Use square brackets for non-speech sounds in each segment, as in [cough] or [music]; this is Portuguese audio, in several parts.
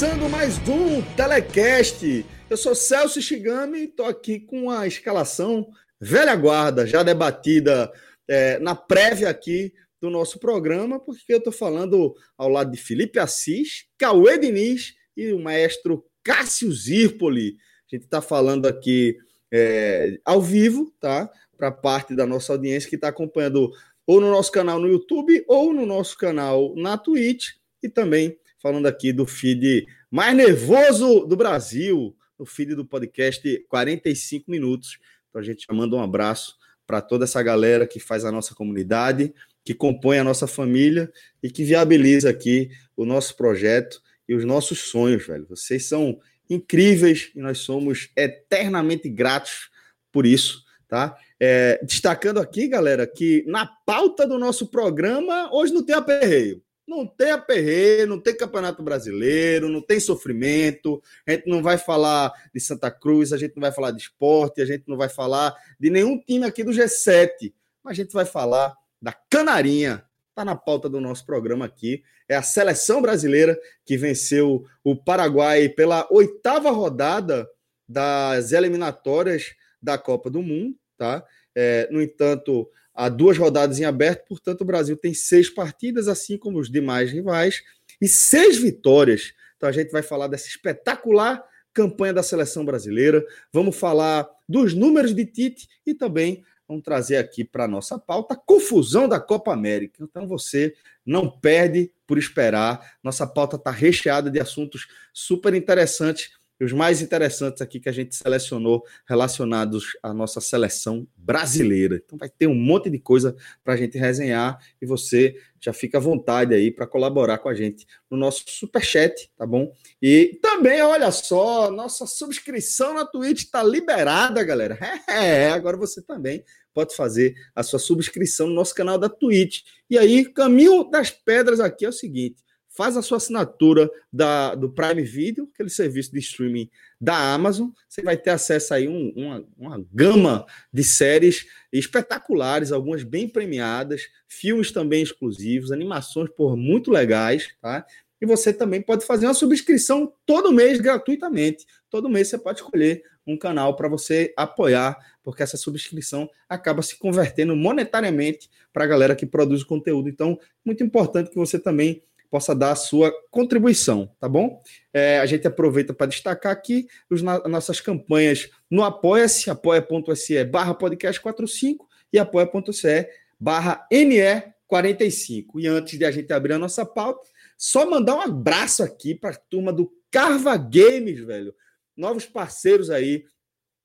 Começando mais um Telecast. Eu sou Celso Shigami e estou aqui com a escalação velha guarda, já debatida é, na prévia aqui do nosso programa, porque eu estou falando ao lado de Felipe Assis, Cauê Diniz e o maestro Cássio Zirpoli. A gente está falando aqui é, ao vivo, tá? Para parte da nossa audiência que está acompanhando ou no nosso canal no YouTube ou no nosso canal na Twitch e também falando aqui do feed mais nervoso do Brasil, o feed do podcast 45 minutos. Então a gente manda um abraço para toda essa galera que faz a nossa comunidade, que compõe a nossa família e que viabiliza aqui o nosso projeto e os nossos sonhos, velho. Vocês são incríveis e nós somos eternamente gratos por isso, tá? É, destacando aqui, galera, que na pauta do nosso programa hoje não tem aperreio. Não tem aperreio, não tem campeonato brasileiro, não tem sofrimento. A gente não vai falar de Santa Cruz, a gente não vai falar de esporte, a gente não vai falar de nenhum time aqui do G7. Mas a gente vai falar da Canarinha. Está na pauta do nosso programa aqui. É a seleção brasileira que venceu o Paraguai pela oitava rodada das eliminatórias da Copa do Mundo. Tá? É, no entanto, há duas rodadas em aberto, portanto, o Brasil tem seis partidas, assim como os demais rivais, e seis vitórias. Então a gente vai falar dessa espetacular campanha da seleção brasileira, vamos falar dos números de Tite e também vamos trazer aqui para nossa pauta a confusão da Copa América. Então você não perde por esperar. Nossa pauta está recheada de assuntos super interessantes os mais interessantes aqui que a gente selecionou relacionados à nossa seleção brasileira. Então vai ter um monte de coisa para a gente resenhar e você já fica à vontade aí para colaborar com a gente no nosso super chat, tá bom? E também, olha só, nossa subscrição na Twitch está liberada, galera. [laughs] É, agora você também pode fazer a sua subscrição no nosso canal da Twitch. E aí, caminho das pedras aqui é o seguinte: faz a sua assinatura da, do Prime Video, aquele serviço de streaming da Amazon, você vai ter acesso aí a um, uma, uma gama de séries espetaculares, algumas bem premiadas, filmes também exclusivos, animações por muito legais, tá? E você também pode fazer uma subscrição todo mês gratuitamente. Todo mês você pode escolher um canal para você apoiar, porque essa subscrição acaba se convertendo monetariamente para a galera que produz o conteúdo. Então, muito importante que você também possa dar a sua contribuição, tá bom? É, a gente aproveita para destacar aqui na, nossas campanhas no Apoia-se, apoia.se barra podcast 45 e apoia.se barra NE45. E antes de a gente abrir a nossa pauta, só mandar um abraço aqui para a turma do Carva Games, velho. Novos parceiros aí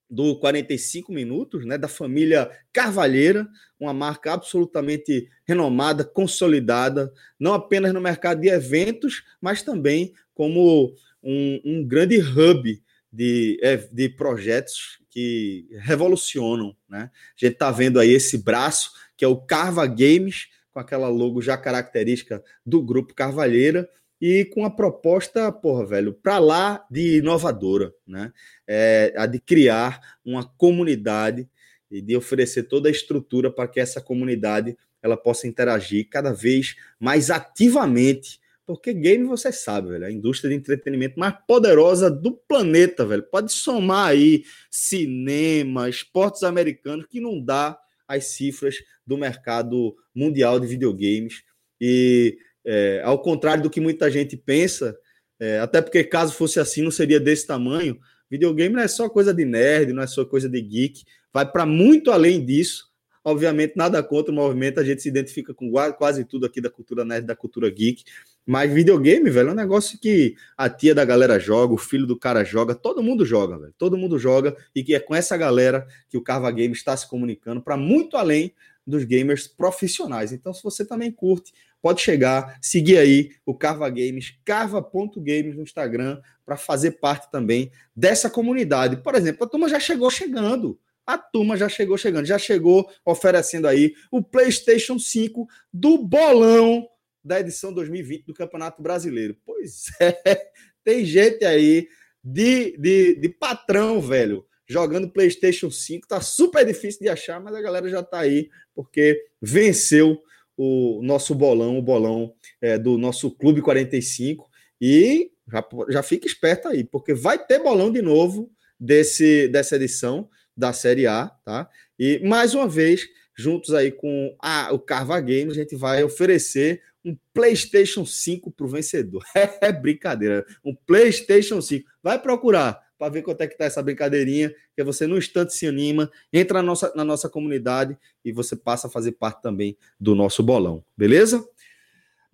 do 45 minutos, né, da família Carvalheira, uma marca absolutamente renomada, consolidada, não apenas no mercado de eventos, mas também como um, um grande hub de, é, de projetos que revolucionam. Né? A gente está vendo aí esse braço, que é o Carva Games, com aquela logo já característica do grupo Carvalheira, e com a proposta, porra, velho, para lá de inovadora, né? É, a de criar uma comunidade e de oferecer toda a estrutura para que essa comunidade ela possa interagir cada vez mais ativamente, porque game você sabe, velho, é a indústria de entretenimento mais poderosa do planeta, velho. Pode somar aí cinema, esportes americanos que não dá as cifras do mercado mundial de videogames e é, ao contrário do que muita gente pensa, é, até porque caso fosse assim, não seria desse tamanho. Videogame não é só coisa de nerd, não é só coisa de geek, vai para muito além disso. Obviamente, nada contra o movimento, a gente se identifica com quase tudo aqui da cultura nerd, da cultura geek. Mas videogame, velho, é um negócio que a tia da galera joga, o filho do cara joga, todo mundo joga, velho. Todo mundo joga e que é com essa galera que o Carva Games está se comunicando para muito além dos gamers profissionais. Então, se você também curte, pode chegar, seguir aí o Carva Games, carva.games no Instagram, para fazer parte também dessa comunidade. Por exemplo, a turma já chegou chegando. A turma já chegou chegando, já chegou oferecendo aí o PlayStation 5 do bolão da edição 2020 do Campeonato Brasileiro. Pois [laughs] é, tem gente aí de, de, de patrão, velho, jogando PlayStation 5. Tá super difícil de achar, mas a galera já tá aí porque venceu o nosso bolão, o bolão é, do nosso Clube 45. E já, já fica esperto aí, porque vai ter bolão de novo desse, dessa edição da Série A, tá? E mais uma vez, juntos aí com a, o Carva Games, a gente vai oferecer um PlayStation 5 para o vencedor. [laughs] É brincadeira. Um PlayStation 5. Vai procurar para ver quanto é que tá essa brincadeirinha, que você no instante se anima, entra na nossa, na nossa comunidade e você passa a fazer parte também do nosso bolão, beleza?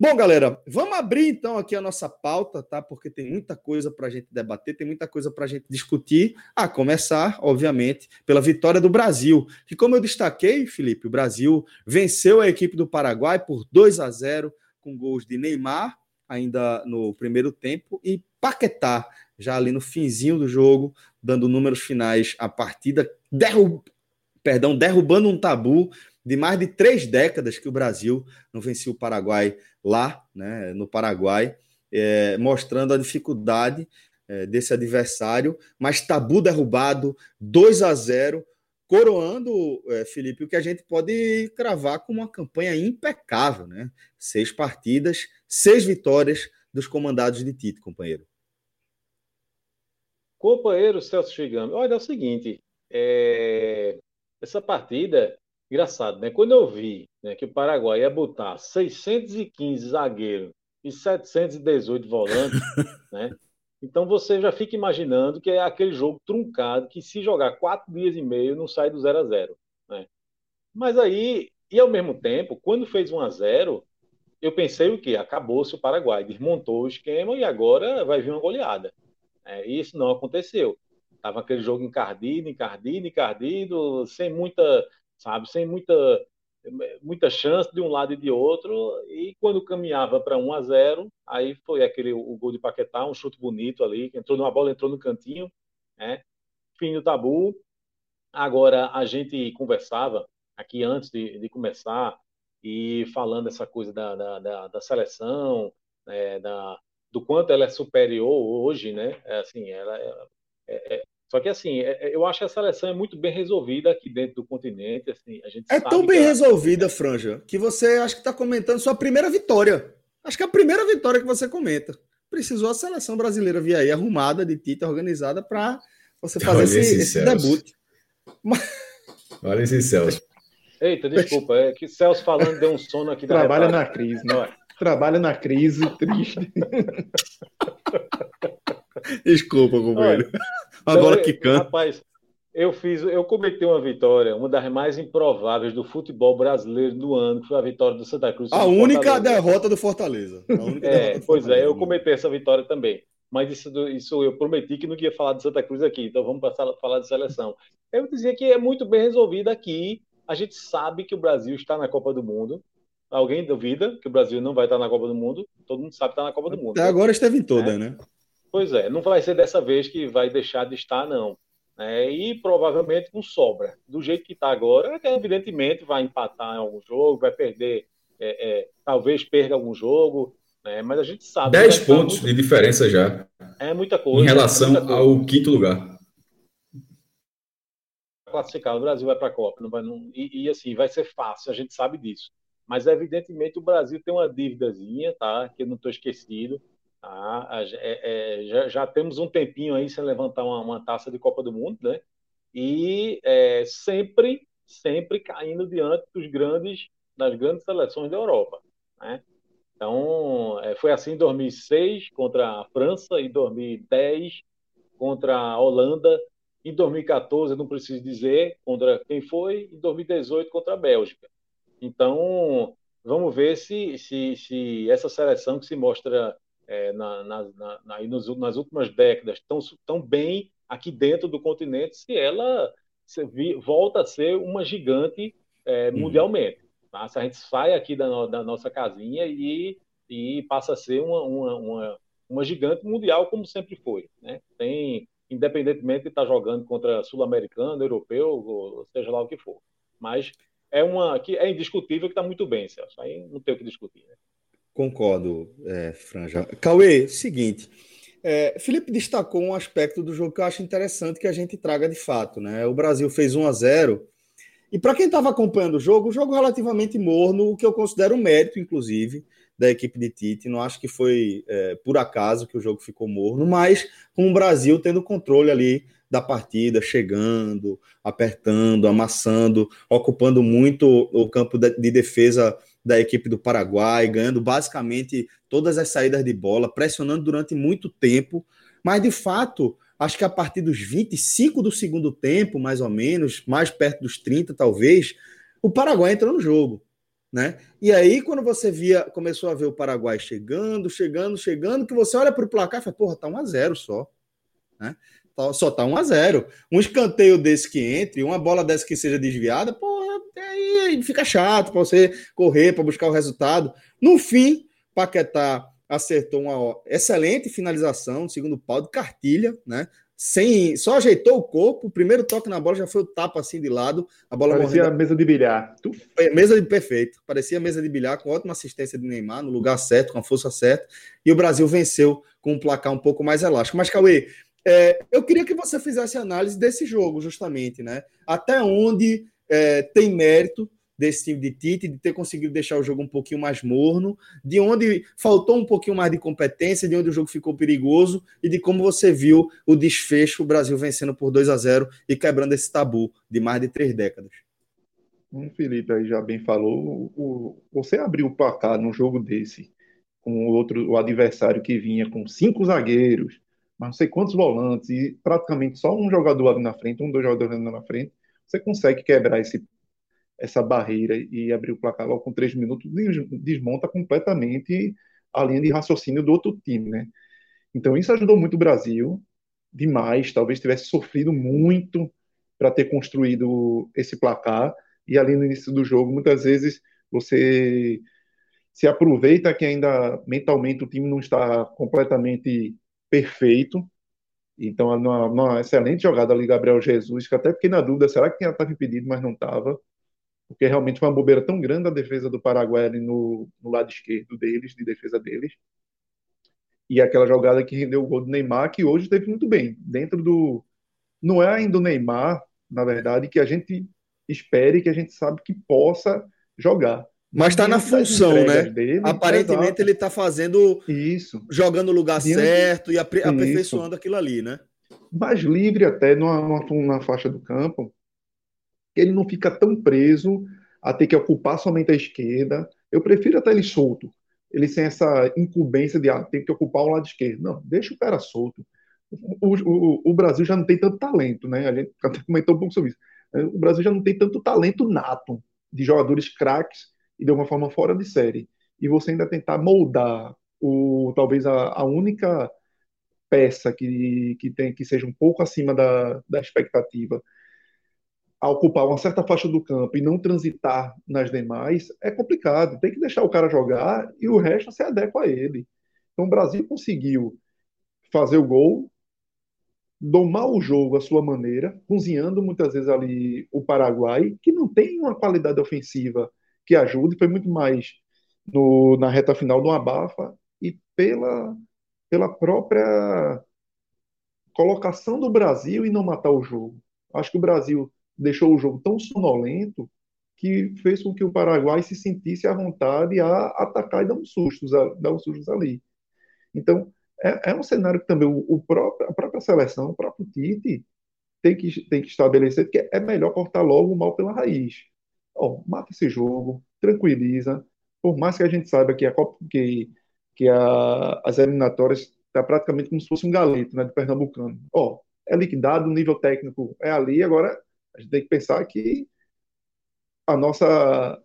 Bom, galera, vamos abrir então aqui a nossa pauta, tá? Porque tem muita coisa para a gente debater, tem muita coisa para a gente discutir. A começar, obviamente, pela vitória do Brasil, que, como eu destaquei, Felipe, o Brasil venceu a equipe do Paraguai por 2 a 0 com gols de Neymar, ainda no primeiro tempo, e Paquetá, já ali no finzinho do jogo, dando números finais à partida. Perdão, derrubando um tabu de mais de três décadas que o Brasil não vencia o Paraguai lá, né, no Paraguai, é, mostrando a dificuldade é, desse adversário, mas tabu derrubado, 2 a 0 coroando, é, Felipe, o que a gente pode cravar como uma campanha impecável, né? Seis partidas, seis vitórias dos comandados de Tite, companheiro. Companheiro Celso Chigami, olha, é o seguinte, é... essa partida Engraçado, né? Quando eu vi né, que o Paraguai ia botar 615 zagueiros e 718 volantes, [laughs] né? Então você já fica imaginando que é aquele jogo truncado que se jogar quatro dias e meio não sai do 0 a 0 né? Mas aí, e ao mesmo tempo, quando fez 1 a 0 eu pensei o quê? Acabou-se o Paraguai, desmontou o esquema e agora vai vir uma goleada. É, e isso não aconteceu. Tava aquele jogo encardido, encardido, encardido, sem muita sabe? Sem muita, muita chance de um lado e de outro. E quando caminhava para 1 a 0 aí foi aquele o gol de Paquetá, um chute bonito ali, entrou numa bola, entrou no cantinho, né? Fim do tabu. Agora, a gente conversava aqui antes de, de começar e falando essa coisa da, da, da, da seleção, né, da, do quanto ela é superior hoje, né? É, assim, ela é, é, é só que assim, é, é, eu acho que a seleção é muito bem resolvida aqui dentro do continente. Assim, a gente é tão bem resolvida, Franja, que você acho que está comentando sua primeira vitória. Acho que é a primeira vitória que você comenta. Precisou a seleção brasileira vir aí arrumada, de Tita, organizada, para você [laughs] fazer esse, esse, esse debut. Mas... Olha esse Celso. Eita, desculpa, é que Celso falando deu um sono aqui. Trabalha na crise, né? Trabalha na crise, triste. [laughs] Desculpa, companheiro. A bola que canta. Rapaz, eu fiz, eu cometi uma vitória, uma das mais improváveis do futebol brasileiro do ano, que foi a vitória do Santa Cruz. A única derrota do Fortaleza. Única é, pois Fortaleza, é, eu cometi essa vitória também. Mas isso, isso eu prometi que não ia falar de Santa Cruz aqui, então vamos passar a falar de seleção. Eu dizia que é muito bem resolvido aqui. A gente sabe que o Brasil está na Copa do Mundo. Alguém duvida que o Brasil não vai estar na Copa do Mundo? Todo mundo sabe que está na Copa do Mundo. Até agora esteve em toda, é. né? Pois é, não vai ser dessa vez que vai deixar de estar, não. É, e provavelmente com sobra. Do jeito que está agora, evidentemente vai empatar em algum jogo, vai perder, é, é, talvez perca algum jogo, né? mas a gente sabe. 10 pontos muito... de diferença já. É muita coisa. Em relação coisa. ao quinto lugar. Classificar, o Brasil vai para a Copa. Não vai, não... E, e, assim, vai ser fácil, a gente sabe disso. Mas evidentemente o Brasil tem uma dívidazinha, tá? Que eu não estou esquecido Tá? É, é, já, já, temos um tempinho aí sem levantar uma, uma, taça de Copa do Mundo, né? E é, sempre, sempre caindo diante dos grandes, das grandes seleções da Europa, né? Então, é, foi assim em 2006 contra a França, em 2010 contra a Holanda, Em 2014, não preciso dizer contra quem foi, em 2018 contra a Bélgica. Então, vamos ver se, se, se essa seleção que se mostra é, na, na, na, nas últimas décadas tão, tão bem aqui dentro do continente, se ela se, volta a ser uma gigante é, uhum. mundialmente. Tá? Se a gente sai aqui da, da nossa casinha e, e passa a ser uma, uma, uma, uma gigante mundial, como sempre foi. Né? Tem, independentemente de estar jogando contra sul-americano, europeu, ou seja lá o que for. Mas é uma que é indiscutível que está muito bem, Celso. Aí não tem o que discutir. Né? Concordo, é, Franja. Cauê, seguinte. É, Felipe destacou um aspecto do jogo que eu acho interessante que a gente traga de fato. Né? O Brasil fez 1 a 0 e para quem estava acompanhando o jogo, o jogo relativamente morno, o que eu considero um mérito, inclusive, da equipe de Tite. Não acho que foi é, por acaso que o jogo ficou morno, mas com o Brasil tendo controle ali da partida, chegando, apertando, amassando, ocupando muito o campo de defesa da equipe do Paraguai, ganhando basicamente todas as saídas de bola, pressionando durante muito tempo. Mas de fato, acho que a partir dos 25 do segundo tempo, mais ou menos, mais perto dos 30 talvez, o Paraguai entrou no jogo. Né? E aí, quando você via, começou a ver o Paraguai chegando, chegando, chegando, que você olha para o placar e fala, porra, tá 1 a 0 só. Né? Tá, só tá 1 a 0 Um escanteio desse que entre, uma bola dessa que seja desviada, porra, aí fica chato para você correr para buscar o resultado. No fim, Paquetá acertou uma excelente finalização, segundo pau de cartilha, né? Sem, só ajeitou o corpo, o primeiro toque na bola já foi o tapa assim de lado, a bola parecia morrendo. mesa de bilhar. Mesa de perfeito, parecia mesa de bilhar com ótima assistência de Neymar no lugar certo, com a força certa, e o Brasil venceu com um placar um pouco mais elástico. Mas Cauê, é, eu queria que você fizesse análise desse jogo, justamente, né? Até onde é, tem mérito desse time de Tite, de ter conseguido deixar o jogo um pouquinho mais morno, de onde faltou um pouquinho mais de competência, de onde o jogo ficou perigoso e de como você viu o desfecho, o Brasil vencendo por 2 a 0 e quebrando esse tabu de mais de três décadas. O Felipe aí já bem falou, o, você abriu o placar num jogo desse, com outro o adversário que vinha com cinco zagueiros, mas não sei quantos volantes, e praticamente só um jogador ali na frente, um, dois jogadores ali na frente, você consegue quebrar esse essa barreira e abrir o placar logo com três minutos, desmonta completamente a linha de raciocínio do outro time, né? Então isso ajudou muito o Brasil, demais, talvez tivesse sofrido muito para ter construído esse placar, e ali no início do jogo, muitas vezes você se aproveita que ainda mentalmente o time não está completamente perfeito, então, numa, numa excelente jogada ali, Gabriel Jesus, que até fiquei na dúvida, será que estava impedido, mas não estava porque realmente foi uma bobeira tão grande a defesa do Paraguai ali no, no lado esquerdo deles, de defesa deles. E aquela jogada que rendeu o gol do Neymar, que hoje teve muito bem. Dentro do. Não é ainda o Neymar, na verdade, que a gente espere, que a gente sabe que possa jogar. Mas está na função, né? Dele, Aparentemente ele está fazendo isso, jogando o lugar certo e apre... aperfeiçoando aquilo ali, né? Mais livre até numa, numa, numa faixa do campo ele não fica tão preso a ter que ocupar somente a esquerda. Eu prefiro até ele solto, ele sem essa incumbência de ah, tem que ocupar o lado esquerdo. Não, deixa o cara solto. O, o, o Brasil já não tem tanto talento, né? A gente [laughs] até comentou um pouco sobre isso. O Brasil já não tem tanto talento nato de jogadores craques e de uma forma fora de série. E você ainda tentar moldar o talvez a, a única peça que, que tem que seja um pouco acima da, da expectativa a ocupar uma certa faixa do campo e não transitar nas demais, é complicado. Tem que deixar o cara jogar e o resto se adequa a ele. Então o Brasil conseguiu fazer o gol, domar o jogo à sua maneira, cozinhando muitas vezes ali o Paraguai, que não tem uma qualidade ofensiva que ajude, foi muito mais no, na reta final do abafa e pela, pela própria colocação do Brasil e não matar o jogo. Acho que o Brasil deixou o jogo tão sonolento que fez com que o Paraguai se sentisse à vontade a atacar e dar uns sustos, dar uns sustos ali. Então, é, é um cenário que também o, o próprio, a própria seleção, o próprio Tite, tem que, tem que estabelecer que é melhor cortar logo o mal pela raiz. Oh, mata esse jogo, tranquiliza. Por mais que a gente saiba que, a, que, que a, as eliminatórias está praticamente como se fosse um galeto né, de Pernambucano. Ó, é liquidado, o nível técnico é ali. Agora, a gente tem que pensar que a nossa,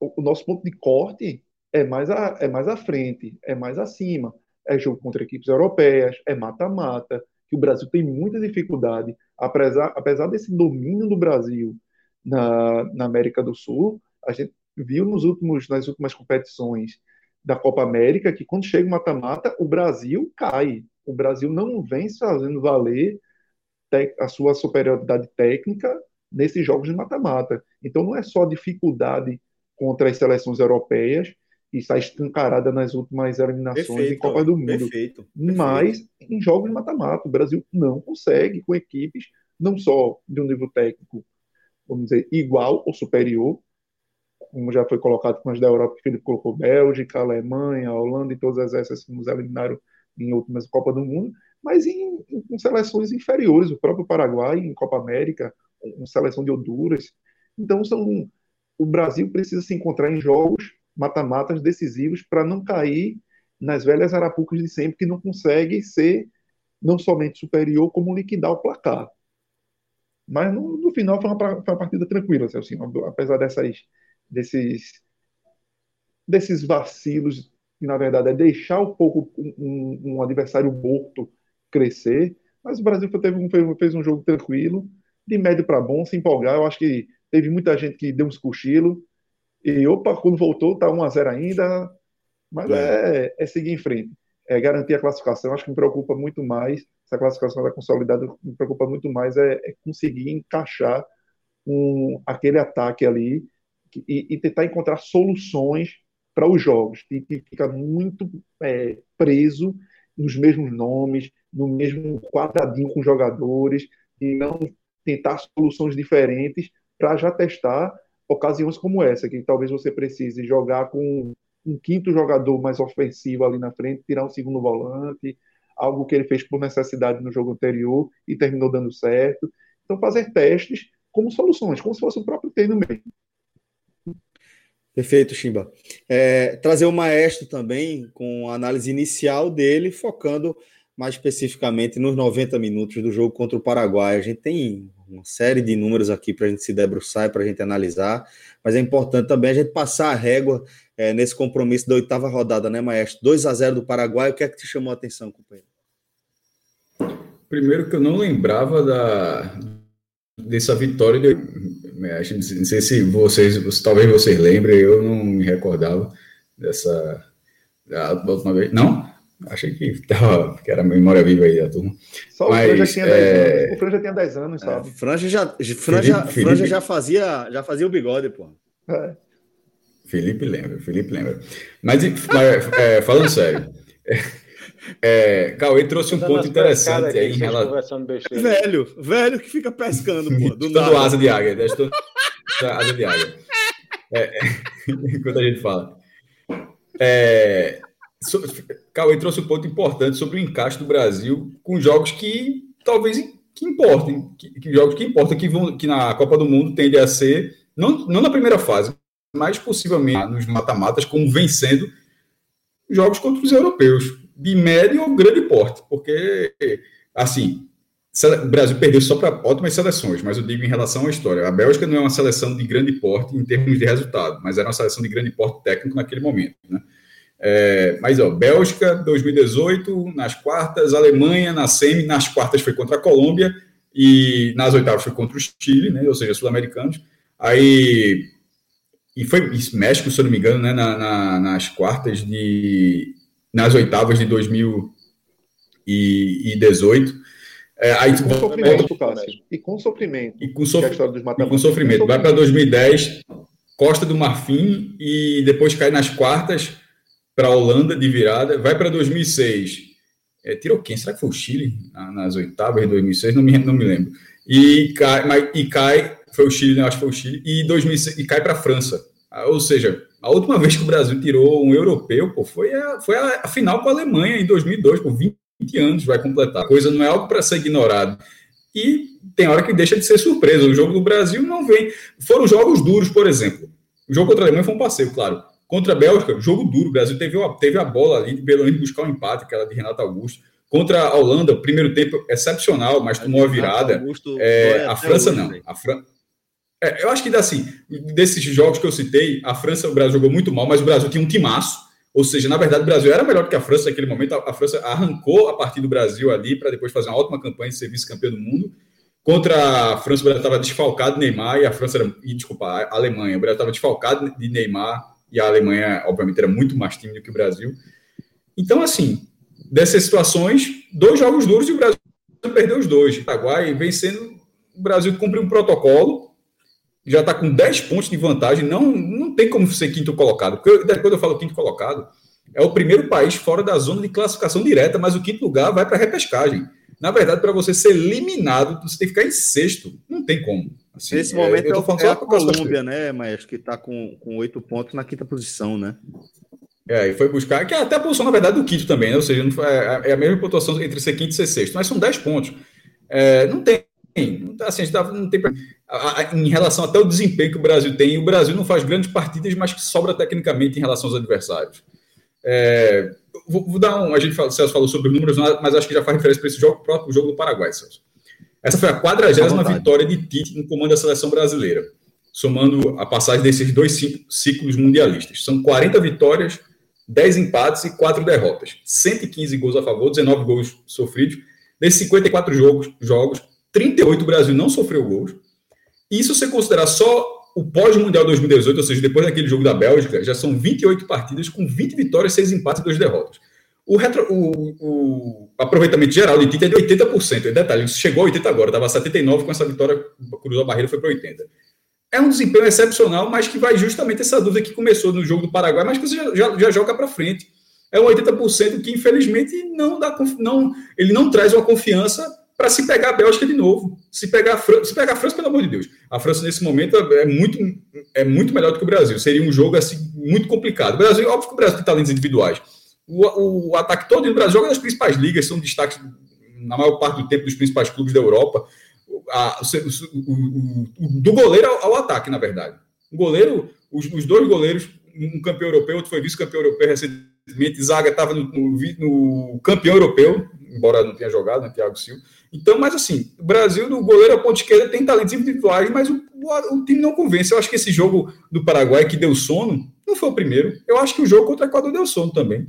o, o nosso ponto de corte é mais, a, é mais à frente, é mais acima. É jogo contra equipes europeias, é mata-mata, que o Brasil tem muita dificuldade, apesar, apesar desse domínio do Brasil na, na América do Sul, a gente viu nos últimos, nas últimas competições da Copa América que quando chega o mata-mata, o Brasil cai. O Brasil não vem fazendo valer a sua superioridade técnica nesses jogos de mata-mata. Então não é só dificuldade contra as seleções europeias, e está escancarada nas últimas eliminações perfeito, em Copa do Mundo. Perfeito, perfeito. Mas em jogos de mata-mata, o Brasil não consegue com equipes não só de um nível técnico, vamos dizer, igual ou superior, como já foi colocado com as da Europa, que ele colocou Bélgica, Alemanha, Holanda e todas essas que nos eliminaram em últimas Copa do Mundo, mas em, em, seleções inferiores, o próprio Paraguai em Copa América, uma seleção de Honduras. Então são o Brasil precisa se encontrar em jogos mata-matas decisivos para não cair nas velhas arapucas de sempre que não consegue ser não somente superior como liquidar o placar. Mas no, no final foi uma, foi uma partida tranquila, assim, apesar dessas desses desses vacilos que na verdade é deixar um pouco um, um adversário morto crescer. Mas o Brasil teve um, fez um jogo tranquilo, de médio para bom, se empolgar. Eu acho que teve muita gente que deu uns cochilos. E opa, quando voltou, tá 1 a 0 ainda. Mas é. é, é seguir em frente. É garantir a classificação. Acho que me preocupa muito mais. Essa classificação da consolidada me preocupa muito mais é, é conseguir encaixar um, aquele ataque ali e, e tentar encontrar soluções para os jogos, que, que fica muito é, preso nos mesmos nomes, no mesmo quadradinho com jogadores, e não tentar soluções diferentes para já testar ocasiões como essa, que talvez você precise jogar com um quinto jogador mais ofensivo ali na frente, tirar um segundo volante, algo que ele fez por necessidade no jogo anterior e terminou dando certo. Então, fazer testes como soluções, como se fosse o próprio treino mesmo. Perfeito, Chimba. É, trazer o maestro também com a análise inicial dele, focando mais especificamente nos 90 minutos do jogo contra o Paraguai. A gente tem uma série de números aqui para a gente se debruçar e para a gente analisar, mas é importante também a gente passar a régua é, nesse compromisso da oitava rodada, né, maestro? 2 a 0 do Paraguai, o que é que te chamou a atenção, companheiro? Primeiro que eu não lembrava da, dessa vitória de é, não sei se vocês, talvez vocês lembrem, eu não me recordava dessa última vez. Não? Achei que, tava, que era memória viva aí da turma. Só Mas, o Franja tinha 10 é... anos. O Franja tinha 10 anos, sabe? É, Franja já, Franja, Felipe, Franja já, fazia, já fazia o bigode, pô. É. Felipe lembra, Felipe lembra. Mas, é, falando sério, é, Cauê trouxe um ponto interessante aí em relação. Velho, velho que fica pescando, pô. Do nada. asa de águia, né? estou asa de águia. É, é, [laughs] enquanto a gente fala. É, so, Cauê trouxe um ponto importante sobre o encaixe do Brasil com jogos que talvez que importem, que, que jogos que importam, que, vão, que na Copa do Mundo tende a ser, não, não na primeira fase, mas possivelmente nos mata-matas, como vencendo jogos contra os europeus de médio ou grande porte, porque, assim, o Brasil perdeu só para ótimas seleções, mas eu digo em relação à história. A Bélgica não é uma seleção de grande porte em termos de resultado, mas era uma seleção de grande porte técnico naquele momento, né? É, mas, ó, Bélgica, 2018, nas quartas, Alemanha na semi, nas quartas foi contra a Colômbia e nas oitavas foi contra o Chile, né? Ou seja, sul-americanos. Aí, e foi México, se eu não me engano, né? Na, na, nas quartas de nas oitavas de 2018. É, aí, com sofrimento, Cássio. E com sofrimento. E com, sof... e com sofrimento. Vai para 2010, Costa do Marfim e depois cai nas quartas para a Holanda de virada. Vai para 2006. É, tirou quem? Será que foi o Chile nas oitavas de 2006? Não me, não me lembro. E cai, mas, e cai, foi o Chile, né? acho que foi o Chile, e, 2006, e cai para a França. Ah, ou seja, a última vez que o Brasil tirou um europeu pô, foi, a, foi a, a, final com a Alemanha em 2002, por 20 anos vai completar. A coisa não é algo para ser ignorado. E tem hora que deixa de ser surpresa. O jogo do Brasil não vem. Foram jogos duros, por exemplo. O jogo contra a Alemanha foi um passeio, claro. Contra a Bélgica, jogo duro. O Brasil teve, teve a bola ali, pelo menos buscar um empate, aquela de Renato Augusto. Contra a Holanda, primeiro tempo excepcional, mas tomou a virada. É, a França hoje, não. A Fran... É, eu acho que, assim, desses jogos que eu citei, a França, o Brasil jogou muito mal, mas o Brasil tinha um timaço. Ou seja, na verdade, o Brasil era melhor que a França naquele momento. A, a França arrancou a partir do Brasil ali para depois fazer uma ótima campanha de ser vice-campeão do mundo. Contra a França, o Brasil estava desfalcado de Neymar e a França era, e, desculpa, a Alemanha. O Brasil estava desfalcado de Neymar e a Alemanha, obviamente, era muito mais tímida que o Brasil. Então, assim, dessas situações, dois jogos duros e o Brasil perdeu os dois. O Paraguai vencendo, o Brasil cumpriu um protocolo, já está com 10 pontos de vantagem, não, não tem como ser quinto colocado. Porque quando eu falo quinto colocado, é o primeiro país fora da zona de classificação direta, mas o quinto lugar vai para a repescagem. Na verdade, para você ser eliminado, você tem que ficar em sexto. Não tem como. Assim, Nesse momento é, eu tô é, é a Colômbia, né, mas que está com oito pontos na quinta posição, né? É, e foi buscar, que é até a posição, na verdade, do quinto também, né? Ou seja, foi, é, é a mesma pontuação entre ser quinto e ser sexto, mas são dez pontos. É, não tem. Assim, tá, não tem em relação até o desempenho que o Brasil tem, o Brasil não faz grandes partidas, mas que sobra tecnicamente em relação aos adversários. É, vou, vou, dar um. A gente fala, Celso falou sobre os números, mas acho que já faz referência para esse jogo, próprio jogo do Paraguai, Celso. Essa foi a quadragésima vitória de Tite no comando da seleção brasileira, somando a passagem desses dois ciclos mundialistas. São 40 vitórias, 10 empates e 4 derrotas. 115 gols a favor, 19 gols sofridos. Nesses 54 jogos, jogos 38 o Brasil não sofreu gols. E se você considerar só o pós-mundial 2018, ou seja, depois daquele jogo da Bélgica, já são 28 partidas com 20 vitórias, 6 empates e 2 derrotas. O, retro, o, o, aproveitamento geral de Tite é de 80%. E detalhe, chegou a 80 agora, estava 79 com essa vitória, cruzou a barreira foi para 80. É um desempenho excepcional, mas que vai justamente essa dúvida que começou no jogo do Paraguai, mas que você já, já, já joga para frente. É um 80% que, infelizmente, não dá não, ele não traz uma confiança para se pegar a Bélgica de novo. Se pegar, a França, se pegar a França, pelo amor de Deus. A França, nesse momento, é muito, é muito melhor do que o Brasil. Seria um jogo assim, muito complicado. O Brasil, óbvio que o Brasil tem talentos individuais. O, o ataque todo do Brasil joga nas principais ligas, são destaques na maior parte do tempo dos principais clubes da Europa. A, o, o, do goleiro ao, ao, ataque, na verdade. O goleiro, os, os, dois goleiros, um campeão europeu, outro foi vice-campeão europeu recentemente. Zaga estava no, no, no, campeão europeu, embora não tenha jogado, né, Thiago Silva. Então, mas assim, o Brasil, no goleiro a ponta esquerda, tem talentos individuais, mas o, o, o, time não convence. Eu acho que esse jogo do Paraguai que deu sono, não foi o primeiro. Eu acho que o jogo contra o Equador deu sono também.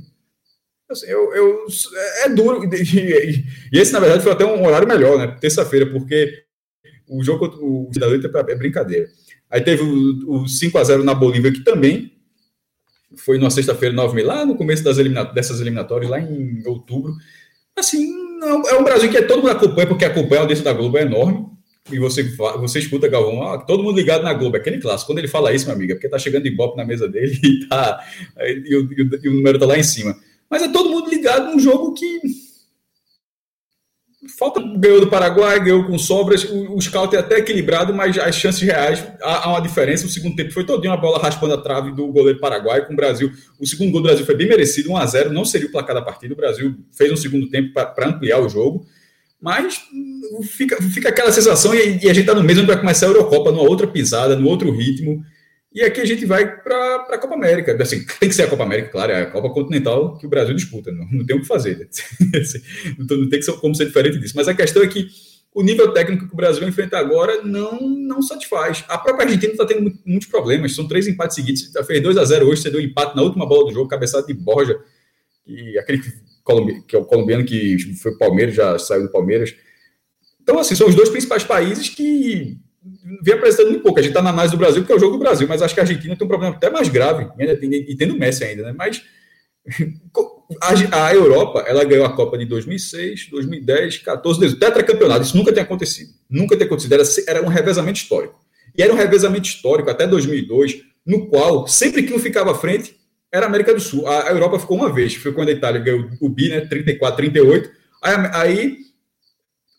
Assim, eu, eu, é duro. E, esse, na verdade, foi até um horário melhor, né? Terça-feira, porque o jogo contra o Cidadão é, brincadeira. Aí teve o, o 5x0 na Bolívia, que também foi numa sexta-feira, 9 mil, lá no começo das elimina dessas eliminatórias, lá em outubro. Assim, não, é um Brasil que todo mundo acompanha, porque acompanha a audiência da Globo é enorme. E você, você escuta, Galvão, todo mundo ligado na Globo, é aquele clássico. Quando ele fala isso, minha amiga, é porque tá chegando Ibope na mesa dele [laughs] e, tá, e, o, e o número tá lá em cima. Mas é todo mundo ligado num jogo que falta ganhou do Paraguai, ganhou com sobras. O, o scout é até equilibrado, mas as chances reais há, há uma diferença. O segundo tempo foi todinho a bola raspando a trave do goleiro paraguai com o Brasil. O segundo gol do Brasil foi bem merecido, 1 a 0 não seria o placar da partida. O Brasil fez um segundo tempo para ampliar o jogo. Mas hum, fica, fica aquela sensação, e, e a gente está no mesmo para começar a Eurocopa, numa outra pisada, no outro ritmo. E aqui a gente vai para a Copa América. Assim, [laughs] tem que ser a Copa América, claro, é a Copa Continental que o Brasil disputa, não, não tem o que fazer. [laughs] Né? Não tem que ser, como ser diferente disso. Mas a questão é que o nível técnico que o Brasil enfrenta agora não, não satisfaz. A própria Argentina está tendo muitos problemas. São três empates. Você fez 2 a 0 hoje, você deu empate na última bola do jogo, cabeçada de Borja, e aquele que é o colombiano que foi Palmeiras, já saiu do Palmeiras. Então, assim, são os dois principais países que vem apresentando muito pouco. A gente está na análise do Brasil, porque é o jogo do Brasil, mas acho que a Argentina tem um problema até mais grave, e tendo Messi ainda, né? Mas [laughs] a, Europa, ela ganhou a Copa de 2006, 2010, 14, 18, tetracampeonato. Isso nunca tem acontecido. Nunca tem acontecido. Era, era um revezamento histórico. E era um revezamento histórico até 2002, no qual, sempre que um ficava à frente, era a América do Sul. A, a Europa ficou uma vez. Foi quando a Itália ganhou o BI, né? 34, 38. Aí, aí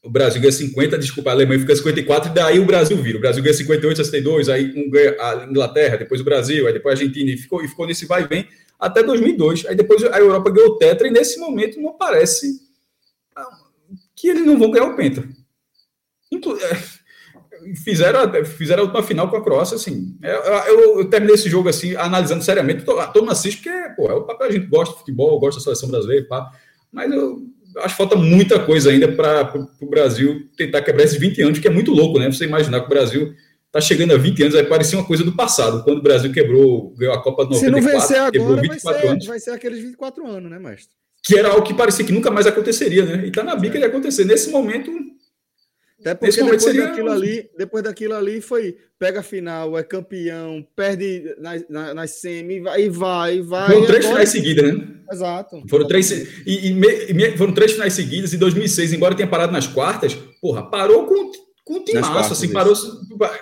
o Brasil ganha 50, desculpa, a Alemanha fica 54, e daí o Brasil vira. O Brasil ganha 58, 62, aí um ganha a Inglaterra, depois o Brasil, aí depois a Argentina, e ficou, e ficou nesse vai e vem até 2002. Aí depois a Europa ganhou o Tetra, e nesse momento não parece ah, que eles não vão ganhar o Penta. Inclu é, fizeram, fizeram a última final com a Croácia, assim. Eu, eu, eu terminei esse jogo assim, analisando seriamente. Todo mundo assiste, porque pô, é o papel, a gente gosta de futebol, gosta da seleção brasileira, pá. Mas eu acho que falta muita coisa ainda para o Brasil tentar quebrar esses 20 anos, que é muito louco, né? Você imaginar que o Brasil está chegando a 20 anos, vai parecer uma coisa do passado, quando o Brasil quebrou, ganhou a Copa de 94, Se não vencer agora, 24 vai ser, anos. vai ser aqueles 24 anos, né, mestre? Que era algo que parecia que nunca mais aconteceria, né? E tá na bica de acontecer. Nesse momento, Até porque depois seria- daquilo ali, depois daquilo ali foi pega a final, é campeão, perde nas, na- nas semi, vai e vai, vai. foram três agora- finais seguidas, né? Exato. Foram três e, e me- foram três finais seguidas em 2006, embora tenha parado nas quartas, porra, parou com com timaço, quartas, assim, isso. parou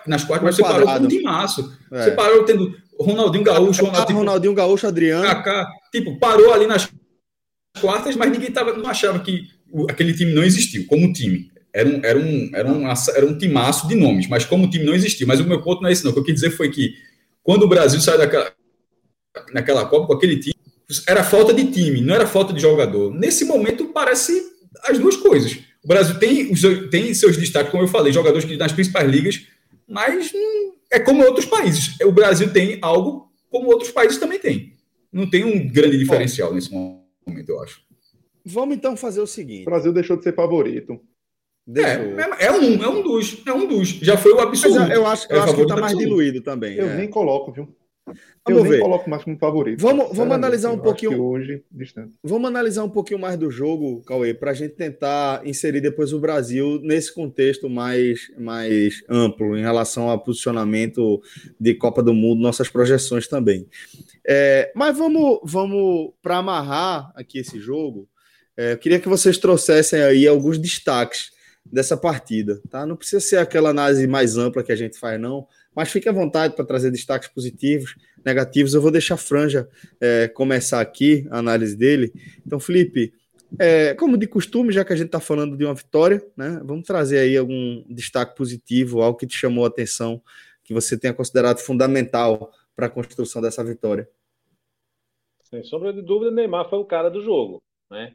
nas quartas, mas você parou com timaço. É. Você parou tendo Ronaldinho Gaúcho, Ronaldinho, Ronaldinho Gaúcho, Adriano. Kaká, tipo, parou ali nas quartas, mas ninguém tava, não achava que aquele time não existiu como time. Era um, era, um, era, um, era um timaço de nomes, mas como time não existiu. Mas o meu ponto não é esse, não. O que eu quis dizer foi que quando o Brasil saiu daquela, naquela Copa com aquele time, era falta de time, não era falta de jogador. Nesse momento, parece as duas coisas. O Brasil tem, os seus- tem seus destaques, como eu falei, jogadores que nas principais ligas, mas hum, é como outros países. O Brasil tem algo como outros países também têm. Não tem um grande diferencial nesse momento, eu acho. Vamos então fazer o O seguinte. Brasil deixou de ser favorito. É, eu- é, é um, é um dos, é um dos. Já foi o Mas absoluto. eu, eu acho, eu É acho que favorito está mais absoluto. diluído também. Eu é. nem coloco, viu? Eu Vamos nem ver. coloco mais como favorito. Vamos- vamos analisar um eu pouquinho- hoje, distante. Vamos analisar um pouquinho mais do jogo, Cauê, para a gente tentar inserir depois o Brasil nesse contexto mais, mais amplo em relação ao posicionamento de Copa do Mundo, nossas projeções também. É, mas vamos, vamos para amarrar aqui esse jogo. é, eu queria que vocês trouxessem aí alguns destaques dessa partida, tá? Não precisa ser aquela análise mais ampla que a gente faz, não. Mas fique à vontade para trazer destaques positivos, negativos. Eu vou deixar a Franja é, começar aqui a análise dele. Então, Felipe, é, como de costume, já que a gente está falando de uma vitória, né? Vamos trazer aí algum destaque positivo, algo que te chamou a atenção, que você tenha considerado fundamental para a construção dessa vitória. Sem sombra de dúvida, Neymar foi o cara do jogo, né?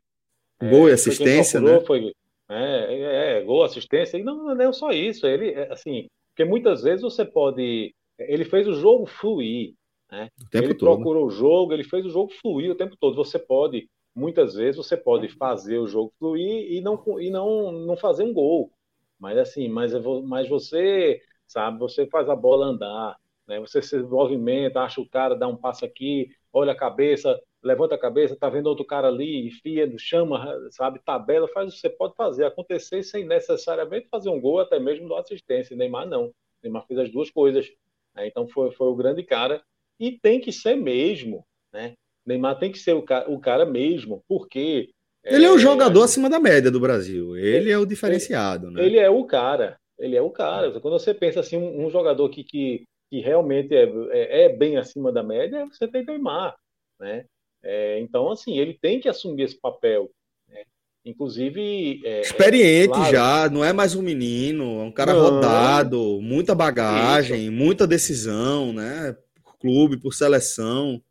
Gol e Foi quem assistência, procurou, né? Foi, é, é, é, gol, assistência, e não, não é só isso, ele, é, assim, porque muitas vezes você pode, ele fez o jogo fluir, né? O tempo ele todo. procurou o jogo, ele fez o jogo fluir o tempo todo, você pode, muitas vezes você pode fazer o jogo fluir e não, e não, não fazer um gol, mas assim, mas, vou- mas você, sabe, você faz a bola andar, né? Você se movimenta, acha o cara, dá um passo aqui, olha a cabeça, levanta a cabeça, tá vendo outro cara ali, enfia, chama, sabe, tabela, faz o que você pode fazer acontecer sem necessariamente fazer um gol, até mesmo dar assistência. Neymar não. Neymar fez as duas coisas. né? Então foi, foi o grande cara. E tem que ser mesmo, né? Neymar tem que ser o cara, o cara mesmo, porque Ele é um jogador acima da média do Brasil. Ele é o diferenciado, né? ele é o cara. Ele é o cara. Quando você pensa assim, um, um jogador que, que, que realmente é, é, é bem acima da média, você tem Neymar, né? É, então, assim, ele tem que assumir esse papel. né? Inclusive. é, Experiente claro. já, não é mais um menino, é um cara Não. rodado, muita bagagem, muita decisão, né? Por clube, por seleção.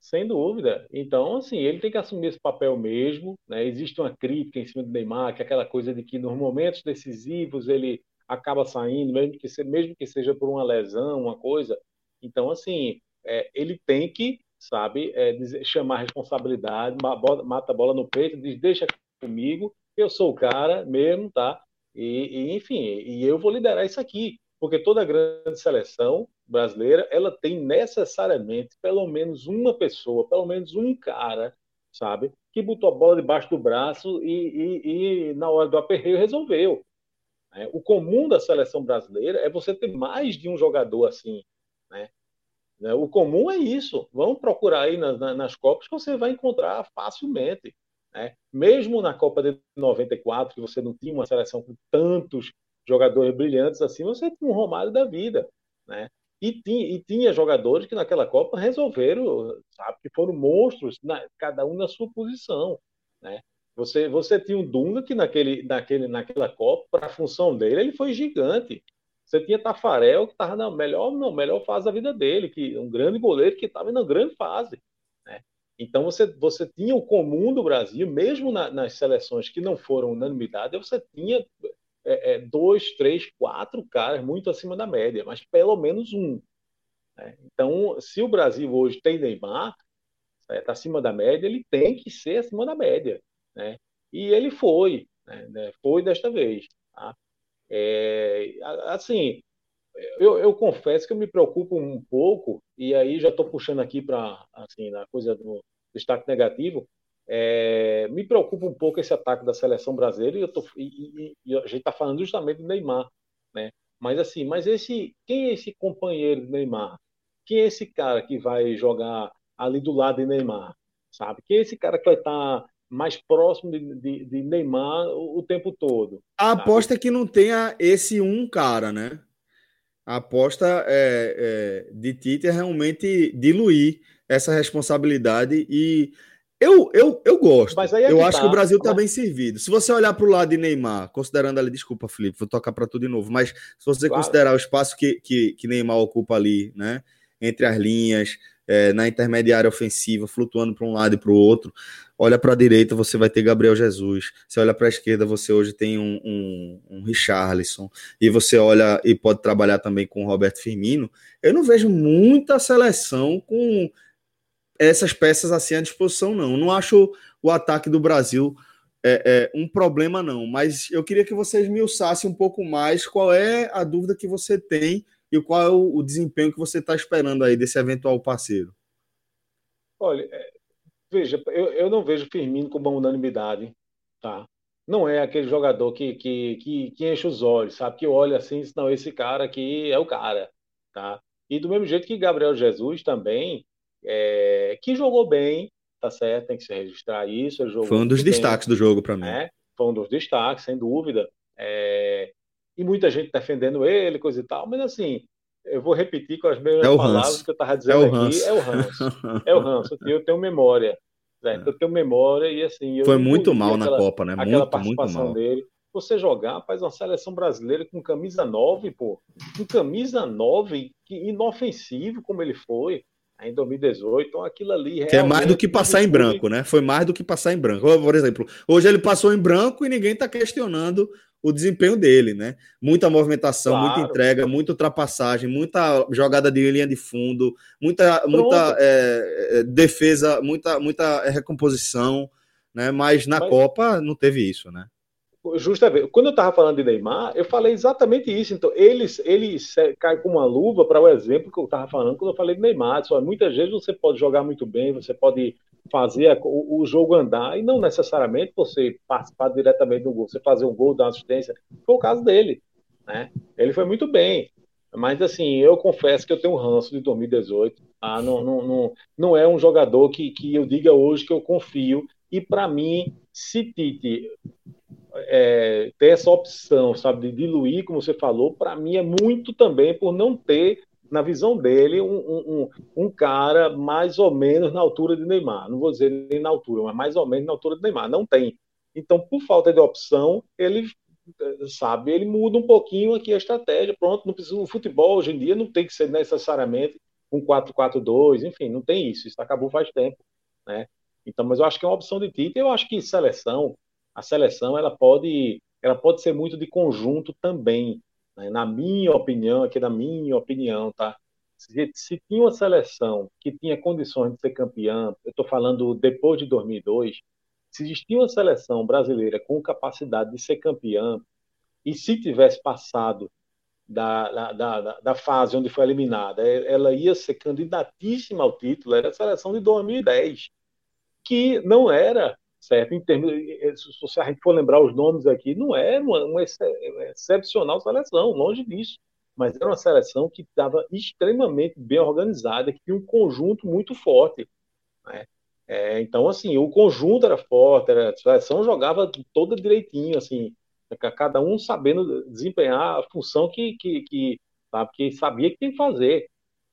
Sem dúvida. Então, assim, ele tem que assumir esse papel mesmo, né? Existe uma crítica em cima do Neymar, que é aquela coisa de que nos momentos decisivos ele acaba saindo, mesmo que, se- mesmo que seja por uma lesão, uma coisa. Então, assim, é, ele tem que, sabe, é, dizer- chamar a responsabilidade, mata a bola no peito, diz, deixa comigo, eu sou o cara mesmo, tá? E, e, enfim, e eu vou liderar isso aqui, porque toda grande seleção brasileira, ela tem necessariamente pelo menos uma pessoa, pelo menos um cara, sabe, que botou a bola debaixo do braço e, e- e na hora do aperreio resolveu. Né? O comum da seleção brasileira é você ter mais de um jogador assim, né? Né? O comum é isso. Vamos procurar aí nas, na- nas Copas que você vai encontrar facilmente. né? Mesmo na Copa de 94, que você não tinha uma seleção com tantos jogadores brilhantes assim, você tinha um Romário da vida. Né? E, tinha, e tinha jogadores que naquela Copa resolveram, sabe, que foram monstros, na- cada um na sua posição. Né? Você, você tinha um Dunga que naquele, naquele, naquela Copa, para a função dele, ele foi gigante. Você tinha Tafarel, que estava na melhor, na melhor fase da vida dele, que um grande goleiro que estava na grande fase. Né? Então você, você tinha o comum do Brasil, mesmo na, nas seleções que não foram unanimidade, você tinha é, é, dois, três, quatro caras muito acima da média, mas pelo menos um. né? Então, se o Brasil hoje tem Neymar, está acima da média, ele tem que ser acima da média. Né? E ele foi, né? foi desta vez. Tá? É, assim, eu, eu, confesso que eu me preocupo um pouco, e aí já estou puxando aqui para assim, na coisa do destaque negativo, é, me preocupa um pouco esse ataque da seleção brasileira, e, eu tô, e, e, e a gente está falando justamente do Neymar. Né? Mas assim, mas esse, quem é esse companheiro do Neymar? Quem é esse cara que vai jogar ali do lado de Neymar? Sabe? Quem é esse cara que vai estar tá mais próximo de, de, de Neymar o, o, tempo todo? A sabe? aposta é que não tenha esse um cara, né? A aposta é, é, de Tite é realmente diluir essa responsabilidade e eu, eu, eu gosto. É eu acho tá. que o Brasil está bem servido. Se você olhar para o lado de Neymar, considerando ali, desculpa, Felipe, vou tocar para tudo de novo, mas se você claro. considerar o espaço que, que, que, Neymar ocupa ali, né, entre as linhas, é, na intermediária ofensiva, flutuando para um lado e para o outro, olha para a direita, você vai ter Gabriel Jesus. Você olha para a esquerda, você hoje tem um, um, um Richarlison. E você olha e pode trabalhar também com o Roberto Firmino. Eu não vejo muita seleção com essas peças assim à disposição, não. Não acho o ataque do Brasil é, é, um problema, não. Mas eu queria que vocês me usassem um pouco mais qual é a dúvida que você tem e qual é o, o desempenho que você está esperando aí desse eventual parceiro. Olha, é, veja, eu, eu não vejo Firmino como uma unanimidade, tá? Não é aquele jogador que, que, que, que enche os olhos, sabe? Que olha assim, não, esse cara aqui é o cara, tá? E do mesmo jeito que Gabriel Jesus também, é, que jogou bem, tá certo, tem que se registrar isso. Foi um dos destaques do jogo para mim. Né? Foi um dos destaques, sem dúvida. É, e muita gente defendendo ele, coisa e tal, mas assim, eu vou repetir com as mesmas é palavras que eu estava dizendo é aqui, é o ranço. É o ranço, eu tenho memória. Certo? É. Eu tenho memória e assim. Foi muito mal aquela, na Copa, né? Aquela muito, participação muito mal. dele. Você jogar, faz uma seleção brasileira com camisa 9, pô. Com camisa 9, inofensivo como ele foi em 2018. Então aquilo ali. Que é mais do que passar em branco, né? Foi mais do que passar em branco. Por exemplo, hoje ele passou em branco e ninguém está questionando o desempenho dele, né? Muita movimentação, claro. muita entrega, muita ultrapassagem, muita jogada de linha de fundo, muita, muita é, é, defesa, muita, muita recomposição, né? Mas na Mas... Copa não teve isso, né? Justamente. Quando eu estava falando de Neymar, eu falei exatamente isso. Então, ele, ele cai com uma luva para o exemplo que eu estava falando quando eu falei de Neymar. Só, muitas vezes você pode jogar muito bem, você pode fazer o, o, jogo andar, e não necessariamente você participar diretamente do gol, você fazer um gol, dar uma assistência. Foi o caso dele. Né? Ele foi muito bem. Mas, assim, eu confesso que eu tenho um ranço de 2018. Tá? Não, não, não, não é um jogador que, que eu diga hoje que eu confio. E, para mim, se Tite é, ter essa opção, sabe, de diluir, como você falou, para mim é muito também por não ter, na visão dele, um, um, um, cara mais ou menos na altura de Neymar. Não vou dizer nem na altura, mas mais ou menos na altura de Neymar. Não tem. Então, por falta de opção, ele sabe, ele muda um pouquinho aqui a estratégia. Pronto, não precisa, o futebol hoje em dia não tem que ser necessariamente um 4-4-2, enfim, não tem isso. Isso acabou faz tempo, né? Então, mas eu acho que é uma opção de Tite. Eu acho que seleção, a seleção ela pode, ela pode ser muito de conjunto também. Né? Na minha opinião, aqui na minha opinião, tá? Se, se, tinha uma seleção que tinha condições de ser campeã, eu estou falando depois de 2002, se existia uma seleção brasileira com capacidade de ser campeã, e se tivesse passado da, da, da, da, fase onde foi eliminada, ela ia ser candidatíssima ao título, era a seleção de 2010, que não era certo? Em termos, se a gente for lembrar os nomes aqui, não é uma, uma excepcional seleção, longe disso, mas era uma seleção que estava extremamente bem organizada, que tinha um conjunto muito forte. Né? É, então, assim, o conjunto era forte, era, a seleção jogava toda direitinho, assim, cada um sabendo desempenhar a função que, que, que, sabe, que sabia que tinha que fazer.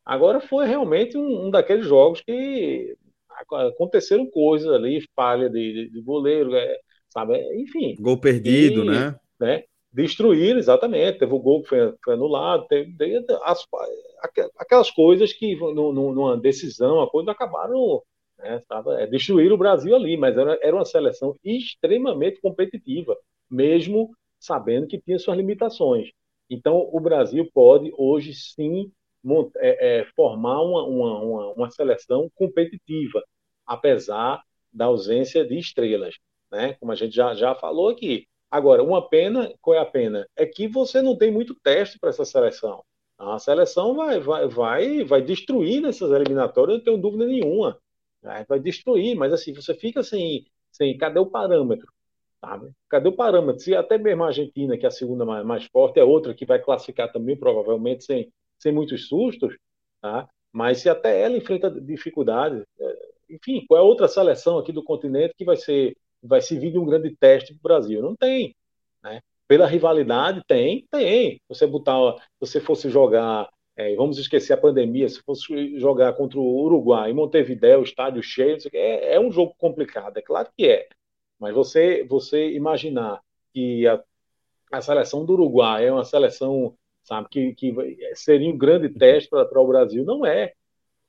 Agora foi realmente um, um daqueles jogos que aconteceram coisas ali, falha de, de, de goleiro, é, sabe? Enfim. Gol perdido, e, né? né? Destruíram, exatamente. Teve o gol que foi, foi anulado, teve, as, aquelas coisas que numa decisão, a coisa acabaram. Né, sabe? É, destruíram o Brasil ali, mas era, era uma seleção extremamente competitiva, mesmo sabendo que tinha suas limitações. Então, o Brasil pode hoje sim é, é, formar uma, uma, uma, seleção competitiva, apesar da ausência de estrelas. né? Como a gente já, já falou aqui. Agora, uma pena, qual é a pena? É que você não tem muito teste para essa seleção. A seleção vai, vai, vai, vai destruir nessas eliminatórias, não tenho dúvida nenhuma. Vai destruir, mas assim, você fica sem, sem cadê o parâmetro? Sabe? Cadê o parâmetro? Se até mesmo a Argentina, que é a segunda mais, mais forte, é outra que vai classificar também, provavelmente, sem, sem muitos sustos, tá? mas se até ela enfrenta dificuldades, é, enfim, qual é outra seleção aqui do continente que vai ser vai servir de um grande teste para o Brasil? Não tem, né? Pela rivalidade tem, tem. Você botar, você fosse jogar, é, vamos esquecer a pandemia, se fosse jogar contra o Uruguai em Montevideo, estádio cheio, é, é um jogo complicado, é claro que é. Mas você você imaginar que a, a seleção do Uruguai é uma seleção sabe que, que seria um grande teste para o Brasil não é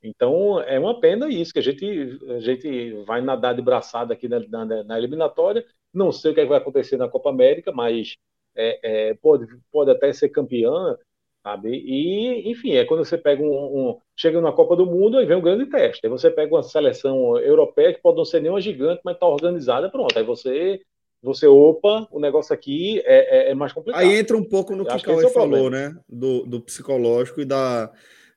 então, é uma pena isso, que a gente, a gente vai nadar de braçada aqui na, na, na eliminatória. Não sei o que, é que, vai acontecer na Copa América, mas é, é, pode, pode até ser campeã, sabe? E, enfim, é quando você pega um, um, Chega na Copa do Mundo e vem um grande teste. Aí você pega uma seleção europeia que pode não ser nem uma gigante, mas está organizada, pronto. Aí você. Você, opa, o negócio aqui é, é, é mais complicado. Aí entra um pouco no que o Cauê é falou, né? Do, do psicológico e da,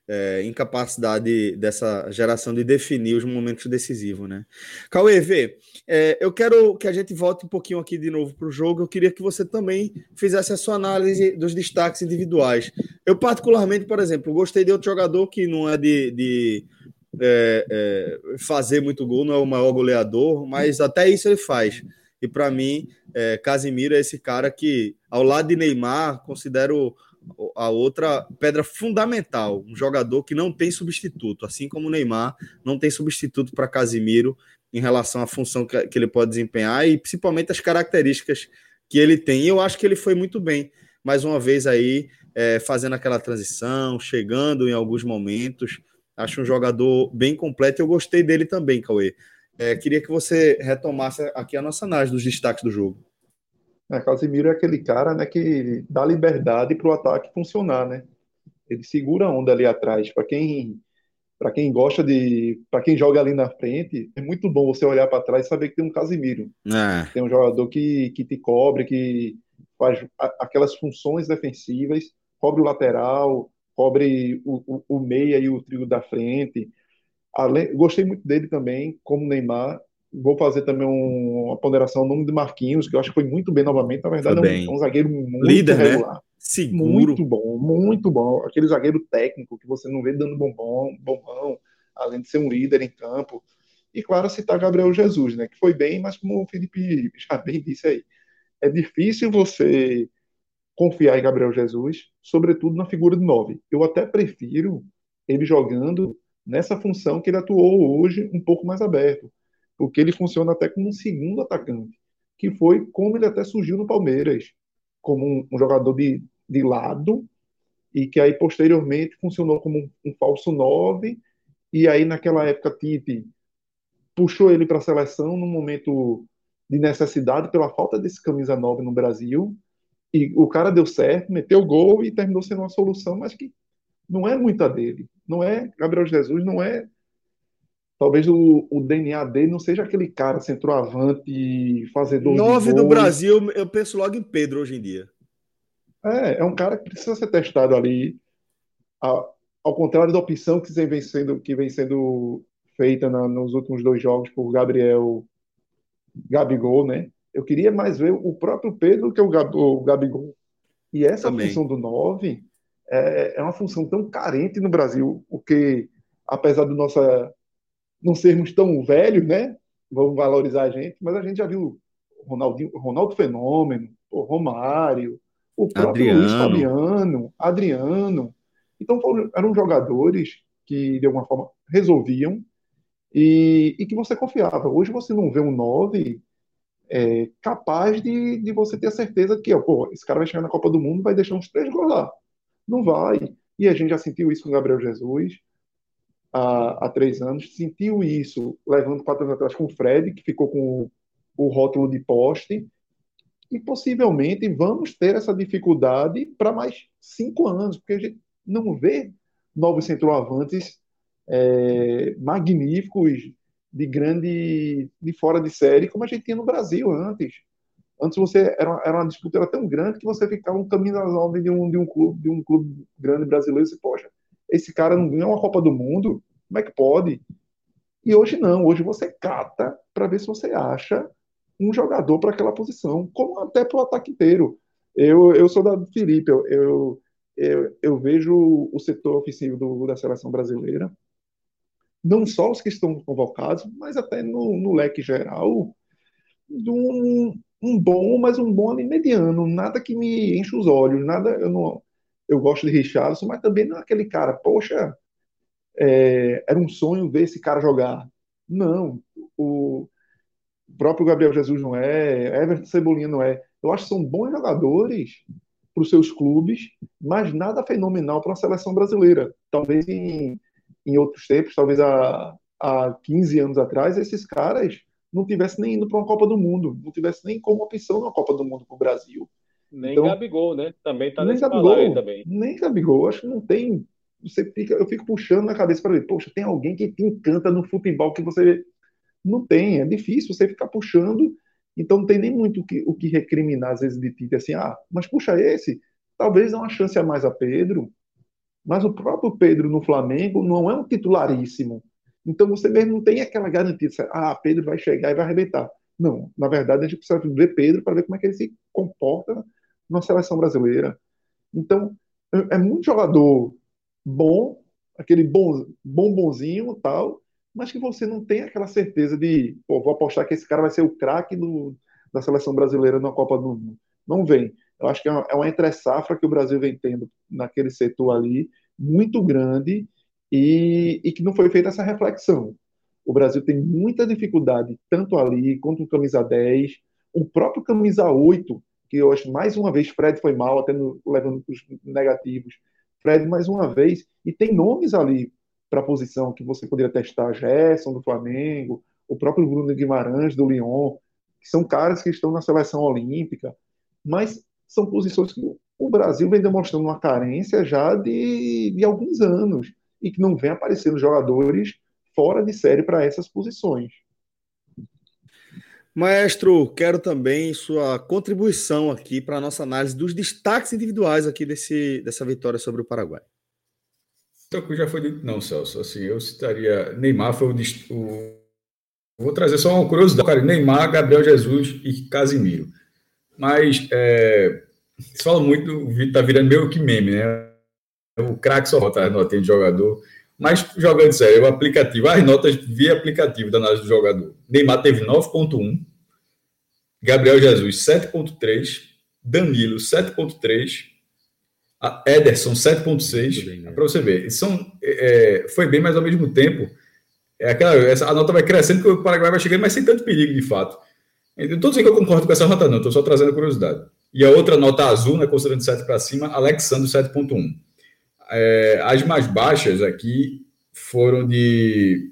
é, incapacidade dessa geração de definir os momentos decisivos, né? Cauê, vê, é, eu quero que a gente volte um pouquinho aqui de novo para o jogo. Eu queria que você também fizesse a sua análise dos destaques individuais. Eu, particularmente, por exemplo, gostei de outro jogador que não é de, de fazer muito gol, não é o maior goleador, mas até isso ele faz. E para mim, é, Casimiro é esse cara que, ao lado de Neymar, considero a outra pedra fundamental, um jogador que não tem substituto, assim como o Neymar não tem substituto para Casimiro em relação à função que, que, ele pode desempenhar e principalmente as características que ele tem. E eu acho que ele foi muito bem, mais uma vez aí, é, fazendo aquela transição, chegando em alguns momentos. Acho um jogador bem completo. Eu gostei dele também, Cauê. É, queria que você retomasse aqui a nossa análise dos destaques do jogo. Né? Casimiro é aquele cara né, que dá liberdade para o ataque funcionar, né? Ele segura a onda ali atrás. Para quem para quem gosta de, para quem joga ali na frente, é muito bom você olhar para trás e saber que tem um Casimiro. É. Tem um jogador que, que te cobre, que faz aquelas funções defensivas, cobre o lateral, cobre o, o, o meia e o trio da frente. Além, gostei muito dele também, como Neymar. Vou fazer também um, uma ponderação no nome de Marquinhos, que eu acho que foi muito bem novamente. Na verdade, é um, um, zagueiro muito Líder, né? regular. Né? Seguro. Muito bom, muito bom. Aquele zagueiro técnico que você não vê dando bombom, bombão, além de ser um líder em campo. E claro, citar Gabriel Jesus, né? Que foi bem, mas como o Felipe [laughs] já bem disse aí, é difícil você confiar em Gabriel Jesus, sobretudo na figura de nove. Eu até prefiro ele jogando nessa função que ele atuou hoje, um pouco mais aberto porque ele funciona até como um segundo atacante, que foi como ele até surgiu no Palmeiras, como um, um jogador de, de lado, e que aí posteriormente funcionou como um, um falso 9, e aí naquela época Tite puxou ele para a seleção num momento de necessidade pela falta desse camisa 9 no Brasil, e o cara deu certo, meteu gol e terminou sendo uma solução, mas que não é muita dele. Não é Gabriel Jesus, não é talvez o, o, DNA dele não seja aquele cara centroavante, fazedor Nove do Brasil, eu penso logo em Pedro hoje em dia. É, é um cara que precisa ser testado ali. A, ao contrário da opção que vem sendo, que vem sendo feita na, nos últimos dois jogos por Gabriel Gabigol, né? Eu queria mais ver o próprio Pedro que o, Gab, o Gabigol. E essa Também. função do 9 é, é uma função tão carente no Brasil, porque apesar do nossa não sermos tão velhos, né? Vamos valorizar a gente, mas a gente já viu Ronaldinho, Ronaldo Fenômeno, o Romário, o próprio Adriano. Luiz Fabiano, Adriano. Então foram, eram jogadores que de alguma forma resolviam e, e que você confiava. Hoje você não vê um 9 é, capaz de, de você ter a certeza que ó, pô, esse cara vai chegar na Copa do Mundo e vai deixar uns três gols lá. Não vai. E a gente já sentiu isso com Gabriel Jesus há, há três anos, sentiu isso levando quatro anos atrás com o Fred, que ficou com o, o rótulo de poste, e possivelmente vamos ter essa dificuldade para mais cinco anos, porque a gente não vê novos centroavantes é, magníficos de grande, de fora de série, como a gente tinha no Brasil antes. Antes você era, uma, era uma disputa era tão grande que você ficava um camisa nove de um, de um clube de um clube grande brasileiro e você, poxa, esse cara não ganha uma Copa do Mundo, como é que pode? E hoje não, hoje você cata para ver se você acha um jogador para aquela posição, como até para o ataque inteiro. Eu, eu sou da Felipe, eu, eu, eu, eu vejo o setor ofensivo do, da seleção brasileira, não só os que estão convocados, mas até no, no leque geral, de um, um bom, mas um bom ali mediano, nada que me enche os olhos, nada, eu não, eu gosto de Richardson, mas também não é aquele cara, poxa, é, era um sonho ver esse cara jogar. Não, o próprio Gabriel Jesus não é, Everton Cebolinha não é. Eu acho que são bons jogadores para os seus clubes, mas nada fenomenal para a seleção brasileira. Talvez em, em outros tempos, talvez há, há 15 anos atrás, esses caras não tivessem nem indo para uma Copa do Mundo, não tivessem nem como opção na Copa do Mundo para o Brasil. Nem então, Gabigol, né? Também está nesse Gabigol, também. Nem Gabigol, acho que não tem. Você fica, eu fico puxando na cabeça para ver, poxa, tem alguém que te encanta no futebol que você não tem, é difícil você ficar puxando, então não tem nem muito o que, o que recriminar às vezes de Tite, assim, ah, mas puxa esse, talvez dê uma chance a mais a Pedro, mas o próprio Pedro no Flamengo não é um titularíssimo, então você mesmo não tem aquela garantia, ah, Pedro vai chegar e vai arrebentar. Não, na verdade a gente precisa ver Pedro para ver como é que ele se comporta na seleção brasileira. Então, é, é muito jogador bom, aquele bom, bombonzinho tal, mas que você não tem aquela certeza de, pô, vou apostar que esse cara vai ser o craque da seleção brasileira na Copa do Mundo. Não vem. Eu acho que é uma, é uma entre-safra que o Brasil vem tendo naquele setor ali, muito grande, e, e que não foi feita essa reflexão. O Brasil tem muita dificuldade, tanto ali quanto o camisa 10, o próprio camisa 8, que eu acho mais uma vez Fred foi mal, até no, levando os negativos. Fred mais uma vez, e tem nomes ali para a posição que você poderia testar, Gerson do Flamengo, o próprio Bruno Guimarães do Lyon, que são caras que estão na seleção olímpica, mas são posições que o Brasil vem demonstrando uma carência já de, de alguns anos e que não vem aparecendo jogadores fora de série para essas posições. Maestro, quero também sua contribuição aqui para a nossa análise dos destaques individuais aqui desse, dessa vitória sobre o Paraguai. Então, já foi dito, não, Celso. Assim, eu citaria. Neymar foi o, o. Vou trazer só uma curiosidade. Cara, Neymar, Gabriel Jesus e Casimiro. Mas é, se fala muito, tá virando meio que meme, né? O craque só bota as notas de jogador. Mas, jogando sério, o aplicativo, as notas via aplicativo da análise do jogador. Neymar teve 9,1, Gabriel Jesus 7,3, Danilo 7,3, Ederson 7,6. Para você ver, são, é, foi bem, mas ao mesmo tempo, é aquela, essa, a nota vai crescendo que o Paraguai vai chegando, mas sem tanto perigo de fato. Eu estou dizendo que eu concordo com essa nota, não, estou só trazendo curiosidade. E a outra nota azul, né, considerando 7 para cima, Alexandre 7,1. É, as mais baixas aqui foram de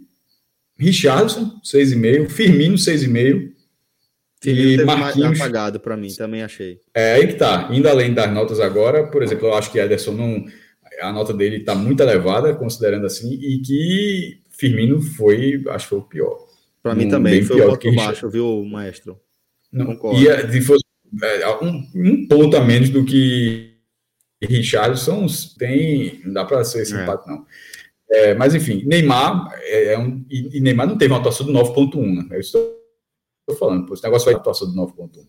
Richardson, 6,5, Firmino, 6,5. E Marquinhos apagado para mim, também achei. É aí que tá. Indo além das notas agora, por exemplo, eu acho que Ederson não. A nota dele está muito elevada, considerando assim, e que Firmino foi, acho que foi o pior. Para mim também, foi o ponto baixo, viu, maestro? Não, Concordo. E se fosse é, um, um ponto a menos do que Richardson tem. Não dá para ser esse é. empate, não. É, mas enfim, Neymar é, é um, e, Neymar não teve uma atuação do 9.1, né? Eu estou, estou falando, pô, esse negócio vai atuação do 9.1.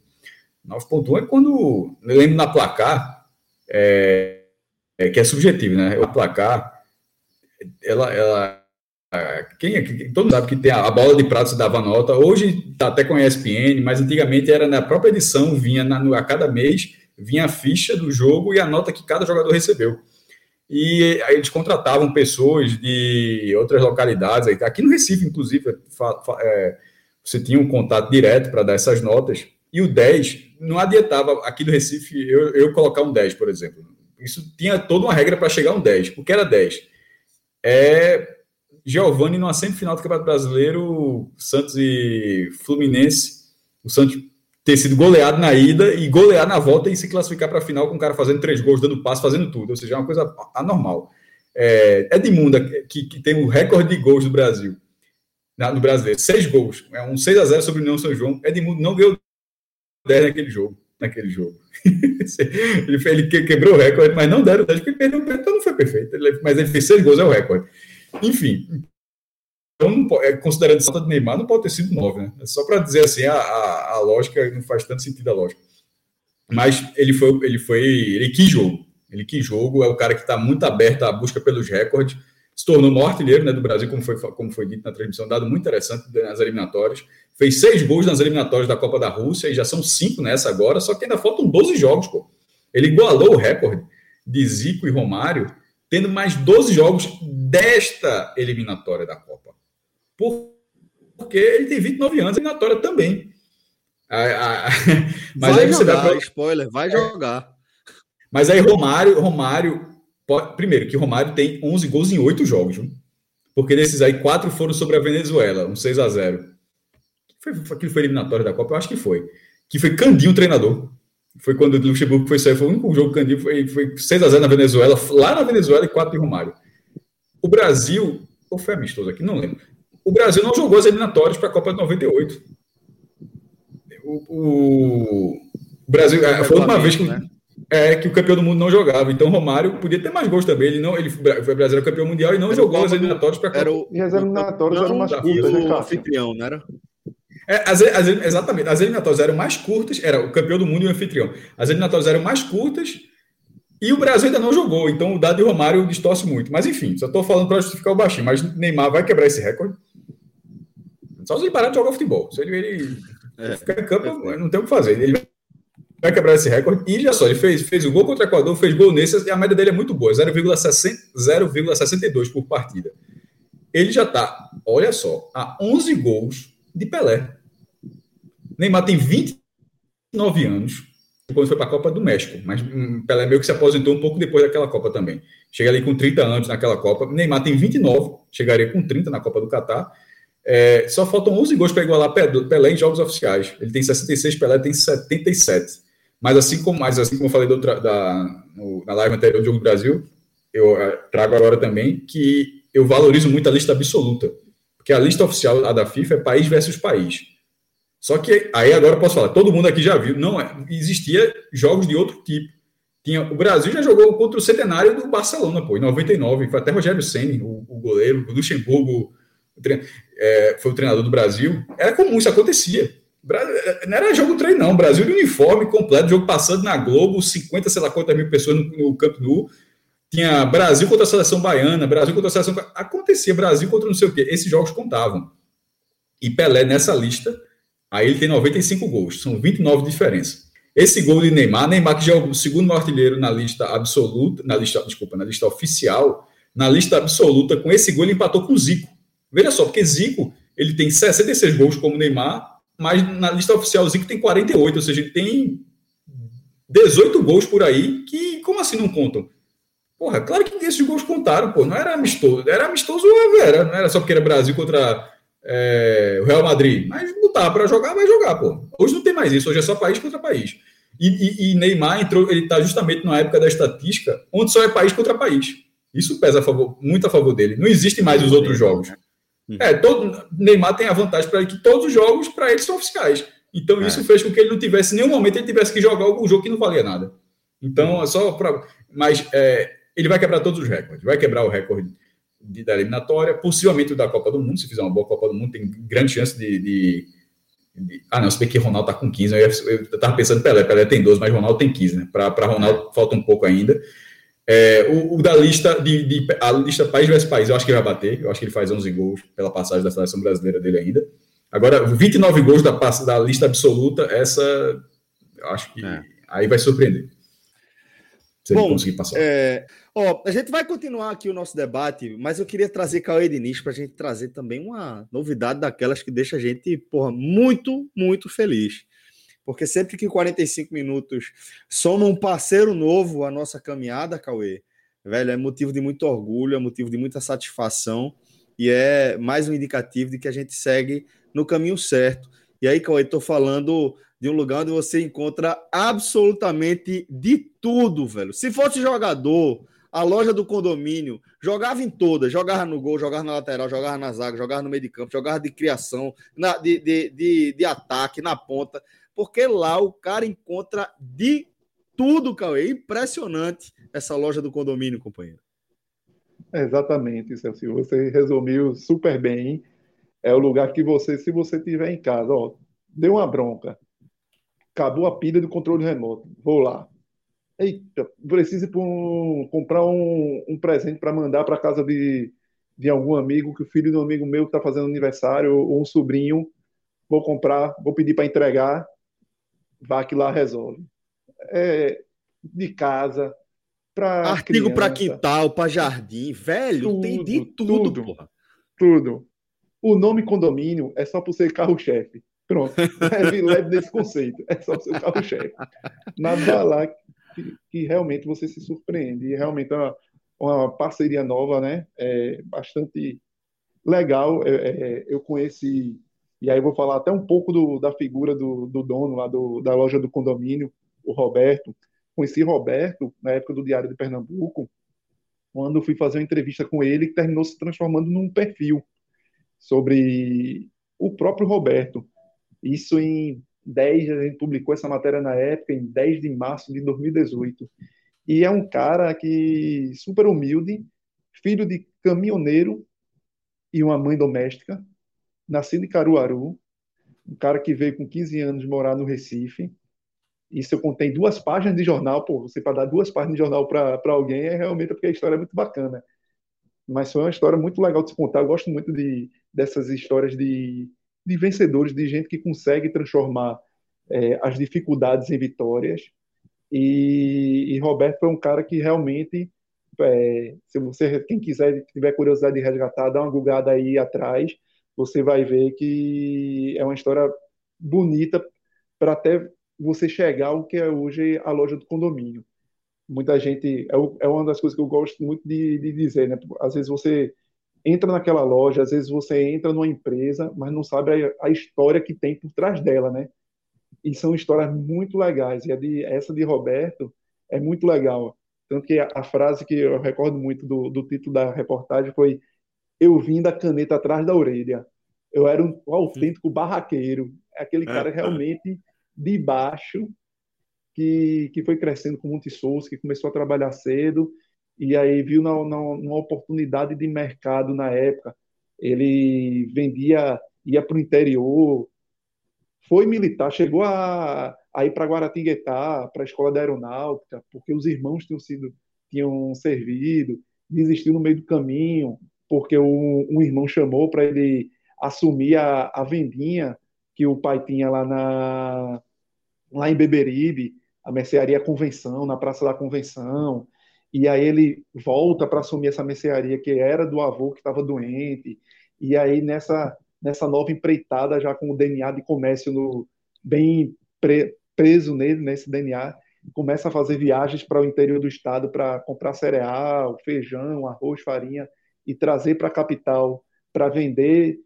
9.1 é quando. Eu lembro na placar, é, é, que é subjetivo, né? O placar, ela. ela quem, quem todo mundo sabe que tem a, a bola de prata se dava nota. Hoje tá até com a ESPN, mas antigamente era na própria edição, vinha na, no, a cada mês vinha a ficha do jogo e a nota que cada jogador recebeu. E aí eles contratavam pessoas de outras localidades, aqui no Recife, inclusive, é, você tinha um contato direto para dar essas notas, e o 10 não adiantava aqui do Recife eu, eu colocar um 10, por exemplo. Isso tinha toda uma regra para chegar a um 10, porque era 10. É Giovanni numa semifinal do Campeonato Brasileiro, Santos e Fluminense. O Santos ter sido goleado na ida e golear na volta e se classificar para a final com o cara fazendo três gols, dando passo, fazendo tudo. Ou seja, é uma coisa anormal. É, Edmunda, que, que tem o recorde de gols do Brasil, no brasileiro. Seis gols. É um 6 a 0 sobre o União São João. Edmundo não ganhou 10 naquele jogo. Naquele jogo. [laughs] ele, ele quebrou o recorde, mas não deram 10, porque perdeu o pênalti, então não foi perfeito. Ele, mas ele fez seis gols, é o recorde. Enfim. Então, é, considerando a de Neymar, não pode ter sido 9, né? É só para dizer assim, a, a, a, lógica não faz tanto sentido a lógica. Mas ele foi, ele foi, ele quis jogo. Ele quis jogo, é o cara que está muito aberto à busca pelos recordes se tornou maior artilheiro né, do Brasil, como foi, como foi dito na transmissão, dado muito interessante nas eliminatórias. Fez seis gols nas eliminatórias da Copa da Rússia e já são cinco nessa agora, só que ainda faltam 12 jogos, pô. Ele igualou o recorde de Zico e Romário, tendo mais 12 jogos desta eliminatória da Copa. Por, porque ele tem 29 anos, eliminatória também. [laughs] mas vai aí você jogar, dá spoiler, vai jogar. Mas aí Romário, Romário Primeiro, que Romário tem 11 gols em 8 jogos, viu? porque desses aí, quatro foram sobre a Venezuela, um 6 a 0 foi, Aquilo foi eliminatório da Copa? Eu acho que foi. Que foi Candinho o treinador. Foi quando o Luxemburgo foi sair, foi o único jogo que Candinho foi, foi 6 a 0 na Venezuela, lá na Venezuela e 4 de Romário. O Brasil, ou foi amistoso aqui, não lembro. O Brasil não jogou as eliminatórias para a Copa de 98. O, o, o Brasil, é, foi uma vez que. Né? é que o campeão do mundo não jogava. Então, Romário podia ter mais gols também. Ele não, ele foi brasileiro campeão mundial e não era jogou as eliminatórias para era o, E as eliminatórias eram mais curtas, o anfitrião, não era? É, as, as, exatamente, as eliminatórias eram mais curtas, era o campeão do mundo e o anfitrião. As eliminatórias eram mais curtas e o Brasil ainda não jogou, então o dado de Romário distorce muito. Mas enfim, só estou falando para justificar o baixinho. Mas Neymar vai quebrar esse recorde. Só se ele parar de jogar futebol. Se ele, ele é, ficar em campo, é, não tem o que fazer. Ele vai quebrar esse recorde. E já só, ele fez, fez o gol contra o Equador, fez gol nesse, e a média dele é muito boa, 0,62 por partida. Ele já está, olha só, a 11 gols de Pelé. Neymar tem 29 anos, quando foi para a Copa do México, mas hum, Pelé meio que se aposentou um pouco depois daquela Copa também. Chega ali com 30 anos naquela Copa. Neymar tem 29, chegaria com 30 na Copa do Catar. É, só faltam 11 gols para igualar Pelé em jogos oficiais. Ele tem 66, Pelé tem 77. Mas assim como, mas assim como eu falei da, no, na live anterior do Jogo do Brasil, eu eh, trago agora também que eu valorizo muito a lista absoluta. Porque a lista oficial a da FIFA é país versus país. Só que aí agora eu posso falar, todo mundo aqui já viu, não é, existia jogos de outro tipo. Tinha, o Brasil já jogou contra o centenário do Barcelona, pô, em 99, foi até Rogério Ceni, o, o goleiro, o Luxemburgo, o é, foi o treinador do Brasil. Era comum, isso acontecia. Não era jogo treino, não. Brasil de uniforme completo, jogo passando na Globo, 50, sei lá quantas mil pessoas no, no Campo Nou. Tinha Brasil contra a seleção baiana, Brasil contra a seleção. Acontecia Brasil contra não sei o quê. Esses jogos contavam. E Pelé nessa lista, aí ele tem 95 gols, são 29 de diferença. Esse gol de Neymar, Neymar que já é o segundo artilheiro na lista absoluta, na lista, desculpa, na lista oficial, na lista absoluta, com esse gol ele empatou com Zico. Veja só, porque Zico, ele tem 66 gols como Neymar, mas na lista oficial Zico tem 48, ou seja, ele tem 18 gols por aí que, como assim não contam? Porra, claro que esses gols contaram, pô, não era amistoso, era amistoso, era, não era só porque era Brasil contra é, o Real Madrid, mas botar para jogar, vai jogar, pô. Hoje não tem mais isso, hoje é só país contra país. E, e, e Neymar entrou, ele está justamente na época da estatística, onde só é país contra país. Isso pesa a favor, muito a favor dele. Não existem mais os outros jogos. Uhum. É, todo, Neymar tem a vantagem para que todos os jogos para ele são oficiais. Então isso é. fez com que ele não tivesse, nenhum momento ele tivesse que jogar algum jogo que não valia nada. Então, é só para. Mas é, ele vai quebrar todos os recordes. Vai quebrar o recorde de, da eliminatória, possivelmente o da Copa do Mundo. Se fizer uma boa Copa do Mundo, tem grande chance de. de, ah, não, se bem que Ronaldo está com 15. Eu, estava pensando Pelé. Pelé tem 12, mas Ronaldo tem 15, né? Para Ronaldo falta um pouco ainda. É, o, o, da lista de, de, a lista país versus país, eu acho que vai bater. Eu acho que ele faz 11 gols pela passagem da seleção brasileira dele ainda. Agora, 29 gols da, da lista absoluta, essa eu acho que é. aí vai surpreender. Se Bom, ele conseguir passar. É, ó, a gente vai continuar aqui o nosso debate, mas eu queria trazer Cauê Diniz para a gente trazer também uma novidade daquelas que deixa a gente porra, muito, muito feliz porque sempre que 45 minutos soma um parceiro novo à nossa caminhada, Cauê, velho, é motivo de muito orgulho, é motivo de muita satisfação e é mais um indicativo de que a gente segue no caminho certo. E aí, Cauê, estou falando de um lugar onde você encontra absolutamente de tudo, velho. Se fosse jogador, a loja do condomínio, jogava em todas, jogava no gol, jogava na lateral, jogava na zaga, jogava no meio de campo, jogava de criação, na, de, de, de, de ataque, na ponta, porque lá o cara encontra de tudo, Cauê. Impressionante essa loja do condomínio, companheiro. Exatamente, Celso. Você resumiu super bem. É o lugar que você, se você tiver em casa, ó, deu uma bronca, acabou a pilha do controle remoto, vou lá. Eita, preciso um, comprar um, um presente para mandar para casa de, de algum amigo, que o filho de um amigo meu está fazendo aniversário, ou um sobrinho. Vou comprar, vou pedir para entregar, vá que lá resolve. É, de casa, para. Artigo para quintal, para jardim, velho, tudo, tem de tudo, tudo, porra. Tudo. O nome condomínio é só por ser carro-chefe. Pronto, [laughs] leve, leve desse conceito. É só ser carro-chefe. Nada lá que, que, realmente você se surpreende. E realmente é uma, uma parceria nova, né? É bastante legal. É, é, eu conheci, e aí vou falar até um pouco do, da figura do, do dono lá do, da loja do condomínio, o Roberto. Conheci Roberto na época do Diário de Pernambuco, quando fui fazer uma entrevista com ele, que terminou se transformando num perfil sobre o próprio Roberto. Isso em 10, a gente publicou essa matéria na época, em 10 de março de 2018. E é um cara que super humilde, filho de caminhoneiro e uma mãe doméstica, nascido em Caruaru, um cara que veio com 15 anos morar no Recife. Isso eu contei duas páginas de jornal, pô, você para dar duas páginas de jornal para alguém é realmente porque a história é muito bacana. Mas foi uma história muito legal de se contar. Eu gosto muito de, dessas histórias de, de vencedores, de gente que consegue transformar é, as dificuldades em vitórias. E, e, Roberto foi um cara que realmente, é, se você, quem quiser, tiver curiosidade de resgatar, dá uma gugada aí atrás, você vai ver que é uma história bonita para até você chegar ao que é hoje a loja do condomínio. Muita gente, é, é uma das coisas que eu gosto muito de, de dizer, né? Às vezes você entra naquela loja, às vezes você entra numa empresa, mas não sabe a, a história que tem por trás dela, né? E são histórias muito legais. E de, essa de Roberto é muito legal. Tanto que a, a frase que eu recordo muito do, do, título da reportagem foi: Eu vim da caneta atrás da orelha. Eu era um autêntico barraqueiro. Aquele é, cara realmente de baixo que, que foi crescendo com Monte Souza, que começou a trabalhar cedo e aí viu na, na, uma oportunidade de mercado na época. Ele vendia, ia para o interior, foi militar, chegou a, a ir para Guaratinguetá, para a escola da aeronáutica, porque os irmãos tinham sido tinham servido, desistiu no meio do caminho, porque um, um irmão chamou para ele assumir a, a vendinha que o pai tinha lá na lá em Beberibe, a mercearia Convenção, na Praça da Convenção, e aí ele volta para assumir essa mercearia que era do avô que estava doente, e aí nessa nessa nova empreitada já com o DNA de comércio no, bem pre, preso nele, nesse DNA, começa a fazer viagens para o interior do estado para comprar cereal, feijão, arroz, farinha e trazer para a capital para vender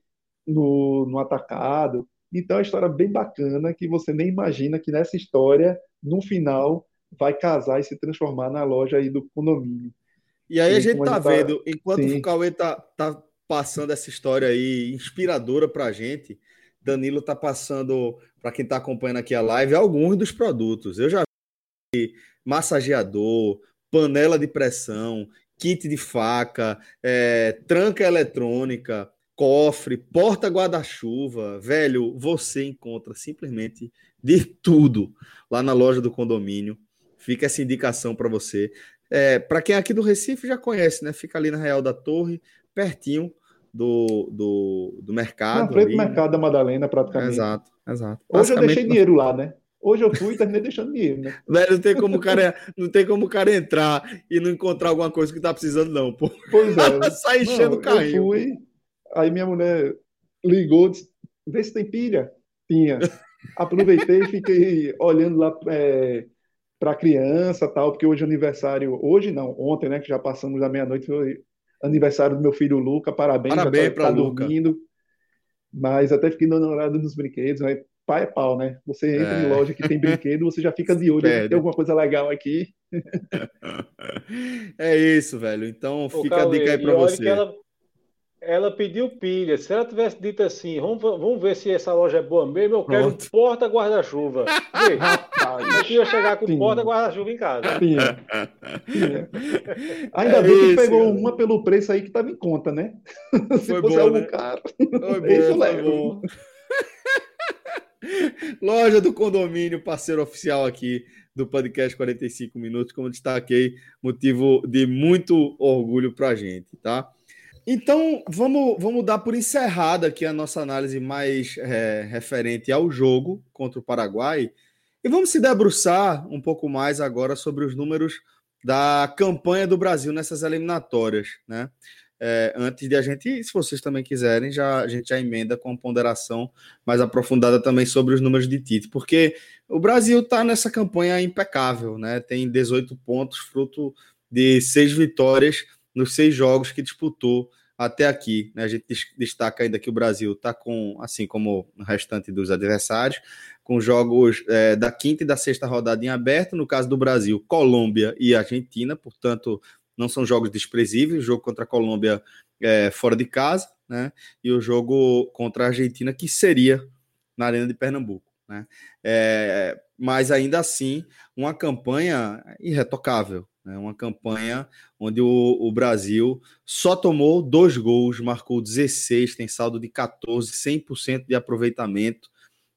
no, no atacado. Então é uma história bem bacana que você nem imagina que nessa história, no final, vai casar e se transformar na loja aí do condomínio. E aí a gente tá, tá vendo, enquanto Sim. o Cauê tá, tá passando essa história aí inspiradora para a gente. Danilo está passando, para quem está acompanhando aqui a live, alguns dos produtos. Eu já vi massageador, panela de pressão, kit de faca, é, tranca eletrônica, cofre, porta guarda-chuva. Velho, você encontra simplesmente de tudo lá na loja do condomínio. Fica essa indicação para você. É, para quem é aqui do Recife já conhece, né? Fica ali na Real da Torre, pertinho do, do, do mercado. Na frente do mercado da Madalena, praticamente. Exato, exato. Hoje eu deixei dinheiro lá, né? Hoje eu fui e terminei deixando dinheiro, né? [laughs] Não tem como o cara, não tem como cara entrar e não encontrar alguma coisa que tá precisando, não, pô. Pois é. [laughs] Sai enchendo o carrinho. Eu fui, aí minha mulher ligou, disse, vê se tem pilha. Tinha. Aproveitei e fiquei olhando lá é, para a criança tal, porque hoje é aniversário, hoje não, ontem, né, que já passamos da meia-noite, foi aniversário do meu filho Luca, parabéns, parabéns para tá Luca. dormindo. Mas até fiquei dando olhada nos brinquedos, né? Pai é pau, né? Você entra é. em loja que tem brinquedo, você já fica de olho, tem alguma coisa legal aqui. [laughs] É isso, velho. Então fica a dica aí para você. Ela, ela, pediu pilha. Se ela tivesse dito assim, vamos, vamos ver se essa loja é boa mesmo, eu quero Pronto. um porta guarda-chuva. [laughs] Eu ia chegar com porta guarda-chuva em casa. Pinha. [laughs] Pinha. Ainda é bem que pegou cara. uma pelo preço aí que estava em conta, né? Se foi fosse bom, algo né? caro. Foi bom, foi bom. Loja do condomínio, parceiro oficial aqui do podcast 45 minutos, como destaquei, motivo de muito orgulho para a gente, tá? Então, vamos, vamos dar por encerrada aqui a nossa análise mais é, referente ao jogo contra o Paraguai e vamos se debruçar um pouco mais agora sobre os números da campanha do Brasil nessas eliminatórias, né? É, antes de a gente, se vocês também quiserem, já, a gente já emenda com ponderação mais aprofundada também sobre os números de Tite, porque o Brasil está nessa campanha impecável, né? Tem 18 pontos, fruto de seis vitórias nos seis jogos que disputou até aqui. Né? A gente destaca ainda que o Brasil está com, assim como o restante dos adversários, com jogos é, da quinta e da sexta rodada em aberto. No caso do Brasil, Colômbia e Argentina, portanto, não são jogos desprezíveis. O jogo contra a Colômbia é, fora de casa, né? E o jogo contra a Argentina, que seria na Arena de Pernambuco. Né? É, mas ainda assim, uma campanha irretocável. Né? Uma campanha onde o, o, Brasil só tomou dois gols, marcou 16, tem saldo de 14, 100% de aproveitamento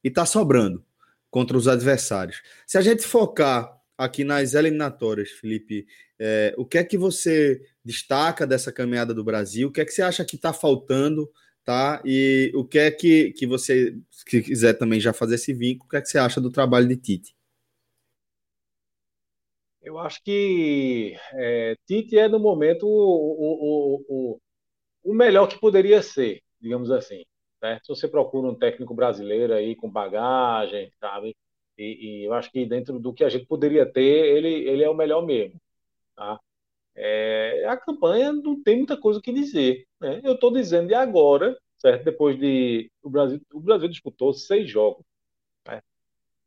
e está sobrando contra os adversários. Se a gente focar aqui nas eliminatórias, Felipe, é, o que é que você destaca dessa caminhada do Brasil? O que é que você acha que está faltando? Tá? E o que é que, que você, se quiser também já fazer esse vínculo, o que é que você acha do trabalho de Tite? Eu acho que é, Tite é, no momento, o, o, o, o melhor que poderia ser, digamos assim. Né? Se você procura um técnico brasileiro aí com bagagem, sabe? E, e, eu acho que dentro do que a gente poderia ter, ele, ele é o melhor mesmo. Tá? É, a campanha não tem muita coisa que dizer. Né? Eu estou dizendo de agora, certo? Depois de. O Brasil, o Brasil disputou seis jogos. Né?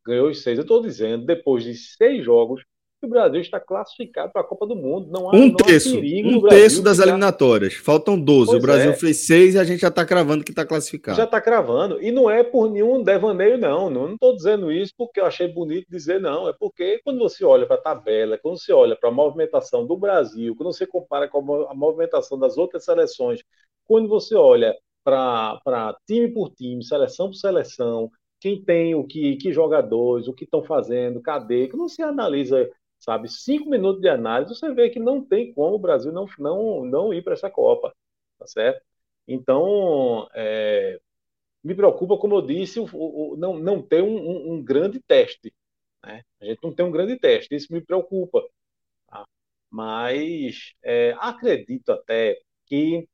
Ganhou os seis. Eu estou dizendo, depois de seis jogos, o Brasil está classificado para a Copa do Mundo. Não há, um terço, um terço das ficar... eliminatórias. Faltam 12. Pois o Brasil é. fez seis e a gente já está cravando que está classificado. Já está cravando. E não é por nenhum devaneio, não. Não estou dizendo isso porque eu achei bonito dizer, não. É porque quando você olha para a tabela, quando você olha para a movimentação do Brasil, quando você compara com a movimentação das outras seleções, quando você olha para time por time, seleção por seleção, quem tem o que, que jogadores, o que estão fazendo, cadê, que não se analisa sabe? Cinco minutos de análise, você vê que não tem como o Brasil não, não, não ir para essa Copa, tá certo? Então, é, me preocupa, como eu disse, o, o, não, não ter um, um, um, grande teste. Né? A gente não tem um grande teste, isso me preocupa. Tá? Mas é, acredito até que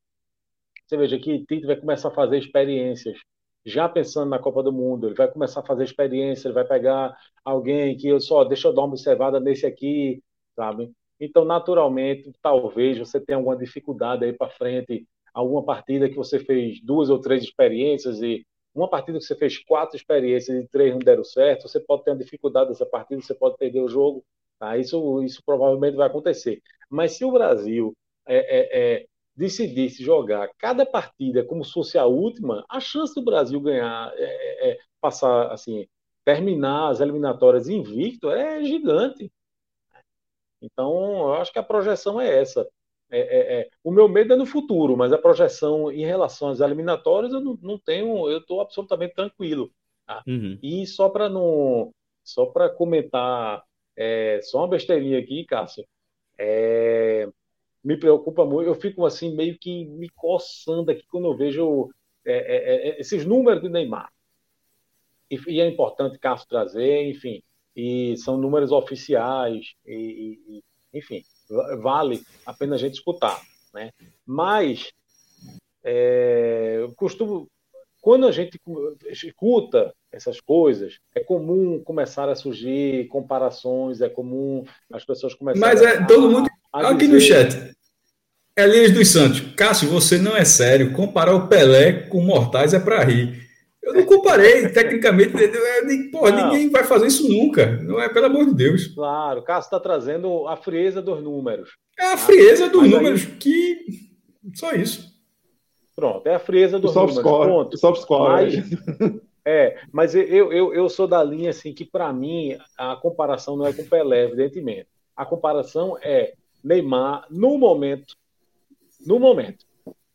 você veja que Tite vai começar a fazer experiências já pensando na Copa do Mundo, ele vai começar a fazer experiência, ele vai pegar alguém que eu só deixa eu dar uma observada nesse aqui, sabe? Então, naturalmente, talvez você tenha alguma dificuldade aí para frente, alguma partida que você fez duas ou três experiências e uma partida que você fez quatro experiências e três não deram certo, você pode ter uma dificuldade nessa partida, você pode perder o jogo, tá? Isso, isso provavelmente vai acontecer. Mas se o Brasil é, é, é decidisse jogar cada partida como se fosse a última, a chance do Brasil ganhar, é, é, é, passar, assim, terminar as eliminatórias invicto é gigante. Então, eu acho que a projeção é essa. É, é, é, o meu medo é no futuro, mas a projeção em relação às eliminatórias eu não, não tenho, eu estou absolutamente tranquilo. Tá? Uhum. E só para não, só para comentar, só uma besteirinha aqui, Cássio. É, me preocupa muito. Eu fico assim, meio que me coçando aqui quando eu vejo é, é, é esses números do Neymar. E, e, é importante Cássio trazer, enfim. E são números oficiais, e, e, enfim, vale a pena a gente escutar. Né? Mas é, eu costumo. Quando a gente escuta essas coisas, é comum começar a surgir comparações, é comum as pessoas começarem Mas é a, todo mundo Aqui no chat. Elias dos Santos. Cássio, você não é sério. Comparar o Pelé com Mortais é para rir. Eu não comparei, [laughs] tecnicamente. Pô, ninguém vai fazer isso nunca. Não é, pelo amor de Deus. Claro, o Cássio está trazendo a frieza dos números. É a frieza dos números aí... que. Só isso. Pronto, é a frieza dos o soft números. Score, Ponto. O soft score. Mas, [laughs] é, mas eu, eu, eu sou da linha assim que, para mim, a comparação não é com Pelé, evidentemente. A comparação é Neymar no momento. No momento.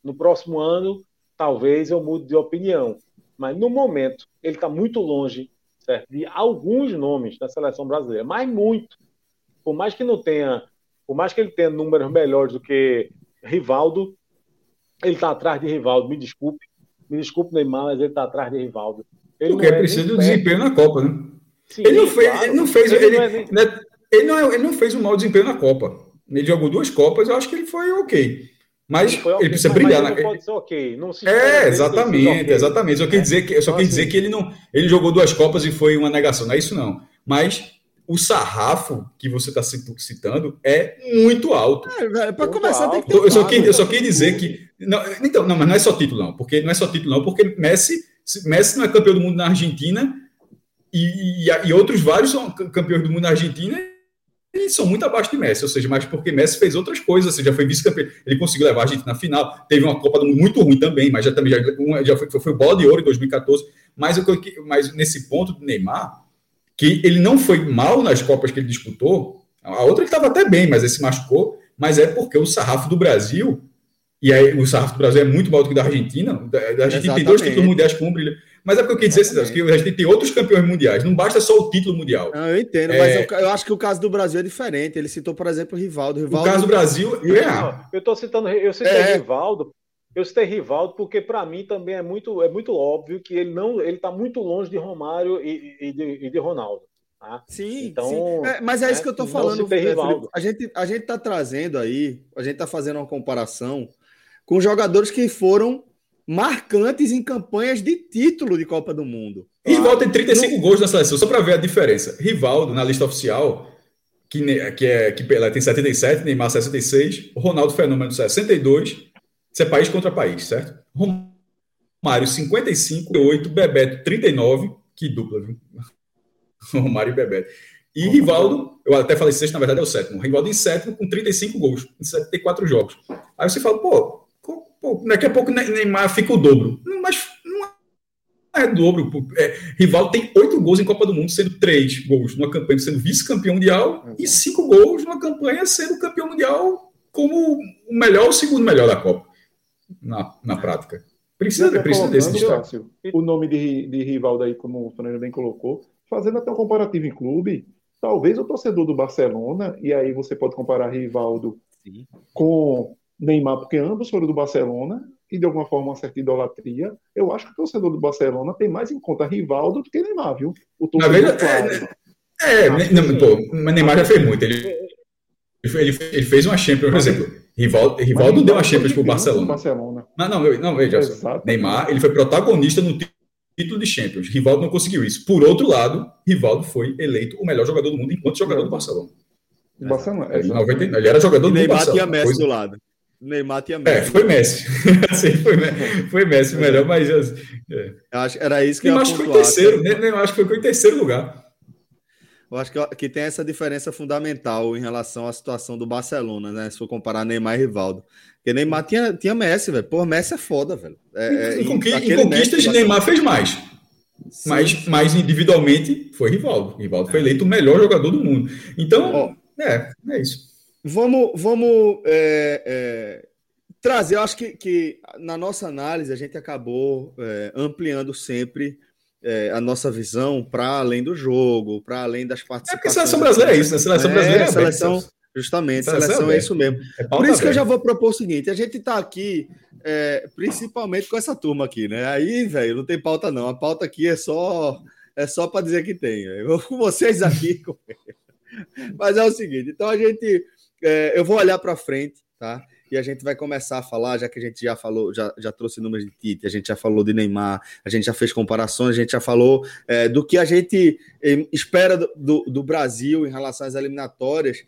No próximo ano, talvez eu mude de opinião mas no momento ele está muito longe certo? de alguns nomes da seleção brasileira, mas muito. Por mais que não tenha, por mais que ele tenha números melhores do que Rivaldo, ele está atrás de Rivaldo. Me desculpe, me desculpe Neymar, mas ele está atrás de Rivaldo. Ele Porque é precisa do desempenho na Copa, né? Sim, ele, não fez, claro. ele não fez, ele, ele, não é nem... Né, ele, não, é, ele não fez um mau desempenho na Copa. Ele jogou duas Copas, eu acho que ele foi ok. Mas okay, ele precisa brilhar. Mas pode ser ok. Não se é, exatamente, okay. exatamente. Eu, é. dizer que, eu só então, dizer assim, que ele não. Ele jogou duas Copas e foi uma negação. Não é isso, não. Mas o sarrafo que você está citando é muito alto. É, para começar, alto. tem que ter eu, só queria, eu só queria dizer que. Não, então, não, mas não é só título, não. Porque não é só título, não, porque Messi, Messi não é campeão do mundo na Argentina e, e, e outros vários são campeões do mundo na Argentina eles são muito abaixo de Messi, ou seja, mas porque Messi fez outras coisas, ou seja, foi vice-campeão, ele conseguiu levar a gente na final, teve uma Copa do Mundo muito ruim também, mas já também já, já foi, foi, bola de ouro em 2014, mas, mas nesse ponto do Neymar, que ele não foi mal nas Copas que ele disputou, a outra ele estava até bem, mas ele se machucou, mas é porque o sarrafo do Brasil, e aí o sarrafo do Brasil é muito maior do que da Argentina, da, da Argentina tem dois títulos mundiais com um brilho, mas é porque eu queria dizer, César, que a gente tem outros campeões mundiais. Não basta só o título mundial. Não, eu entendo, é... mas eu, eu, acho que o caso do Brasil é diferente. Ele citou, por exemplo, o Rivaldo. Rivaldo... O caso do Brasil. É. Eu estou citando, eu citei é. Rivaldo. Eu citei Rivaldo porque para mim também é muito, é muito óbvio que ele não, ele está muito longe de Romário e, e, de, e de Ronaldo. Tá? Sim, então, sim. É, mas é isso que eu estou falando. a gente a gente está trazendo aí, a gente está fazendo uma comparação com jogadores que foram marcantes em campanhas de título de Copa do Mundo. Rivaldo tem 35 no... gols na seleção, só para ver a diferença. Rivaldo, na lista oficial, que, que, é, que ela tem 77, Neymar 66, Ronaldo Fenômeno 62. Isso é país contra país, certo? Romário 55, 8, Bebeto 39, que dupla, viu? [laughs] Romário e Bebeto. E Rivaldo, eu até falei sexto, na verdade é o sétimo. Rivaldo em sétimo com 35 gols, em 74 jogos. Aí você fala, pô, Pô, daqui a pouco Neymar fica o dobro. Mas não é dobro. É, rival tem oito gols em Copa do Mundo, sendo três gols numa campanha sendo vice-campeão mundial e cinco gols numa campanha sendo campeão mundial como o melhor ou o segundo melhor da Copa, na, na prática. Precisa, precisa desse destaque. O nome de, de Rivaldo aí, como o Fernando bem colocou, fazendo até um comparativo em clube, talvez o torcedor do Barcelona, e aí você pode comparar Rivaldo Sim. com Neymar, porque ambos foram do Barcelona e de alguma forma uma certa idolatria. Eu acho que o torcedor do Barcelona tem mais em conta Rivaldo do que Neymar, viu? O torcedor Na verdade, é, é, não, pô, mas Neymar já fez muito. Ele, ele, ele fez uma Champions, por exemplo. Rivaldo, Rivaldo deu uma Champions pro Barcelona. Barcelona. Não, não, não, veja só. Neymar, ele foi protagonista no título de Champions. Rivaldo não conseguiu isso. Por outro lado, Rivaldo foi eleito o melhor jogador do mundo enquanto jogador do Barcelona. Barcelona, é, 90, ele era jogador do Neymar Barcelona. Neymar tinha Messi do lado. Neymar tinha [laughs] Messi. É, foi Messi. assim, foi, foi Messi melhor, mas. É. Acho, era isso que eu acho que foi terceiro. Né? Eu acho que foi em terceiro lugar. Eu acho que, que tem essa diferença fundamental em relação à situação do Barcelona, né? Se for comparar Neymar e Rivaldo. Porque Neymar tinha, tinha Messi, velho. Pô, Messi é foda, velho. É, é, em, conqui em conquistas, Messi, Neymar fez mais. Sim, mas, mas individualmente foi Rivaldo. Rivaldo foi eleito o melhor jogador do mundo. Então, oh, é, é isso. Vamos, vamos é, é, trazer, eu acho que, que, na nossa análise a gente acabou é, ampliando sempre é, a nossa visão para além do jogo, para além das participações. É porque a seleção brasileira é isso, né? A seleção brasileira é, seleção, Justamente, seleção, seleção é, isso mesmo. Por isso que eu já vou propor o seguinte: a gente está aqui principalmente com essa turma aqui, né? Aí, velho, não tem pauta não. A pauta aqui é só é só para dizer que tem. Eu vou com vocês aqui. Mas é o seguinte, então a gente é, eu vou olhar para frente, tá? E a gente vai começar a falar, já que a gente já falou, já, já trouxe números de Tite, a gente já falou de Neymar, a gente já fez comparações, a gente já falou é, do que a gente espera do, do, do, Brasil em relação às eliminatórias.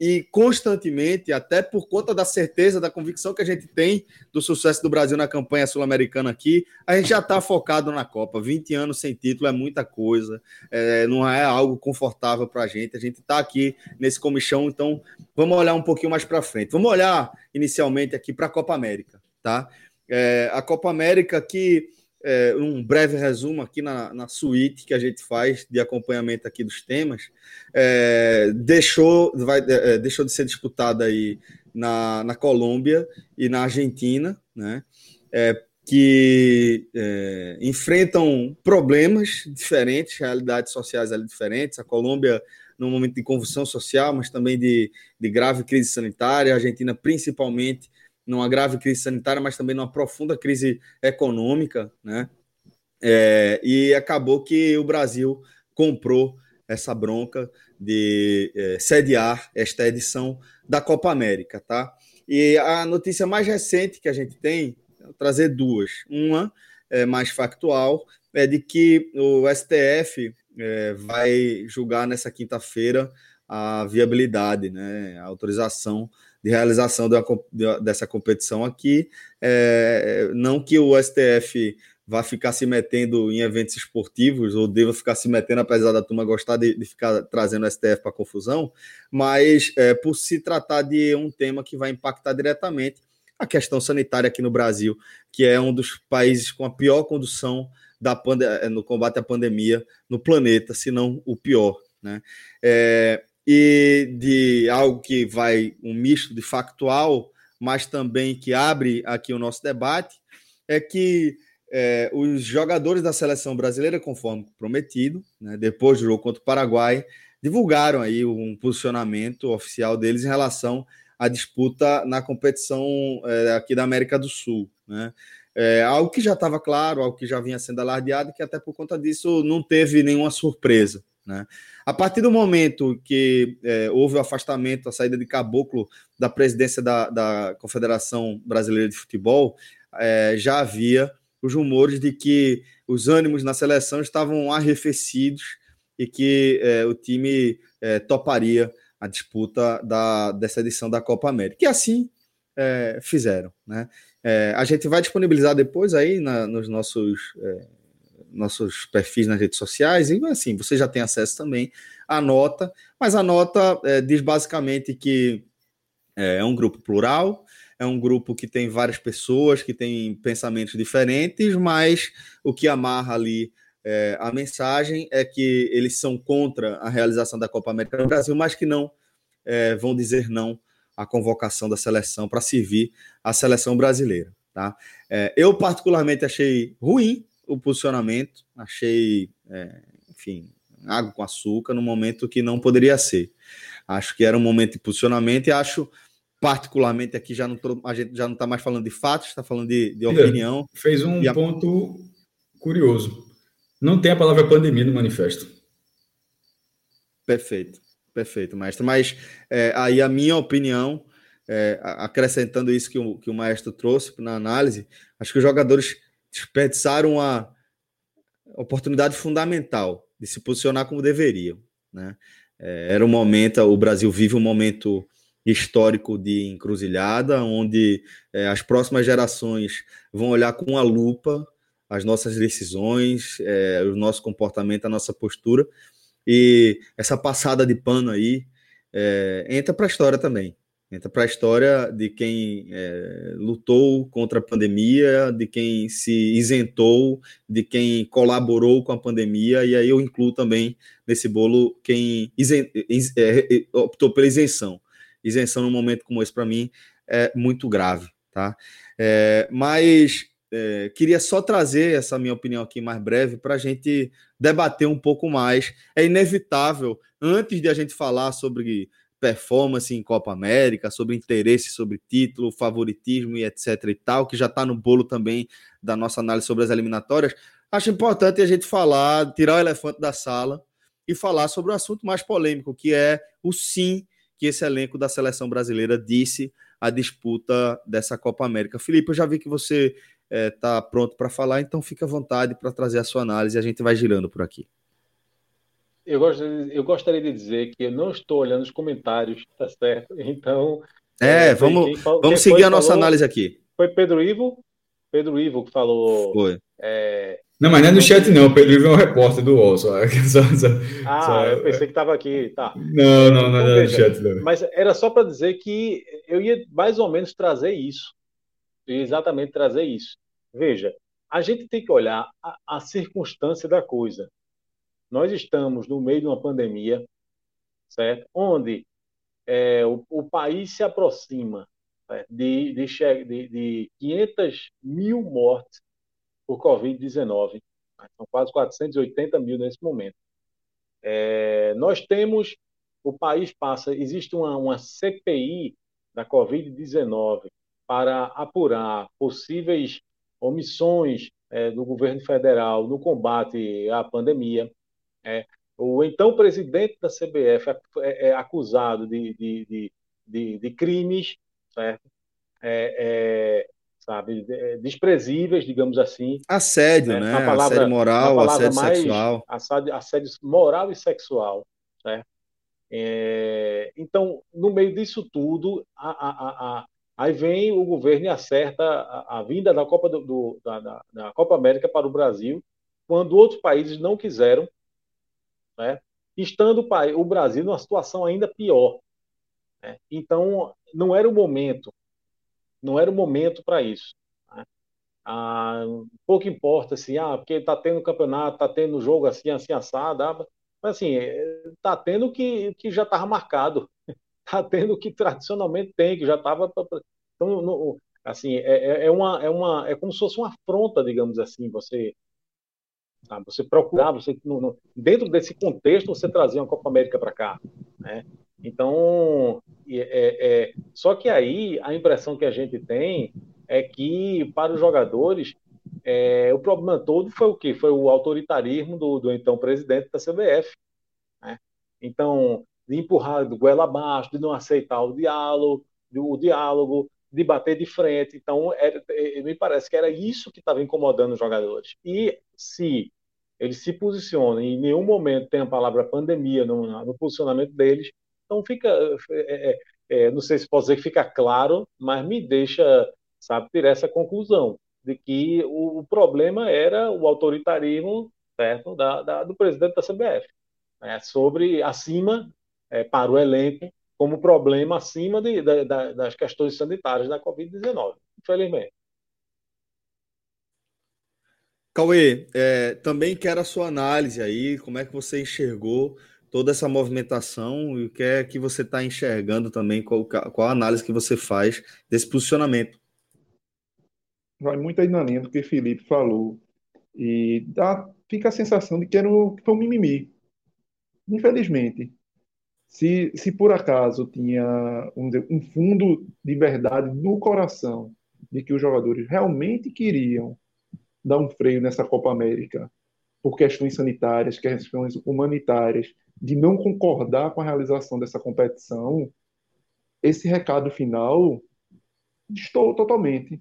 E constantemente, até por conta da certeza, da convicção que a gente tem do sucesso do Brasil na campanha sul-americana aqui, a gente já está focado na Copa. 20 anos sem título é muita coisa, é, não é algo confortável para a gente. A gente está aqui nesse comichão, então vamos olhar um pouquinho mais para frente. Vamos olhar inicialmente aqui para a Copa América, tá? É, a Copa América que é, um breve resumo aqui na, na suíte que a gente faz de acompanhamento aqui dos temas, é, deixou, vai, é, deixou de ser disputada aí na, na Colômbia e na Argentina, né? É, que é, enfrentam problemas diferentes, realidades sociais ali diferentes. A Colômbia num momento de convulsão social, mas também de, de grave crise sanitária, a Argentina principalmente numa grave crise sanitária, mas também numa profunda crise econômica, né? É, e acabou que o Brasil comprou essa bronca de é, sediar esta edição da Copa América, tá? E a notícia mais recente que a gente tem, trazer duas. Uma é mais factual, é de que o STF é, vai julgar nessa quinta-feira a viabilidade, né, a autorização de realização da, dessa competição aqui. É, não que o STF vá ficar se metendo em eventos esportivos ou deva ficar se metendo, apesar da turma gostar de, de ficar trazendo o STF para confusão, mas é, por se tratar de um tema que vai impactar diretamente a questão sanitária aqui no Brasil, que é um dos países com a pior condução da é, no combate à pandemia no planeta, se não o pior. Né? É, e de algo que vai um misto de factual, mas também que abre aqui o nosso debate, é que é, os jogadores da seleção brasileira, conforme prometido, né, depois do jogo contra o Paraguai, divulgaram aí um posicionamento oficial deles em relação à disputa na competição é, aqui da América do Sul. Né? É, algo que já estava claro, algo que já vinha sendo alardeado, que até por conta disso não teve nenhuma surpresa. Né? A partir do momento que é, houve o afastamento, a saída de Caboclo da presidência da, da Confederação Brasileira de Futebol, é, já havia os rumores de que os ânimos na seleção estavam arrefecidos e que é, o time é, toparia a disputa da, dessa edição da Copa América. E assim é, fizeram. Né? É, a gente vai disponibilizar depois aí na, nos nossos nossos perfis nas redes sociais, e assim, você já tem acesso também à nota, mas a nota é, diz basicamente que é, é um grupo plural, é um grupo que tem várias pessoas que têm pensamentos diferentes, mas o que amarra ali é, a mensagem é que eles são contra a realização da Copa América no Brasil, mas que não é, vão dizer não à convocação da seleção para servir a seleção brasileira. Tá? É, eu, particularmente, achei ruim o posicionamento, achei, é, enfim, água com açúcar no momento que não poderia ser. Acho que era um momento de posicionamento e acho, particularmente aqui, já não tô, a gente já não está mais falando de fatos, está falando de, de opinião. Fez um a... ponto curioso. Não tem a palavra pandemia no manifesto. Perfeito, perfeito, mestre. Mas é, aí a minha opinião, é, acrescentando isso que o, que o maestro trouxe na análise, acho que os jogadores desperdiçaram a oportunidade fundamental de se posicionar como deveriam. Né? É, era um momento, o Brasil vive um momento histórico de encruzilhada, onde é, as próximas gerações vão olhar com a lupa as nossas decisões, é, o nosso comportamento, a nossa postura, e essa passada de pano aí é, entra para a história também entra para a história de quem é, lutou contra a pandemia, de quem se isentou, de quem colaborou com a pandemia, e aí eu incluo também nesse bolo quem isen, é, optou pela isenção. Isenção num momento como esse, para mim, é muito grave. Tá? É, mas é, queria só trazer essa minha opinião aqui mais breve para a gente debater um pouco mais. É inevitável, antes de a gente falar sobre performance em Copa América, sobre interesse, sobre título, favoritismo e etc e tal, que já está no bolo também da nossa análise sobre as eliminatórias, acho importante a gente falar, tirar o elefante da sala e falar sobre o assunto mais polêmico, que é o sim que esse elenco da seleção brasileira disse à disputa dessa Copa América. Felipe, eu já vi que você está eh, é, pronto para falar, então fique à vontade para trazer a sua análise e a gente vai girando por aqui. Eu, gostaria, eu gostaria de dizer que eu não estou olhando os comentários, [laughs] tá certo? Então. É, é vamos, quem, vamos seguir a nossa falou, análise aqui. Foi Pedro Ivo? Pedro Ivo que falou. Foi. É, não, mas não é no chat, não. O Pedro Ivo é um repórter do UOL. Só, [laughs] só, só, ah, só... eu pensei que estava aqui. Tá. Não, não, não, não é no chat, não. Mas era só para dizer que eu ia mais ou menos trazer isso. Exatamente trazer isso. Veja, a gente tem que olhar a, a circunstância da coisa. Nós estamos no meio de uma pandemia, certo? Onde é, o, o, país se aproxima né, de, de, de, de 500 mil mortes por Covid-19. São quase 480 mil nesse momento. É, nós temos, o país passa, existe uma, uma CPI da Covid-19 para apurar possíveis omissões é, do governo federal no combate à pandemia. É, o então presidente da CBF é, é acusado de, de, de, de, de crimes, certo? É, é, sabe, desprezíveis, digamos assim. Assédio, né? Palavra, assédio moral, assédio mais, sexual. Assédio, assédio moral e sexual, certo? É, então, no meio disso tudo, a, a, a, aí vem o governo e acerta a, vinda da Copa, do, do da, da, Copa América para o Brasil, quando outros países não quiseram, né? estando o, o Brasil numa situação ainda pior. Né? Então, não era o momento, não era o momento para isso. Né? Ah, pouco importa se, ah, porque está tendo campeonato, está tendo jogo assim, assim, assado, ah, mas assim, está tendo que, que já estava marcado, está [laughs] tendo que tradicionalmente tem, que já estava. Então, assim, é, é, é, uma, é, uma, é como se fosse uma afronta, digamos assim, você Sabe? Você procurar, você no, no, dentro desse contexto, você trazer uma Copa América para cá, né? Então, é, é, só que aí a impressão que a gente tem é que para os jogadores é, o problema todo foi o que? Foi o autoritarismo do, do então presidente da CBF. Né? Então, de empurrar do goela abaixo, de não aceitar o diálogo, o diálogo, de bater de frente. Então, era, é, me parece que era isso que estava incomodando os jogadores. E se eles se posicionam e em nenhum momento tem a palavra pandemia no, no posicionamento deles, então fica, é, é, é, não sei se pode dizer que fica claro, mas me deixa, sabe, ter essa conclusão de que o, o problema era o autoritarismo certo, da, da, do presidente da CBF, né, sobre acima é, para o elenco como problema acima de, das questões sanitárias da Covid-19, infelizmente. Cauê, é, também quero a sua análise aí, como é que você enxergou toda essa movimentação e o que é que você está enxergando também, qual, qual a análise que você faz desse posicionamento? Vai muito aí na linha do que o Felipe falou. E dá, fica a sensação de que, era um, que foi um mimimi. Infelizmente. Se, se por acaso tinha dizer, um fundo de verdade no coração de que os jogadores realmente queriam dar um freio nessa Copa América por questões sanitárias, questões humanitárias, de não concordar com a realização dessa competição, esse recado final estou totalmente.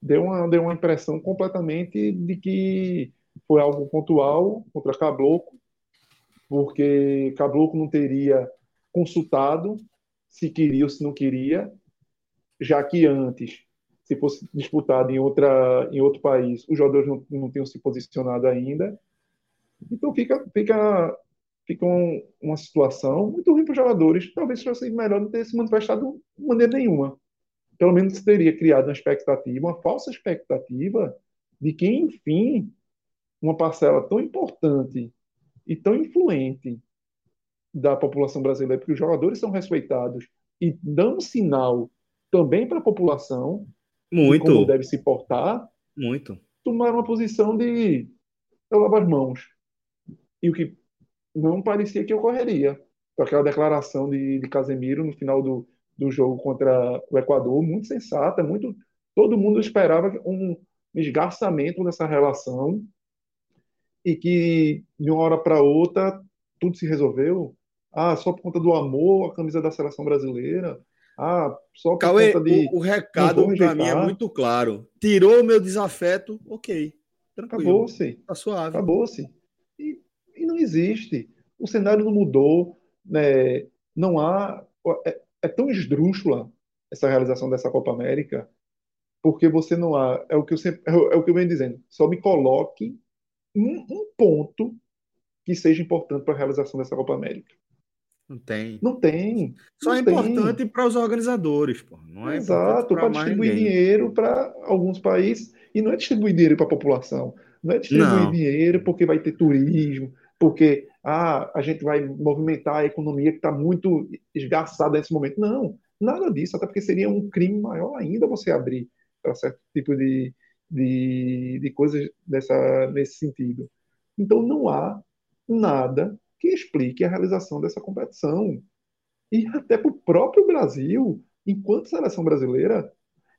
Deu uma, deu uma impressão completamente de que foi algo pontual contra Caboclo, porque Caboclo não teria consultado se queria ou se não queria, já que antes se fosse disputado em, outra, em outro país, os jogadores não, não tinham se posicionado ainda. Então fica, fica, fica um, uma situação muito ruim para os jogadores. Talvez fosse melhor não ter se manifestado de maneira nenhuma. Pelo menos teria criado uma expectativa, uma falsa expectativa de que, enfim, uma parcela tão importante e tão influente da população brasileira, porque os jogadores são respeitados e dão um sinal também para a população muito. como deve se portar, muito. Tomar uma posição de eu lavo as mãos. E o que não parecia que ocorreria. Com aquela declaração de, de Casemiro no final do, do jogo contra o Equador, muito sensata, muito. Todo mundo esperava um esgarçamento nessa relação e que de uma hora para outra tudo se resolveu. Ah, só por conta do amor à camisa da seleção brasileira. Ah, só Cauê, de. O, o recado para mim é muito claro. Tirou o meu desafeto, ok. Acabou-se. Tá suave. Acabou-se. E, e, não existe. O cenário não mudou, né? não há. É, é tão esdrúxula essa realização dessa Copa América, porque você não há. É o que eu sempre, é o que eu venho dizendo. Só me coloque um, um ponto que seja importante para a realização dessa Copa América. Não tem. Não tem. Só não é importante para os organizadores, pô. Não é Exato, para distribuir ninguém. dinheiro para alguns países e não é distribuir dinheiro para a população. Não é distribuir não. dinheiro porque vai ter turismo, porque ah, a gente vai movimentar a economia que está muito esgarçada nesse momento. Não, nada disso, até porque seria um crime maior ainda você abrir para certo tipo de, de, de coisas dessa, nesse sentido. Então não há nada que explique a realização dessa competição. E até para o próprio Brasil, enquanto seleção brasileira,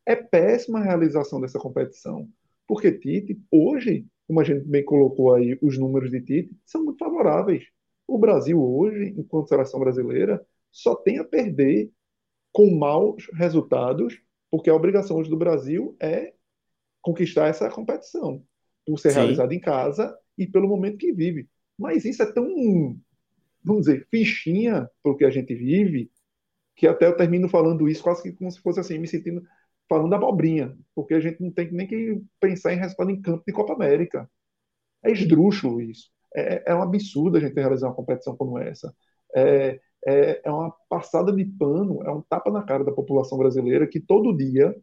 é péssima a realização dessa competição. Porque Tite, hoje, como a gente bem colocou aí, os números de Tite são muito favoráveis. O Brasil hoje, enquanto seleção brasileira, só tem a perder com maus resultados, porque a obrigação hoje do Brasil é conquistar essa competição, por ser Sim. realizada em casa e pelo momento que vive. Mas isso é tão, vamos dizer, fichinha para o que a gente vive, que até eu termino falando isso quase que como se fosse assim, me sentindo falando abobrinha, porque a gente não tem nem que pensar em resultado em campo de Copa América. É esdrúxulo isso. É, é um absurdo a gente realizar uma competição como essa. É, é, é uma passada de pano, é um tapa na cara da população brasileira que todo dia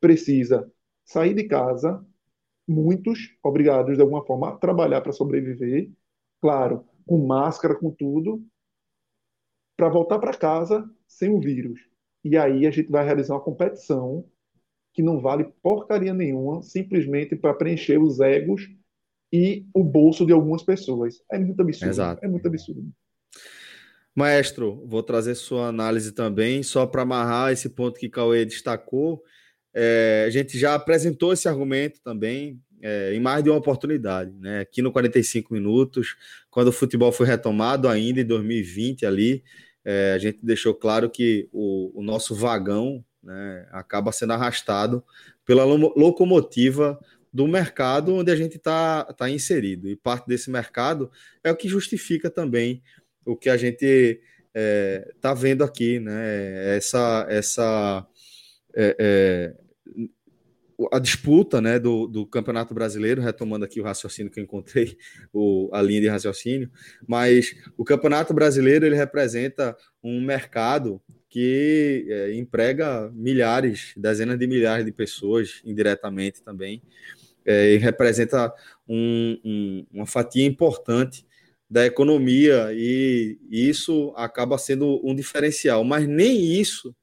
precisa sair de casa, muitos obrigados de alguma forma a trabalhar para sobreviver, claro, com máscara, com tudo, para voltar para casa sem o vírus. E aí a gente vai realizar uma competição que não vale porcaria nenhuma, simplesmente para preencher os egos e o bolso de algumas pessoas. É muito absurdo. Exato. É muito absurdo. Maestro, vou trazer sua análise também, só para amarrar esse ponto que Cauê destacou. É, a gente já apresentou esse argumento também é, em mais de uma oportunidade, né? Aqui no 45 minutos, quando o futebol foi retomado ainda em 2020 ali, é, a gente deixou claro que o, o nosso vagão né, acaba sendo arrastado pela locomotiva do mercado onde a gente está tá inserido. E parte desse mercado é o que justifica também o que a gente está é, vendo aqui, né? Essa, essa é, é, a disputa né, do, do Campeonato Brasileiro, retomando aqui o raciocínio que eu encontrei, o, a linha de raciocínio, mas o Campeonato Brasileiro ele representa um mercado que é, emprega milhares, dezenas de milhares de pessoas indiretamente também, é, e representa um, um, uma fatia importante da economia, e isso acaba sendo um diferencial, mas nem isso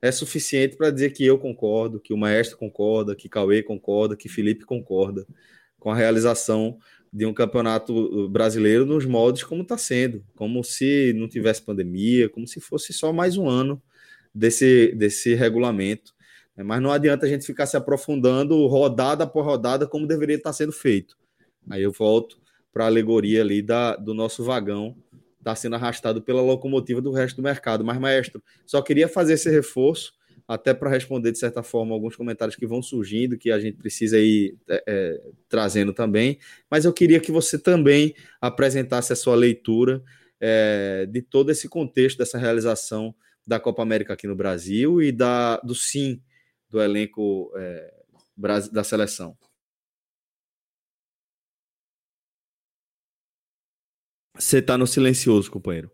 é suficiente para dizer que eu concordo, que o maestro concorda, que Cauê concorda, que Felipe concorda com a realização de um campeonato brasileiro nos moldes como está sendo, como se não tivesse pandemia, como se fosse só mais um ano desse, desse regulamento. Mas não adianta a gente ficar se aprofundando rodada por rodada como deveria estar sendo feito. Aí eu volto para a alegoria ali da, do nosso vagão está sendo arrastado pela locomotiva do resto do mercado. Mas, maestro, só queria fazer esse reforço, até para responder, de certa forma, alguns comentários que vão surgindo, que a gente precisa ir é, é, trazendo também. Mas eu queria que você também apresentasse a sua leitura é, de todo esse contexto dessa realização da Copa América aqui no Brasil e da, do sim do elenco é, da seleção. Você tá no silencioso, companheiro.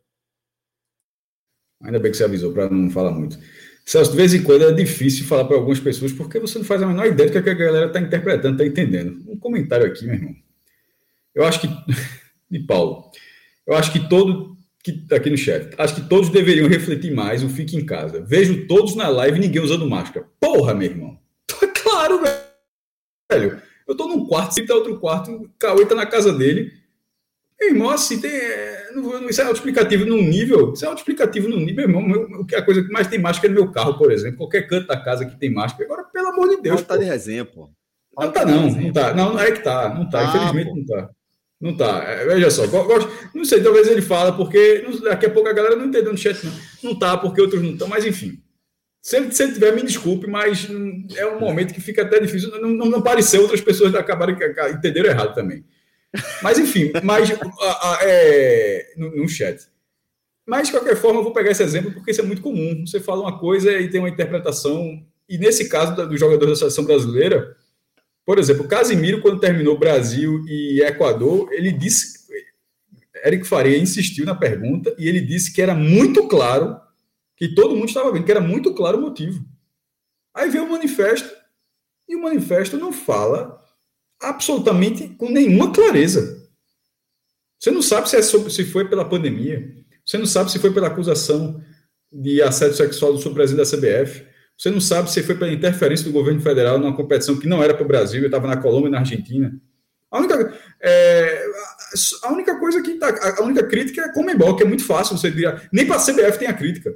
Ainda bem que você avisou para não falar muito. Celso, de vez em quando é difícil falar para algumas pessoas porque você não faz a menor ideia do que a galera está interpretando, está entendendo. Um comentário aqui, meu irmão. Eu acho que. [laughs] De Paulo. Eu acho que todo. Que, aqui no chat. Acho que todos deveriam refletir mais o Fique em Casa. Vejo todos na live ninguém usando máscara. Porra, meu irmão. [laughs] Tá claro, velho. Eu tô num quarto, se tá outro quarto, o Cauê tá na casa dele irmão, assim, tem, é, não, isso é autoexplicativo num nível, isso é autoexplicativo num nível, irmão, o que a coisa que mais tem máscara é no meu carro, por exemplo, qualquer canto da casa que tem máscara, agora, pelo amor de Deus. Tá de resenha, pô. Não tá, não, não tá, não, é que tá, não tá, ah, infelizmente pô. não tá. Não tá, é, veja só, gosto, não sei, talvez ele fala, porque daqui a pouco a galera não entendeu no chat, não. Não tá, porque outros não estão, mas enfim. Se ele, se ele tiver, me desculpe, mas é um momento que fica até difícil. Não, não, não pareceu, outras pessoas acabaram entenderam errado também. Mas, enfim, mas, é, no, chat. Mas, de qualquer forma, eu vou pegar esse exemplo porque isso é muito comum. Você fala uma coisa e tem uma interpretação. E nesse caso do jogador da seleção brasileira, por exemplo, Casimiro, quando terminou Brasil e Equador, ele disse. Eric Faria insistiu na pergunta e ele disse que era muito claro, que todo mundo estava vendo, que era muito claro o motivo. Aí veio o manifesto, e o manifesto não fala absolutamente com nenhuma clareza. Você não sabe se, é sobre, se foi pela pandemia, você não sabe se foi pela acusação de assédio sexual do presidente da CBF, você não sabe se foi pela interferência do governo federal numa competição que não era para o Brasil, eu estava na Colômbia e na Argentina. A única, é, a única coisa que tá, a única crítica é a Comembol, que é muito fácil você dizer, nem para a CBF tem a crítica.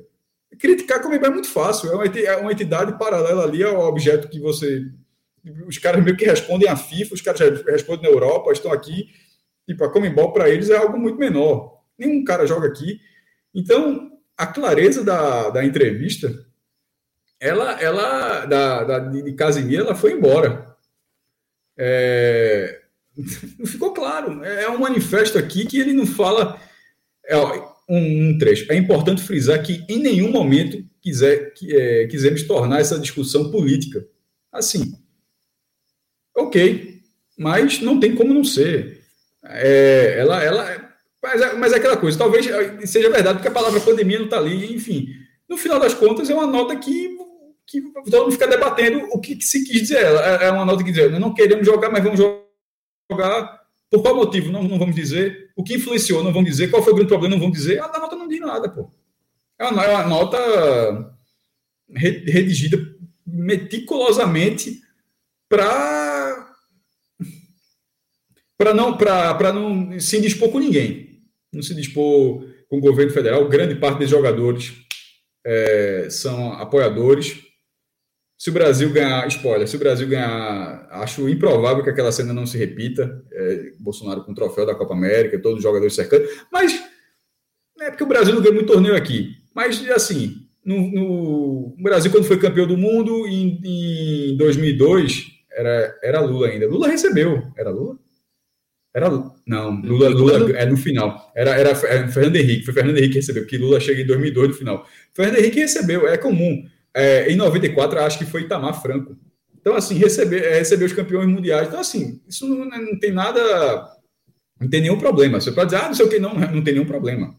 Criticar a Comembol é muito fácil, é uma entidade paralela ali ao objeto que você os caras meio que respondem à FIFA, os caras respondem na Europa, estão aqui. Tipo, a Comembol para eles é algo muito menor. Nenhum cara joga aqui. Então, a clareza da, da entrevista, ela, ela da, da, de Casimir, ela foi embora. É, [laughs] ficou claro. É, é um manifesto aqui que ele não fala. É, um, um, trecho. É importante frisar que em nenhum momento quiser, que, é, quisemos tornar essa discussão política. Assim, ok, mas não tem como não ser. É, ela, ela, mas é, mas é aquela coisa, talvez seja verdade, porque a palavra pandemia não está ali, enfim. No final das contas, é uma nota que, que todo mundo fica debatendo o que, que se quis dizer. É, é uma nota que diz, não queremos jogar, mas vamos jogar. Por qual motivo? Não, não vamos dizer. O que influenciou? Não vamos dizer. Qual foi o grande problema? Não vamos dizer. A nota não diz nada, pô. É uma, é uma nota redigida meticulosamente para para não não se dispor com ninguém, não se dispor com o governo federal. Grande parte dos jogadores é, são apoiadores. Se o Brasil ganhar, spoiler, se o Brasil ganhar, acho improvável que aquela cena não se repita. É, Bolsonaro com o troféu da Copa América, todos os jogadores cercando. Mas é porque o Brasil não ganha muito torneio aqui. Mas assim, no, no Brasil quando foi campeão do mundo em, em 2002 era, era Lula ainda. Lula recebeu. Era Lula? Era Não, Lula, Lula é no final. Era, era, era Fernando Henrique. Foi Fernando Henrique que recebeu, porque Lula chega em 2002 no final. Fernando Henrique recebeu, é comum. É, em 94, acho que foi Itamar Franco. Então, assim, receber, é, receber os campeões mundiais. Então, assim, isso não, não tem nada. Não tem nenhum problema. Você pode dizer, ah, não sei o que, não, não tem nenhum problema.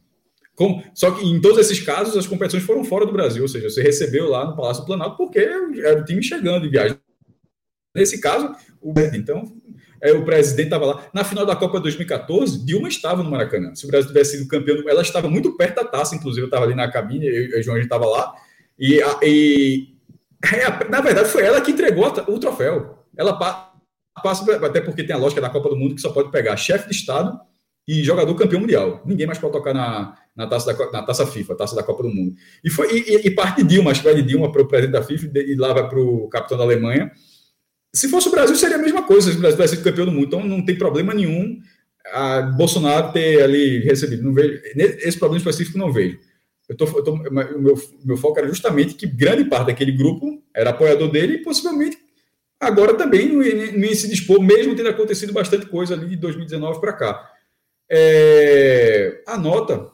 Como, só que em todos esses casos, as competições foram fora do Brasil, ou seja, você recebeu lá no Palácio Planalto porque era o time chegando em viagem Nesse caso, o, então, é, o presidente estava lá. Na final da Copa 2014, Dilma estava no Maracanã. Se o Brasil tivesse sido campeão, ela estava muito perto da taça, inclusive eu estava ali na cabine, eu o João estava lá. E, e é, na verdade, foi ela que entregou o troféu. Ela passa, até porque tem a lógica da Copa do Mundo que só pode pegar chefe de Estado e jogador campeão mundial. Ninguém mais pode tocar na, na, taça, da, na taça FIFA, taça da Copa do Mundo. E, foi, e, e parte de Dilma, acho que vai de Dilma para o presidente da FIFA e lá vai para o capitão da Alemanha. Se fosse o Brasil, seria a mesma coisa, se o Brasil tivesse sido campeão do mundo. Então, não tem problema nenhum a Bolsonaro ter ali recebido. Não vejo, esse problema específico não vejo. Eu tô, eu tô, o meu, meu foco era justamente que grande parte daquele grupo era apoiador dele e possivelmente agora também não ia, não ia se dispor, mesmo tendo acontecido bastante coisa ali de 2019 para cá. É, a nota,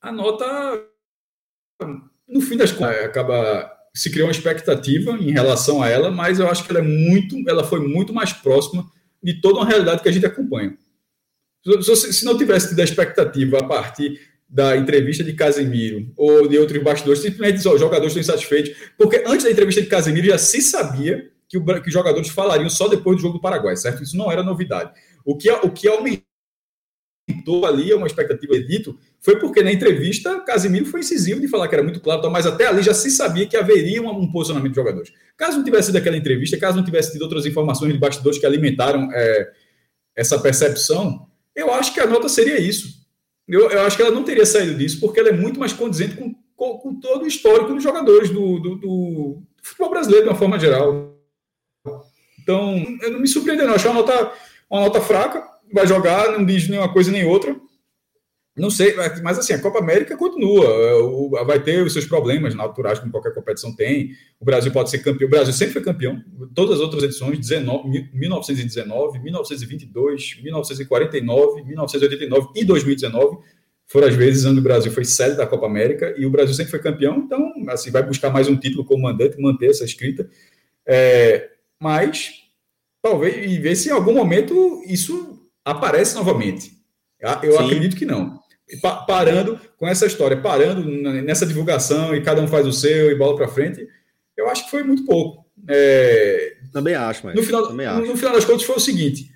a nota, no fim das contas, acaba se criou uma expectativa em relação a ela, mas eu acho que ela é muito, ela foi muito mais próxima de toda uma realidade que a gente acompanha. Se, se não tivesse tido a expectativa a partir da entrevista de Casemiro ou de outros bastidores, simplesmente os jogadores estão insatisfeitos, porque antes da entrevista de Casemiro já se sabia que, o, que os jogadores falariam só depois do jogo do Paraguai, certo? Isso não era novidade. O que, o que aumentou aumentou ali uma expectativa dito foi porque na entrevista Casimiro foi incisivo de falar que era muito claro, mas até ali já se sabia que haveria um, posicionamento de jogadores. Caso não tivesse sido aquela entrevista, caso não tivesse tido outras informações de bastidores que alimentaram é, essa percepção, eu acho que a nota seria isso. Eu, eu, acho que ela não teria saído disso, porque ela é muito mais condizente com, com, com todo o histórico dos jogadores do, do, do, futebol brasileiro, de uma forma geral. Então, eu não me surpreendeu, não. Eu achei uma nota, uma nota fraca, vai jogar, não diz nenhuma coisa nem outra. Não sei, mas assim, a Copa América continua. Vai ter os seus problemas naturais, como qualquer competição tem. O Brasil pode ser campeão. O Brasil sempre foi campeão. Todas as outras edições, 19, 1919, 1922, 1949, 1989 e 2019, foram as vezes onde o Brasil foi sede da Copa América e o Brasil sempre foi campeão. Então, assim, vai buscar mais um título como mandante, manter essa escrita. É, mas, talvez, e ver se em algum momento isso aparece novamente. Eu Sim. acredito que não parando com essa história, parando nessa divulgação e cada um faz o seu e bola para frente, eu acho que foi muito pouco. É, também acho, mas no final, também acho. no final das contas foi o seguinte: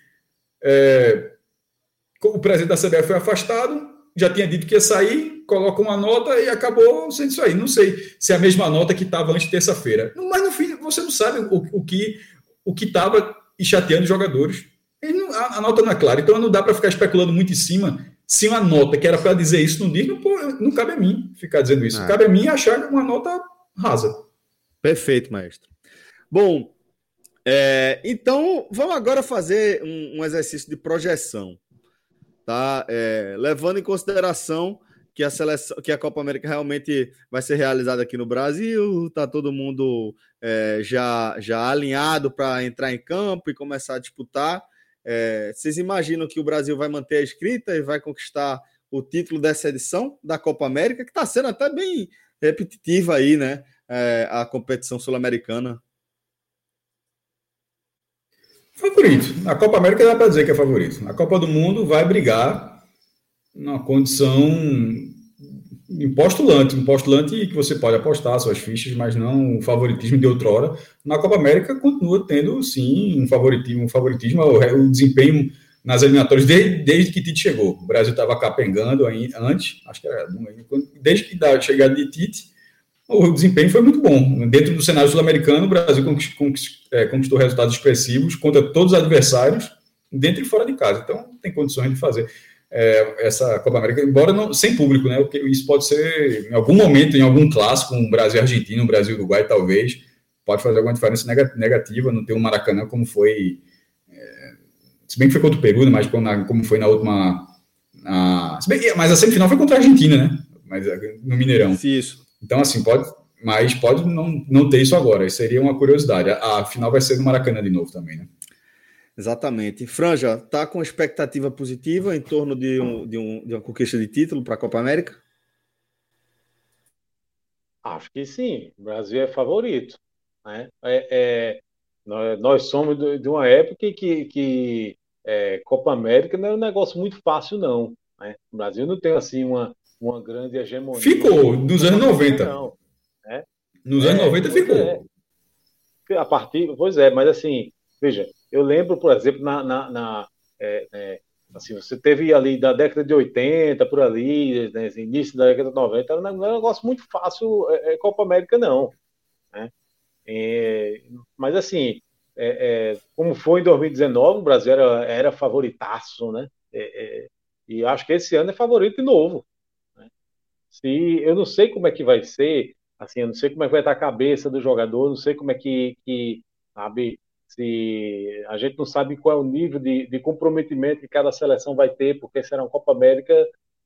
é, o presidente da CBF foi afastado, já tinha dito que ia sair, coloca uma nota e acabou sendo isso aí. Não sei se é a mesma nota que estava antes de terça-feira. Mas no fim, você não sabe o, o que o que estava chateando os jogadores. Não, a, a, nota não é clara, então não dá para ficar especulando muito em cima se uma nota que era para dizer isso não diz, não, não cabe a mim ficar dizendo isso. Ah. Cabe a mim achar uma nota rasa. Perfeito, maestro. Bom, é, então vamos agora fazer um, um exercício de projeção, tá? É, levando em consideração que a seleção, que a Copa América realmente vai ser realizada aqui no Brasil, tá todo mundo é, já já alinhado para entrar em campo e começar a disputar. É, vocês imaginam que o Brasil vai manter a escrita e vai conquistar o título dessa edição da Copa América, que está sendo até bem repetitiva aí, né? É, a competição sul-americana. Favorito. A Copa América dá para dizer que é favorito. A Copa do Mundo vai brigar numa condição um postulante, um postulante que você pode apostar suas fichas, mas não o favoritismo de outrora. Na Copa América continua tendo, sim, um favoritismo, um favoritismo o, desempenho nas eliminatórias desde, desde que Tite chegou. O Brasil estava capengando aí, antes, acho que era desde que da chegada de Tite, o desempenho foi muito bom. Dentro do cenário sul-americano, o Brasil é, conquistou resultados expressivos contra todos os adversários, dentro e fora de casa. Então, tem condições de fazer é, essa Copa América, embora não, sem público, né? Porque isso pode ser em algum momento, em algum clássico, um Brasil Argentina, um Brasil Uruguai, talvez, pode fazer alguma diferença negativa, não ter um Maracanã como foi. É, se bem que foi contra o Peru, né, mas como foi na última. Na, mas a semifinal foi contra a Argentina, né? Mas é, no Mineirão. Isso. Então, assim, pode. Mas pode não, não ter isso agora. Isso seria uma curiosidade. A, a final vai ser no Maracanã de novo também, né? Exatamente. Franja, tá com expectativa positiva em torno de, um, de, um, de uma conquista de título para a Copa América? Acho que sim. O Brasil é favorito. Né? É, é nós, nós, somos de uma época que, que é, Copa América não é um negócio muito fácil, não. Né? O Brasil não tem assim uma, uma grande hegemonia. Ficou, dos anos 90. Não, né? Nos anos 90 é, ficou. É. A partir, pois é, mas assim, veja, eu lembro, por exemplo, na, na, na é, é, assim, você teve ali da década de 80, por ali, né, assim, início da década de 90, era um negócio muito fácil, é, é Copa América não. Né? É, mas assim, é, como foi em 2019, o Brasil era, era favoritaço, né? e acho que esse ano é favorito de novo. Né? Se, eu não sei como é que vai ser, assim, eu não sei como é que vai estar a cabeça do jogador, não sei como é que, que sabe, se a gente não sabe qual é o nível de, de comprometimento que cada seleção vai ter, porque será uma Copa América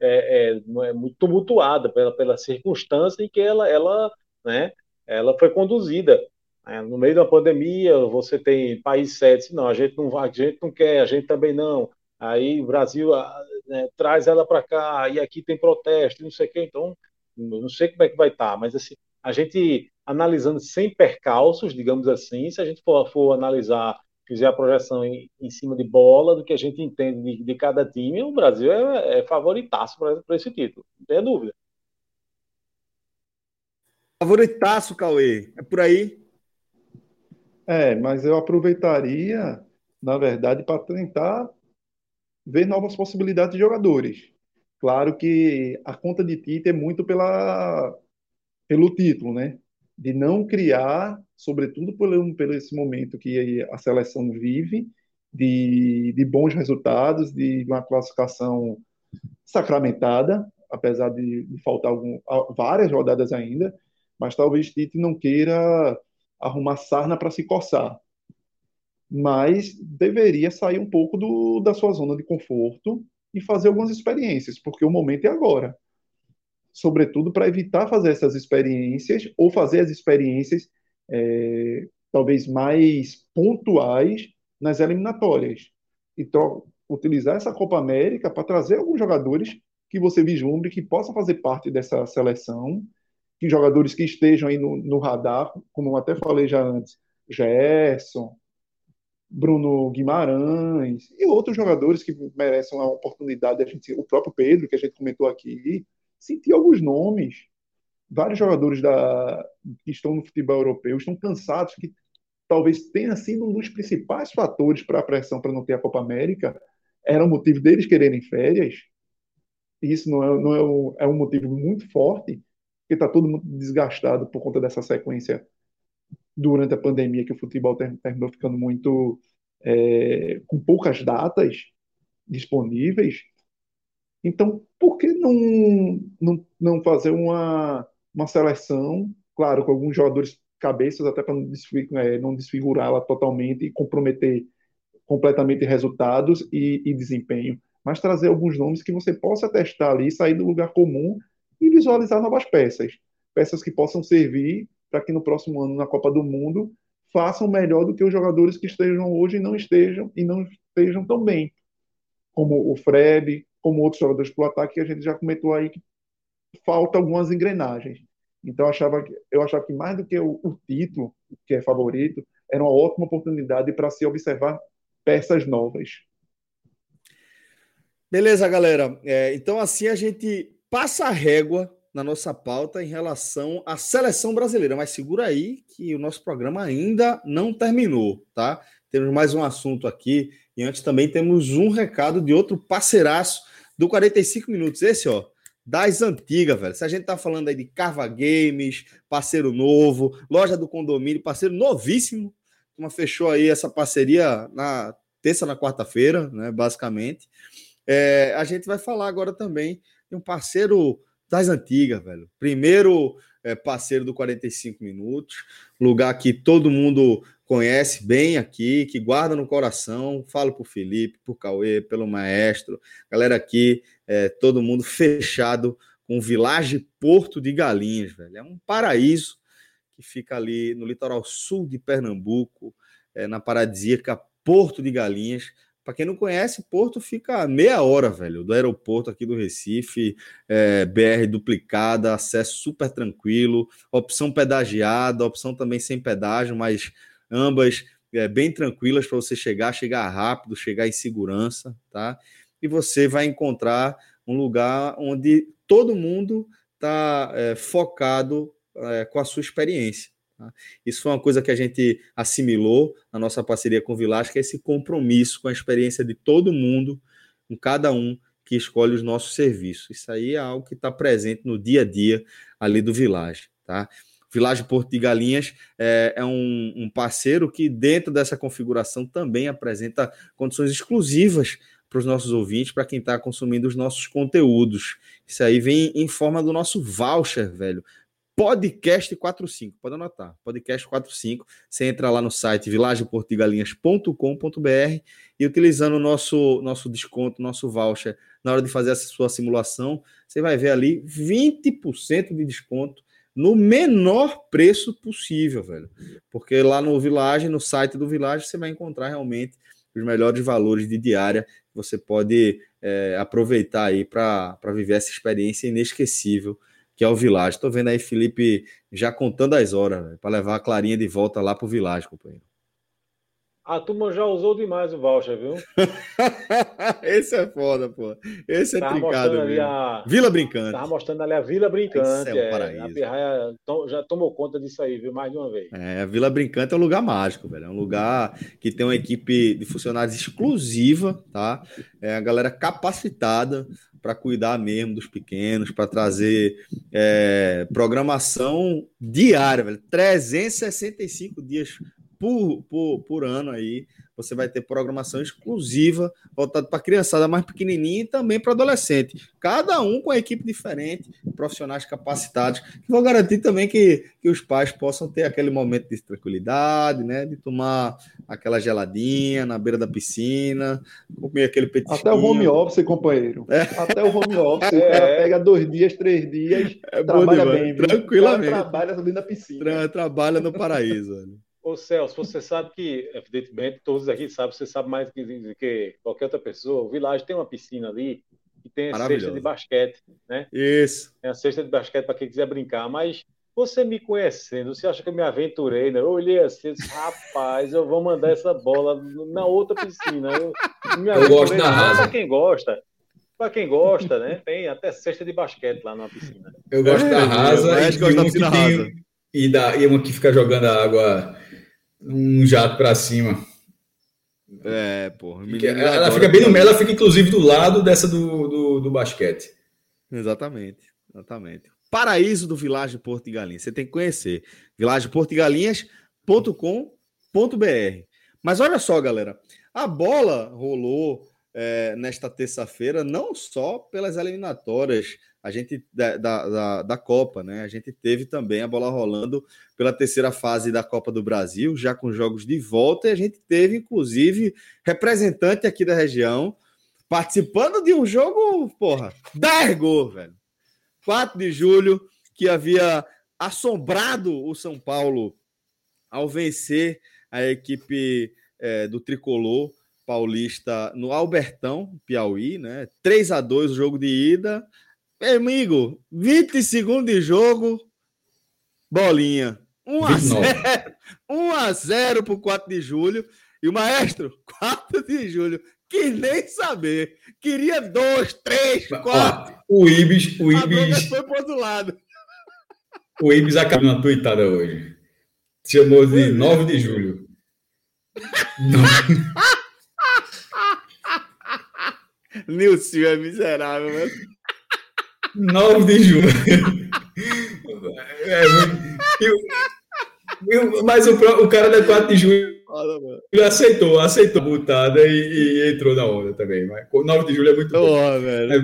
é, é, é muito tumultuada pela, pela circunstância em que ela, ela, né, ela foi conduzida. É, no meio da pandemia, você tem país sede, não, a gente não a gente não quer, a gente também não. Aí o Brasil né, traz ela para cá, e aqui tem protesto, não sei o quê, então não sei como é que vai estar, tá, mas assim, a gente analisando sem percalços, digamos assim, se a gente for, for analisar, fizer a projeção em, em, cima de bola, do que a gente entende de, de cada time, o Brasil é, é favoritaço para esse título, não tem dúvida. Favoritaço, Cauê, é por aí? É, mas eu aproveitaria, na verdade, para tentar ver novas possibilidades de jogadores. Claro que a conta de Tite é muito pela, pelo título, né? de não criar, sobretudo por, por esse momento que a seleção vive, de, de bons resultados, de uma classificação sacramentada, apesar de, de faltar algum, várias rodadas ainda, mas talvez Tite não queira arrumar sarna para se coçar. Mas deveria sair um pouco do, da sua zona de conforto e fazer algumas experiências, porque o momento é agora. Sobretudo para evitar fazer essas experiências ou fazer as experiências é, talvez mais pontuais nas eliminatórias. Então, utilizar essa Copa América para trazer alguns jogadores que você vislumbre que possam fazer parte dessa seleção, que jogadores que estejam aí no, no radar, como eu até falei já antes, Gerson, Bruno Guimarães e outros jogadores que merecem uma oportunidade, a gente, o próprio Pedro, que a gente comentou aqui, sentir alguns nomes. Vários jogadores da, que estão no futebol europeu estão cansados, que talvez tenha sido um dos principais fatores para a pressão para não ter a Copa América, era o motivo deles quererem férias. Isso não é, não é, um, é um motivo muito forte, porque está todo mundo desgastado por conta dessa sequência durante a pandemia, que o futebol terminou ficando muito é, com poucas datas disponíveis. Então, por que não, não, não fazer uma, uma seleção, claro, com alguns jogadores cabeças, até para não, é, não desfigurá-la totalmente e comprometer completamente resultados e, e, desempenho, mas trazer alguns nomes que você possa testar ali, sair do lugar comum e visualizar novas peças. Peças que possam servir para que no próximo ano, na Copa do Mundo, façam melhor do que os jogadores que estejam hoje e não estejam e não estejam tão bem, como o Fred, como outros jogadores o ataque que a gente já comentou aí que falta algumas engrenagens. Então eu achava que eu achava que mais do que o, o título, que é favorito, era uma ótima oportunidade para se observar peças novas. Beleza, galera. É, então assim a gente passa a régua na nossa pauta em relação à seleção brasileira. Mas segura aí que o nosso programa ainda não terminou, tá? Temos mais um assunto aqui e antes também temos um recado de outro parceiraço do 45 minutos. Esse, ó, das antigas, velho. Se a gente tá falando aí de Carva Games, parceiro novo, loja do condomínio, parceiro novíssimo. Uma fechou aí essa parceria na terça, na quarta-feira, né? Basicamente. É, a gente vai falar agora também de um parceiro das antigas, velho. Primeiro é, parceiro do 45 Minutos, lugar que todo mundo conhece bem aqui, que guarda no coração. Falo por Felipe, por Cauê, pelo maestro. Galera aqui, é, todo mundo fechado com Village Porto de Galinhas, velho. É um paraíso que fica ali no litoral sul de Pernambuco, é, na paradisíaca Porto de Galinhas. Para quem não conhece, Porto fica meia hora, velho, do aeroporto aqui do Recife, é, BR duplicada, acesso super tranquilo, opção pedagiada, opção também sem pedágio, mas ambas é, bem tranquilas para você chegar, chegar rápido, chegar em segurança, tá? E você vai encontrar um lugar onde todo mundo está é, focado é, com a sua experiência. Tá? Isso foi uma coisa que a gente assimilou na nossa parceria com o Village, que é esse compromisso com a experiência de todo mundo, com cada um que escolhe os nossos serviços. Isso aí é algo que está presente no dia a dia ali do Village. Tá? Village Porto de Galinhas é, é um, um, parceiro que, dentro dessa configuração, também apresenta condições exclusivas para os nossos ouvintes, para quem está consumindo os nossos conteúdos. Isso aí vem em forma do nosso voucher, velho, Podcast 45, pode anotar. Podcast 45. Você entra lá no site vilageportigalinhas.com.br e utilizando o nosso, nosso desconto, nosso voucher, na hora de fazer a sua simulação, você vai ver ali 20% de desconto no menor preço possível, velho. Porque lá no Village, no site do Village, você vai encontrar realmente os melhores valores de diária você pode é, aproveitar aí para viver essa experiência inesquecível que é o Village. Estou vendo aí Felipe já contando as horas para levar a Clarinha de volta lá para o Village, companheiro. A turma já usou demais o voucher, viu? [laughs] Esse é foda, pô. Esse é tava trincado ali a... Vila Brincante. Tava mostrando ali a Vila Brincante. Esse é, um paraíso. a Pirraia já tomou conta disso aí, viu? Mais de uma vez. É, a Vila Brincante é um lugar mágico, velho. É um lugar que tem uma equipe de funcionários exclusiva, tá? É a galera capacitada para cuidar mesmo dos pequenos, para trazer é, programação diária, velho. 365 dias por, por, por ano aí você vai ter programação exclusiva voltada para criançada mais pequenininha e também para adolescente. Cada um com a equipe diferente, profissionais capacitados, que vão garantir também que, que os pais possam ter aquele momento de tranquilidade, né? De tomar aquela geladinha na beira da piscina, comer aquele petisquinho. Até o home office, companheiro. É. Até o home office, [laughs] é. o cara pega dois dias, três dias, é trabalha bem. Tranquilamente. Trabalha dentro da piscina. Tra trabalha no paraíso. Ô Celso, você sabe que, evidentemente, todos aqui sabem, você sabe mais que, que qualquer outra pessoa. O Village tem uma piscina ali e tem a cesta de basquete, né? Isso. Tem a cesta de basquete para quem quiser brincar, mas você me conhecendo, você acha que eu me aventurei, né? Eu olhei assim, eu disse, rapaz, eu vou mandar essa bola na outra piscina. Eu, eu gosto da rasa. Para quem gosta. Para quem gosta, né? Tem até cesta de basquete lá na piscina. Eu gosto é, da rasa e, gosto da piscina rasa. e, da, e uma que fica jogando a água um jato para cima. É, pô. Ela, ela fica bem no meio, ela fica inclusive do lado dessa do, do, do basquete. Exatamente, exatamente. Paraíso do Vilagem Porto Galinhas. Você tem que conhecer. vilageportugalinhas.com.br. Mas olha só, galera. A bola rolou é, nesta terça-feira, não só pelas eliminatórias a gente da, da, da, Copa, né? A gente teve também a bola rolando pela terceira fase da Copa do Brasil, já com jogos de volta, e a gente teve, inclusive, representante aqui da região participando de um jogo, porra, 10 gols, velho. 4 de julho, que havia assombrado o São Paulo ao vencer a equipe é, do tricolor paulista no Albertão, Piauí, né? 3 a 2 o jogo de ida. Meu amigo, 20 segundos de jogo, bolinha. 1 a 0, 1 a 0 pro 4 de julho. E o maestro, [laughs] 4 de julho, quis nem saber. Queria 2, 3, 4. O Ibis, o Ibis. foi pro outro lado. O Ibis acabou na tuitada hoje. Chamou de 9 é. de julho. [laughs] Nilson é miserável, né? 9 de julho. É, eu, mas o, o, cara da 4 de julho ele aceitou, aceitou a butada e, e, entrou na onda também. Mas 9 de julho é muito bom. Oh, é,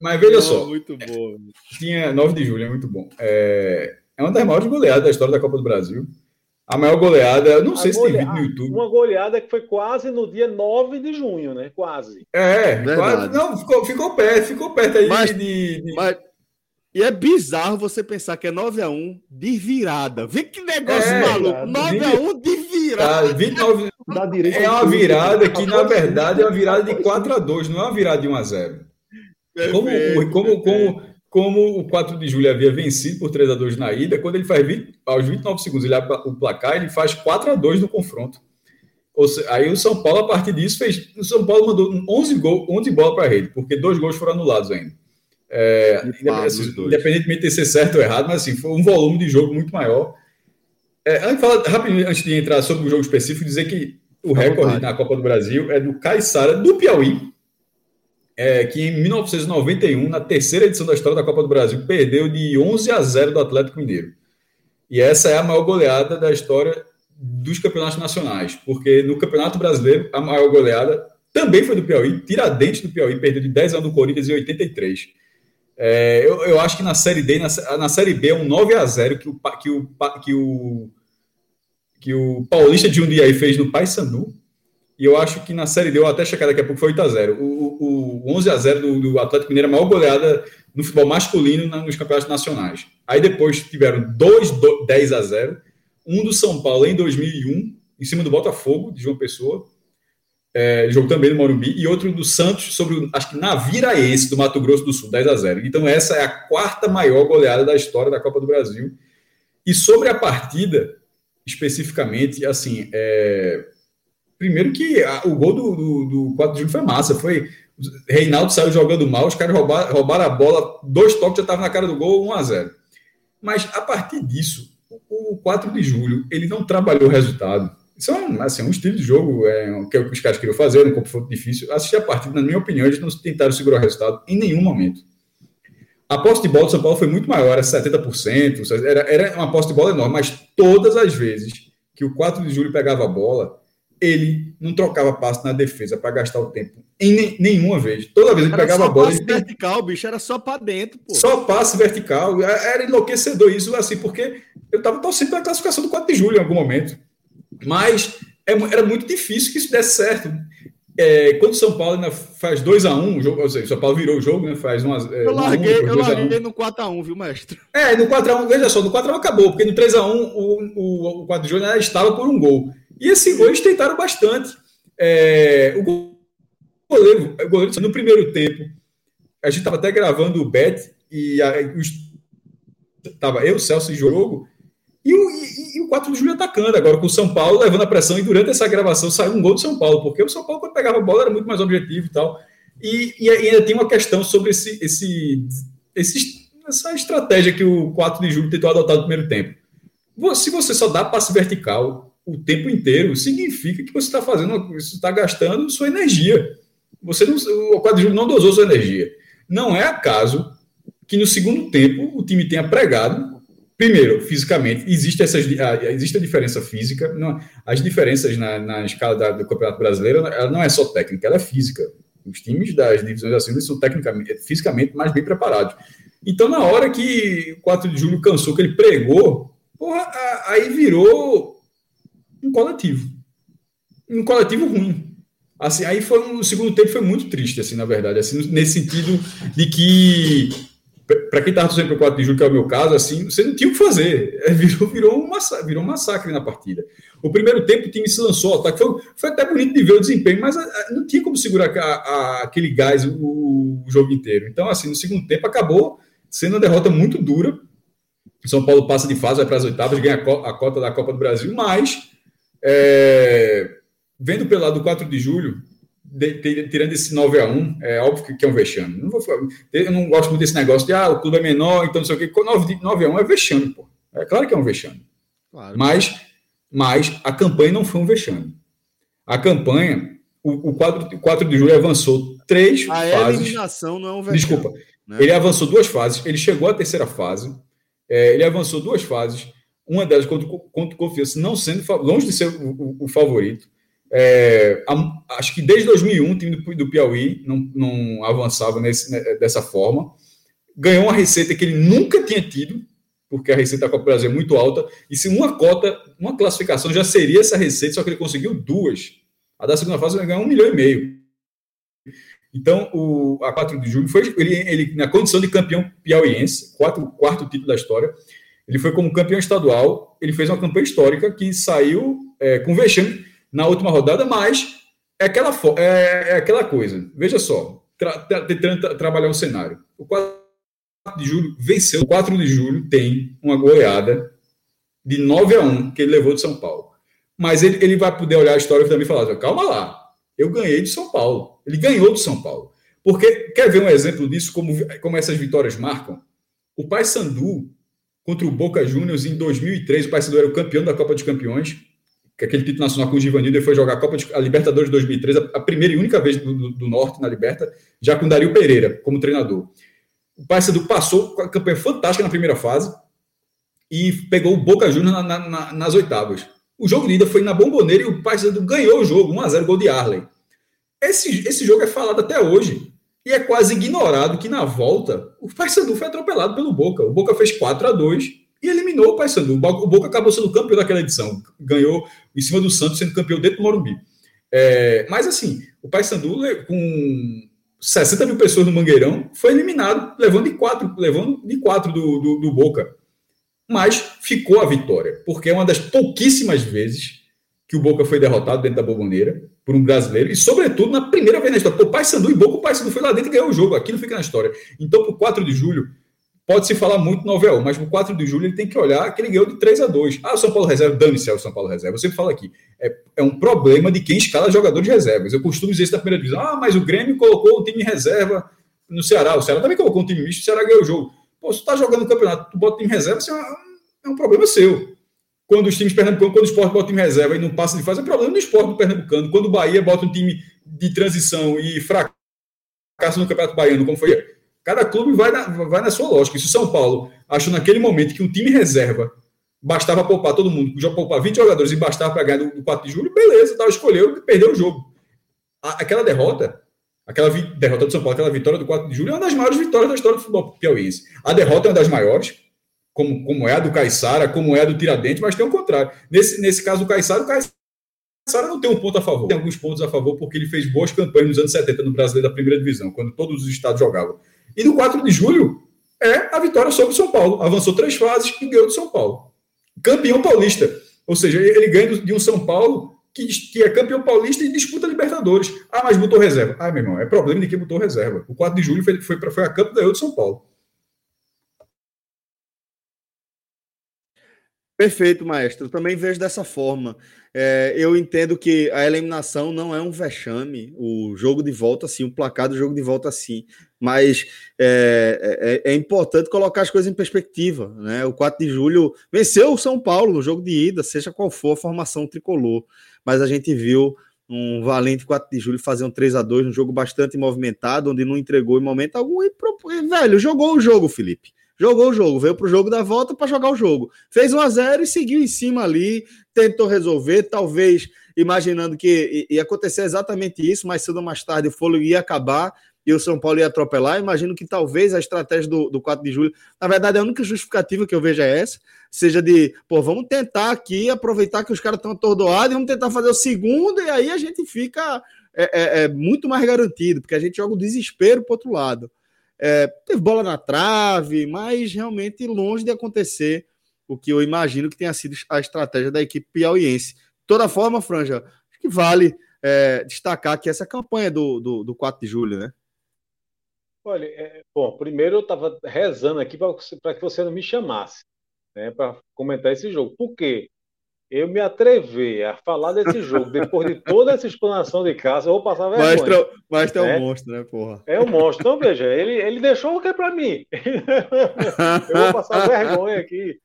mas veja oh, só. Muito bom. Tinha 9 de julho, é muito bom. É, é uma das maiores goleadas da história da Copa do Brasil. A maior goleada, não a sei se tem vídeo no YouTube. Uma goleada que foi quase no dia 9 de junho, né? Quase. É, quase. Não, ficou, ficou perto, ficou perto aí mas, de, de... Mas, e é bizarro você pensar que é 9x1 de virada. Vê que negócio é, maluco. 9x1 de virada. Tá, 29... é uma virada que, na verdade, é uma virada de 4x2, não é uma virada de 1x0. Como, como, como, como o 4 de julho havia vencido por 3 a 2 na ida, quando ele faz 20, aos 29 segundos ele abre o placar, ele faz 4 a 2 no confronto. Seja, aí o São Paulo, a partir disso, fez. O São Paulo mandou 11, gol, 11 bolas para a rede, porque dois gols foram anulados ainda. É, assim, independentemente de ser certo ou errado, mas assim, foi um volume de jogo muito maior. É, antes, fala, rapidinho, antes de entrar sobre o jogo específico, dizer que o recorde na Copa do Brasil é do Caissara do Piauí, é, que em 1991, na terceira edição da história da Copa do Brasil, perdeu de 11 a 0 do Atlético Mineiro. E essa é a maior goleada da história dos campeonatos nacionais, porque no Campeonato Brasileiro, a maior goleada também foi do Piauí, Tiradentes do Piauí, perdeu de 10 anos do Corinthians em 83. É, eu, eu, acho que na Série D, na, na, Série B, é um 9 a 0 que o, que o, que o, que o Paulista de Jundiaí fez no Paysandu, e eu acho que na Série D, eu até checar daqui a pouco, foi 8x0. O, o, o 11x0 do, do, Atlético Mineiro é a maior goleada no futebol masculino na, nos campeonatos nacionais. Aí depois tiveram dois 10x0. Um do São Paulo em 2001, em cima do Botafogo, de João Pessoa. É, jogo também do Morumbi. E outro do Santos, sobre, acho que Naviraense, do Mato Grosso do Sul, 10x0. Então essa é a quarta maior goleada da história da Copa do Brasil. E sobre a partida, especificamente, assim, é, Primeiro que a, o gol do, do, do 4 de julho foi massa. Foi. Reinaldo saiu jogando mal, os caras roubaram, roubaram a bola, dois toques já estavam na cara do gol, 1 a 0 Mas a partir disso, o 4 de julho, ele não trabalhou o resultado. Isso é um, assim, um estilo de jogo é, que, é o que os caras queriam fazer, um confronto difícil. Assistir a partida, na minha opinião, eles não tentaram segurar o resultado em nenhum momento. A posse de bola do São Paulo foi muito maior, era 70%, era, era uma posse de bola enorme, mas todas as vezes que o 4 de julho pegava a bola, ele não trocava passo na defesa para gastar o tempo em nenhuma vez. Toda vez ele era pegava a bola. Passe ele... vertical, bicho, era só para dentro, pô. Só passe vertical. Era enlouquecedor isso, assim, porque eu estava torcendo pela classificação do 4 de julho em algum momento. Mas é era muito difícil que isso desse certo. É, quando o São Paulo ainda faz 2x1, um, jogo, ou seja, o São Paulo virou o jogo, né? Faz uma, é, eu larguei, um, eu larguei no 4x1, viu, mestre? É, no 4x1, veja só, no 4x1 acabou, porque no 3x1 o, o, o 4 de julho estava por um gol. E gol eles tentaram bastante. É, o goleiro, o goleiro, no primeiro tempo, a gente estava até gravando o Bet, e a, os, tava eu, Celso e Jogo, e o, e, e o 4 de julho atacando, agora com o São Paulo levando a pressão, e durante essa gravação saiu um gol do São Paulo, porque o São Paulo, quando pegava a bola, era muito mais objetivo e tal. E, e ainda tem uma questão sobre esse, esse, esse, essa estratégia que o 4 de julho tentou adotar no primeiro tempo. Se você só dá passe vertical o tempo inteiro, significa que você está fazendo, você está gastando sua energia. Você não, o 4 de julho não dosou sua energia. Não é acaso que no segundo tempo o time tenha pregado Primeiro, fisicamente, existe, essas, existe a diferença física. Não, as diferenças na, na escala da, do Campeonato Brasileiro ela não é só técnica, ela é física. Os times das divisões acima são tecnicamente, fisicamente mais bem preparados. Então, na hora que o 4 de julho cansou, que ele pregou, porra, aí virou um coletivo. Um coletivo ruim. Assim, aí foi um, o segundo tempo foi muito triste, assim, na verdade, assim, nesse sentido de que para quem estava torcendo para o 4 de julho, que é o meu caso, assim, você não tinha o que fazer. É, virou, virou, um massacre, virou um massacre na partida. O primeiro tempo o time se lançou ataque. Foi, foi até bonito de ver o desempenho, mas a, a, não tinha como segurar a, aquele gás o, o, jogo inteiro. Então, assim, no segundo tempo acabou sendo uma derrota muito dura. São Paulo passa de fase, vai para as oitavas, ganha a, cota da Copa do Brasil, mas é, vendo pelo lado do 4 de julho, de, tirando esse 9 a 1 é óbvio que, é um vexame. Não vou, eu não gosto muito desse negócio de ah, o clube é menor, então não sei o quê. 9, 9 a 1 é vexame, pô. É claro que é um vexame. Claro. Mas, mas a campanha não foi um vexame. A campanha, o, o, 4, o 4 de julho avançou três a fases. A eliminação não é um vexame. Desculpa. Né? Ele avançou duas fases, ele chegou à terceira fase, é, ele avançou duas fases, uma delas contra, contra o Confiança, não sendo longe de ser o, o, o favorito. É, acho que desde 2001 o time do, do Piauí não, não avançava nesse, né, dessa forma. Ganhou uma receita que ele nunca tinha tido, porque a receita da Copa do Brasil é muito alta. E se uma cota, uma classificação já seria essa receita, só que ele conseguiu duas. A da segunda fase ele ganhou um milhão e meio. Então, o, a 4 de julho foi ele, ele na condição de campeão piauiense, quatro, quarto título da história. Ele foi como campeão estadual. Ele fez uma campanha histórica que saiu é, com vexame na última rodada, mas é aquela, é, é aquela coisa. Veja só, tentando tra, tra, trabalhar o cenário. O 4 de julho venceu. O 4 de julho tem uma goleada de 9 a 1 que ele levou de São Paulo. Mas ele, ele vai poder olhar a história e também falar: calma lá, eu ganhei de São Paulo. Ele ganhou de São Paulo. Porque quer ver um exemplo disso, como, como essas vitórias marcam? O Paysandu contra o Boca Juniors em 2003, o Paysandu era o campeão da Copa dos Campeões, que aquele título nacional com o Givanildo, ele foi jogar a Copa de, a Libertadores de 2003, a, a primeira e única vez do, do, do, Norte na Liberta, já com Dario Pereira como treinador. O Paysandu passou com a campanha fantástica na primeira fase e pegou o Boca Juniors na, na, na, nas oitavas. O jogo de ida foi na Bomboneira e o Paysandu ganhou o jogo, 1x0, gol de Arley. Esse, esse jogo é falado até hoje. E é quase ignorado que na volta o Paysandu foi atropelado pelo Boca. O Boca fez 4 a 2 e eliminou o Paysandu. O Boca acabou sendo campeão daquela edição, ganhou em cima do Santos, sendo campeão dentro do Morumbi. É, mas assim, o Paysandu com 60 mil pessoas no Mangueirão foi eliminado, levando de quatro, levando de quatro do, do, do Boca. Mas ficou a vitória, porque é uma das pouquíssimas vezes que o Boca foi derrotado dentro da Boboneira por um brasileiro, e sobretudo na primeira vez na história. O Paysandu e Boca, o Paysandu foi lá dentro e ganhou o jogo. Aquilo fica na história. Então, por 4 de julho, pode-se falar muito no OVL, mas no 4 de julho ele tem que olhar que ele ganhou de 3 a 2. Ah, o São Paulo reserva, dane-se o São Paulo reserva. Eu sempre falo aqui, é, é um problema de quem escala jogadores de reservas. Eu costumo dizer isso na primeira divisão. Ah, mas o Grêmio colocou um time reserva no Ceará. O Ceará também colocou um time misto, o Ceará ganhou o jogo. Pô, se tu tá jogando no campeonato, tu bota time em reserva, é, um, é um problema seu. Quando os times pernambucanos, quando o esporte bota time em reserva e não passa de fase, é problema do esporte do pernambucano. Quando o Bahia bota um time de transição e fracassa no Campeonato Baiano, como foi Cada clube vai na, vai na sua lógica. Se o São Paulo achou naquele momento que um time reserva bastava poupar todo mundo, já poupar 20 jogadores e bastava para ganhar do 4 de julho, beleza, tal, escolheu e perdeu o jogo. aquela derrota, aquela derrota do São Paulo, aquela vitória do 4 de julho é uma das maiores vitórias da história do futebol piauiense. A derrota é uma das maiores, como, como é a do Caixara, como é a do Tiradentes, mas tem o contrário. Nesse, nesse caso do Caixara, o Caixara não tem um ponto a favor. Tem alguns pontos a favor porque ele fez boas campanhas nos anos 70 no Brasileiro da primeira divisão, quando todos os estados jogavam. E no 4 de julho é a vitória sobre o São Paulo. Avançou três fases e ganhou do São Paulo. Campeão paulista. Ou seja, ele ganha de um São Paulo que, que é campeão paulista e disputa Libertadores. Ah, mas botou reserva. Ah, meu irmão, é problema de quem botou reserva. O 4 de julho foi, foi, foi a campo ganhou de São Paulo. Perfeito, maestro. Também vejo dessa forma. É, eu entendo que a eliminação não é um vexame, o jogo de volta, sim, o placar do jogo de volta, sim. Mas é, é, é, importante colocar as coisas em perspectiva. Né? O 4 de julho venceu o São Paulo no jogo de ida, seja qual for a formação tricolor. Mas a gente viu um valente 4 de julho fazer um 3 a 2 um jogo bastante movimentado, onde não entregou em momento algum. E, velho, jogou o jogo, Felipe jogou o jogo, veio para o jogo da volta para jogar o jogo. Fez 1 a 0 e seguiu em cima ali, tentou resolver, talvez imaginando que ia acontecer exatamente isso, mas cedo ou mais tarde o fôlego ia acabar e o São Paulo ia atropelar. Imagino que talvez a estratégia do, do 4 de julho, na verdade, a única justificativa que eu vejo é essa, seja de, pô, vamos tentar aqui aproveitar que os caras estão atordoados e vamos tentar fazer o segundo, e aí a gente fica é, é, é muito mais garantido, porque a gente joga o desespero para outro lado. É, teve bola na trave, mas realmente longe de acontecer o que eu imagino que tenha sido a estratégia da equipe piauiense. De toda forma, Franja, acho que vale é, destacar que essa campanha do, do, do 4 de julho, né? Olha, é, bom, primeiro eu estava rezando aqui para que você não me chamasse né, para comentar esse jogo. Por quê? Eu me atrever a falar desse jogo depois de toda essa explanação de casa, eu vou passar vergonha. Mas é um monstro, né, porra? É um monstro. Então, veja, ele, ele deixou o que é para mim? [laughs] eu vou passar vergonha aqui.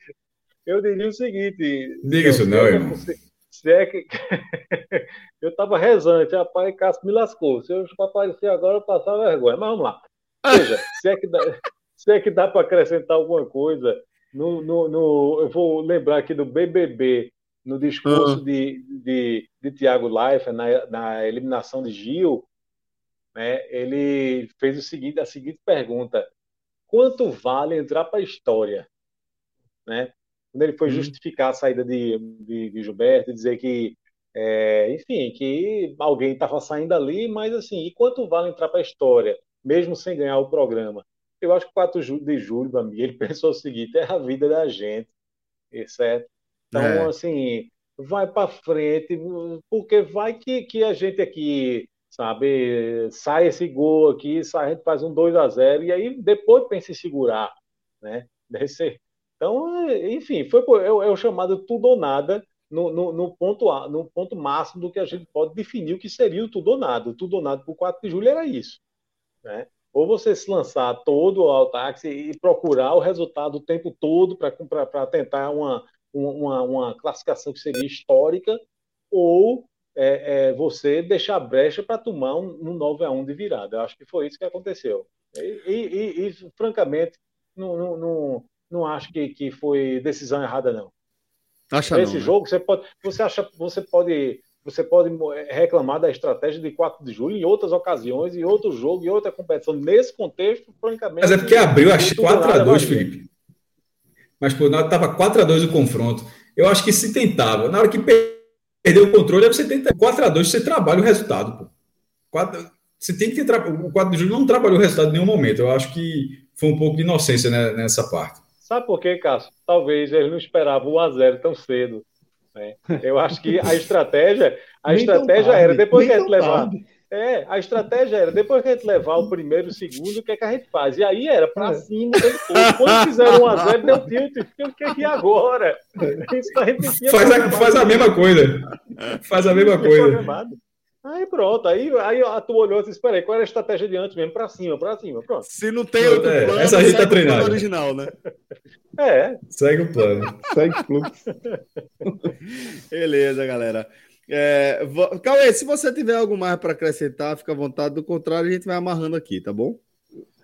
Eu diria o seguinte. Diga isso, não, irmão. Se, se é que. [laughs] eu estava rezando, rapaz, Cássio me lascou. Se eu aparecer agora, eu passar vergonha. Mas vamos lá. Veja, se é que dá, [laughs] se é que dá para acrescentar alguma coisa. No, no, no, eu vou lembrar aqui do BBB no discurso uhum. de, de, de Tiago Leifert, na, na eliminação de Gil, né, ele fez o seguinte, a seguinte pergunta: quanto vale entrar para a história? Né? Quando ele foi uhum. justificar a saída de, de, de Gilberto, dizer que, é, enfim, que alguém estava saindo ali, mas assim, e quanto vale entrar para a história, mesmo sem ganhar o programa? Eu acho que 4 de julho, para mim, ele [laughs] pensou o seguinte: é a vida da gente, certo? Então, é. assim, vai para frente, porque vai que, que a gente aqui, sabe, sai esse gol aqui, sai, a gente faz um 2 a 0 e aí depois pensa em segurar, né? [laughs] Deve ser. Então, enfim, foi é, é o chamado tudo ou nada no, no, no, ponto, no ponto máximo do que a gente pode definir o que seria o tudo ou nada. O tudo ou nada por 4 de julho era isso, né? Ou você se lançar todo ao táxi e procurar o resultado o tempo todo para tentar uma, uma, uma classificação que seria histórica, ou é, é, você deixar brecha para tomar um, um 9 a 1 de virada. Eu acho que foi isso que aconteceu. E, e, e francamente, não, não, não, não, acho que, que foi decisão errada, não. Acha Esse não, né? jogo, né? você pode. Você acha você pode. Você pode reclamar da estratégia de 4 de julho em outras ocasiões, em outro jogo, em outra competição. Nesse contexto, francamente. Mas é porque abriu as 4 a 2 Felipe mas pô, estava 4 a 2 o confronto. Eu acho que se tentava, na hora que perdeu o controle, você tenta 4 a 2 você trabalha o resultado. Pô. 4, você tem que tra... o 4 de julho não trabalhou o resultado em nenhum momento. Eu acho que foi um pouco de inocência né, nessa parte. Sabe por quê, Cássio? Talvez ele não esperava o 1 x 0 tão cedo. Né? Eu acho que a estratégia, a estratégia era depois que a gente levar é, a estratégia era, depois que a gente levar o primeiro e o segundo, o que, é que a gente faz? E aí era para é. cima Quando fizeram 1x0, deu tilt. O que é que agora? Isso a gente faz, a, faz a mesma coisa. Faz a mesma coisa. Aí pronto, aí, aí tu olhou e disse, espera aí, qual era a estratégia de antes mesmo? Para cima, para cima, pronto. Se não tem outro é, plano, essa a gente tá treinado. original, né? É. Segue o plano. Segue o fluxo. [laughs] Beleza, galera. É, Cauê, se você tiver algo mais para acrescentar, fica à vontade. Do contrário, a gente vai amarrando aqui, tá bom?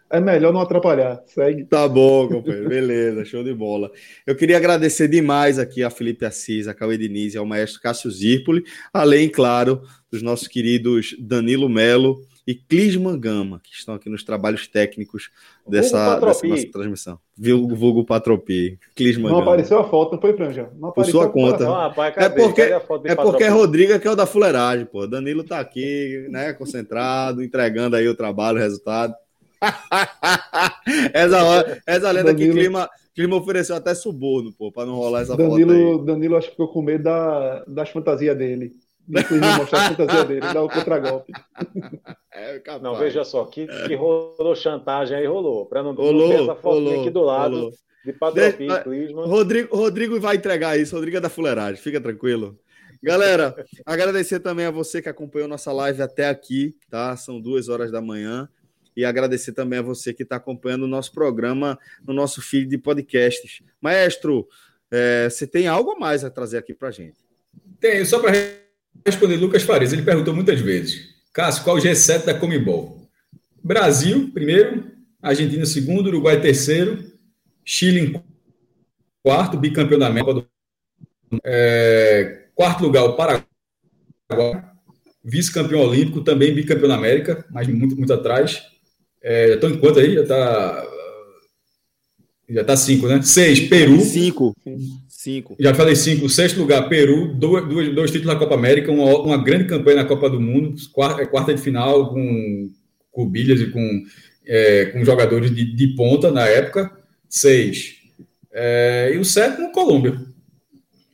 é melhor não atrapalhar. Segue. Tá bom, companheiro. Beleza, show de bola. Eu queria agradecer demais aqui a Felipe Assis, a Cauê Diniz e ao maestro Cássio Zirpoli, além, claro, dos nossos queridos Danilo Melo e Clisman Gama, que estão aqui nos trabalhos técnicos dessa, dessa nossa transmissão. Viu o vulgo Patropi. Clisman não Gama. apareceu a foto, não foi, Franja? Não apareceu Por sua conta. Não, rapaz, é porque, é porque é Rodrigo que é o da fuleiragem, pô. Danilo tá aqui, né, concentrado, entregando aí o trabalho, o resultado. [laughs] essa, hora, essa lenda Danilo... que clima, clima ofereceu até suborno, pô, para não rolar essa Danilo, foto aí. Danilo acho que ficou com medo da, das fantasias dele. Inclusive mostrar a fantasia dele, dar o contragolpe. É, não, veja só, que, que rolou chantagem aí, rolou. Para não, rolou, ter essa foto aqui do lado. Rolou. De Rodrigo, Rodrigo vai entregar isso, Rodrigo é da fuleiragem, fica tranquilo. Galera, [laughs] agradecer também a você que acompanhou nossa live até aqui, tá? São duas horas da manhã e agradecer também a você que está acompanhando o nosso programa no nosso feed de podcasts. Maestro, é, você tem algo a mais a trazer aqui para gente? Tenho, só para responder Lucas Farias, ele perguntou muitas vezes. Cássio, qual o G7 da Comembol? Brasil, primeiro, Argentina, segundo, Uruguai, terceiro, Chile em quarto, bicampeão da América. É, quarto lugar, o Paraguai, vice-campeão olímpico, também bicampeão da América, mas muito, muito atrás. É, já estão em quanto aí? Já está. Já está cinco, né? Seis, Peru. Cinco. Cinco. Já falei cinco. Sexto lugar, Peru. Dois, dois, dois títulos na Copa América. Uma, uma, grande campanha na Copa do Mundo. Quarta, quarta de final com Cubilhas e com, é, com jogadores de, de ponta na época. Seis. É, e o sétimo, Colômbia.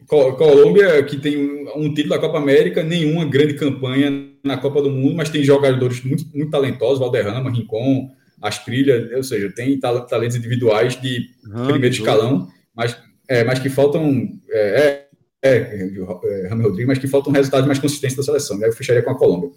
Colômbia, que tem um título da Copa América, nenhuma grande campanha na Copa do Mundo, mas tem jogadores muito, muito talentosos, Valderrama, Rincon, Asprilha, ou seja, tem talentos individuais de primeiro escalão, mas, é, mas que faltam. É, é, é, é Rami Rodrigues, mas que faltam resultados mais consistentes da seleção. Aí eu fecharia com a Colômbia.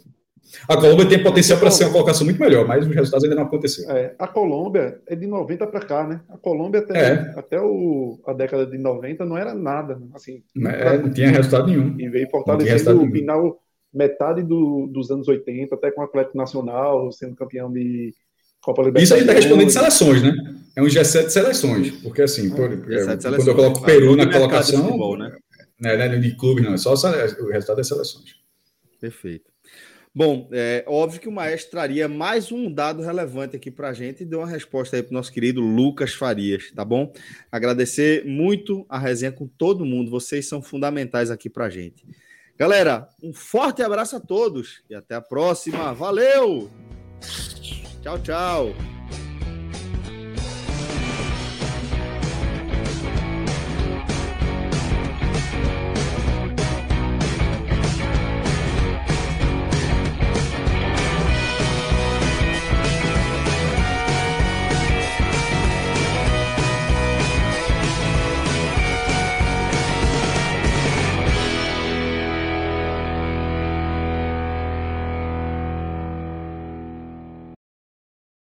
A Colômbia tem potencial para ser uma colocação muito melhor, mas os resultados ainda não aconteceram. É, a Colômbia é de 90 para cá, né? A Colômbia até, é. até o, a década de 90 não era nada. Assim, não, é, não tinha resultado nenhum. E veio fortalecendo o final, metade do, dos anos 80, até com o Atlético Nacional, sendo campeão de Copa Libertadores. Isso aí está respondendo de seleções, né? É um G7 de seleções, porque assim, por, é, quando eu coloco Peru na colocação, de, futebol, né? Né, né? de clube não, é só o resultado das seleções. Perfeito. Bom, é óbvio que o Maestro traria mais um dado relevante aqui para a gente e deu uma resposta aí para o nosso querido Lucas Farias, tá bom? Agradecer muito a resenha com todo mundo, vocês são fundamentais aqui para a gente. Galera, um forte abraço a todos e até a próxima. Valeu! Tchau, tchau!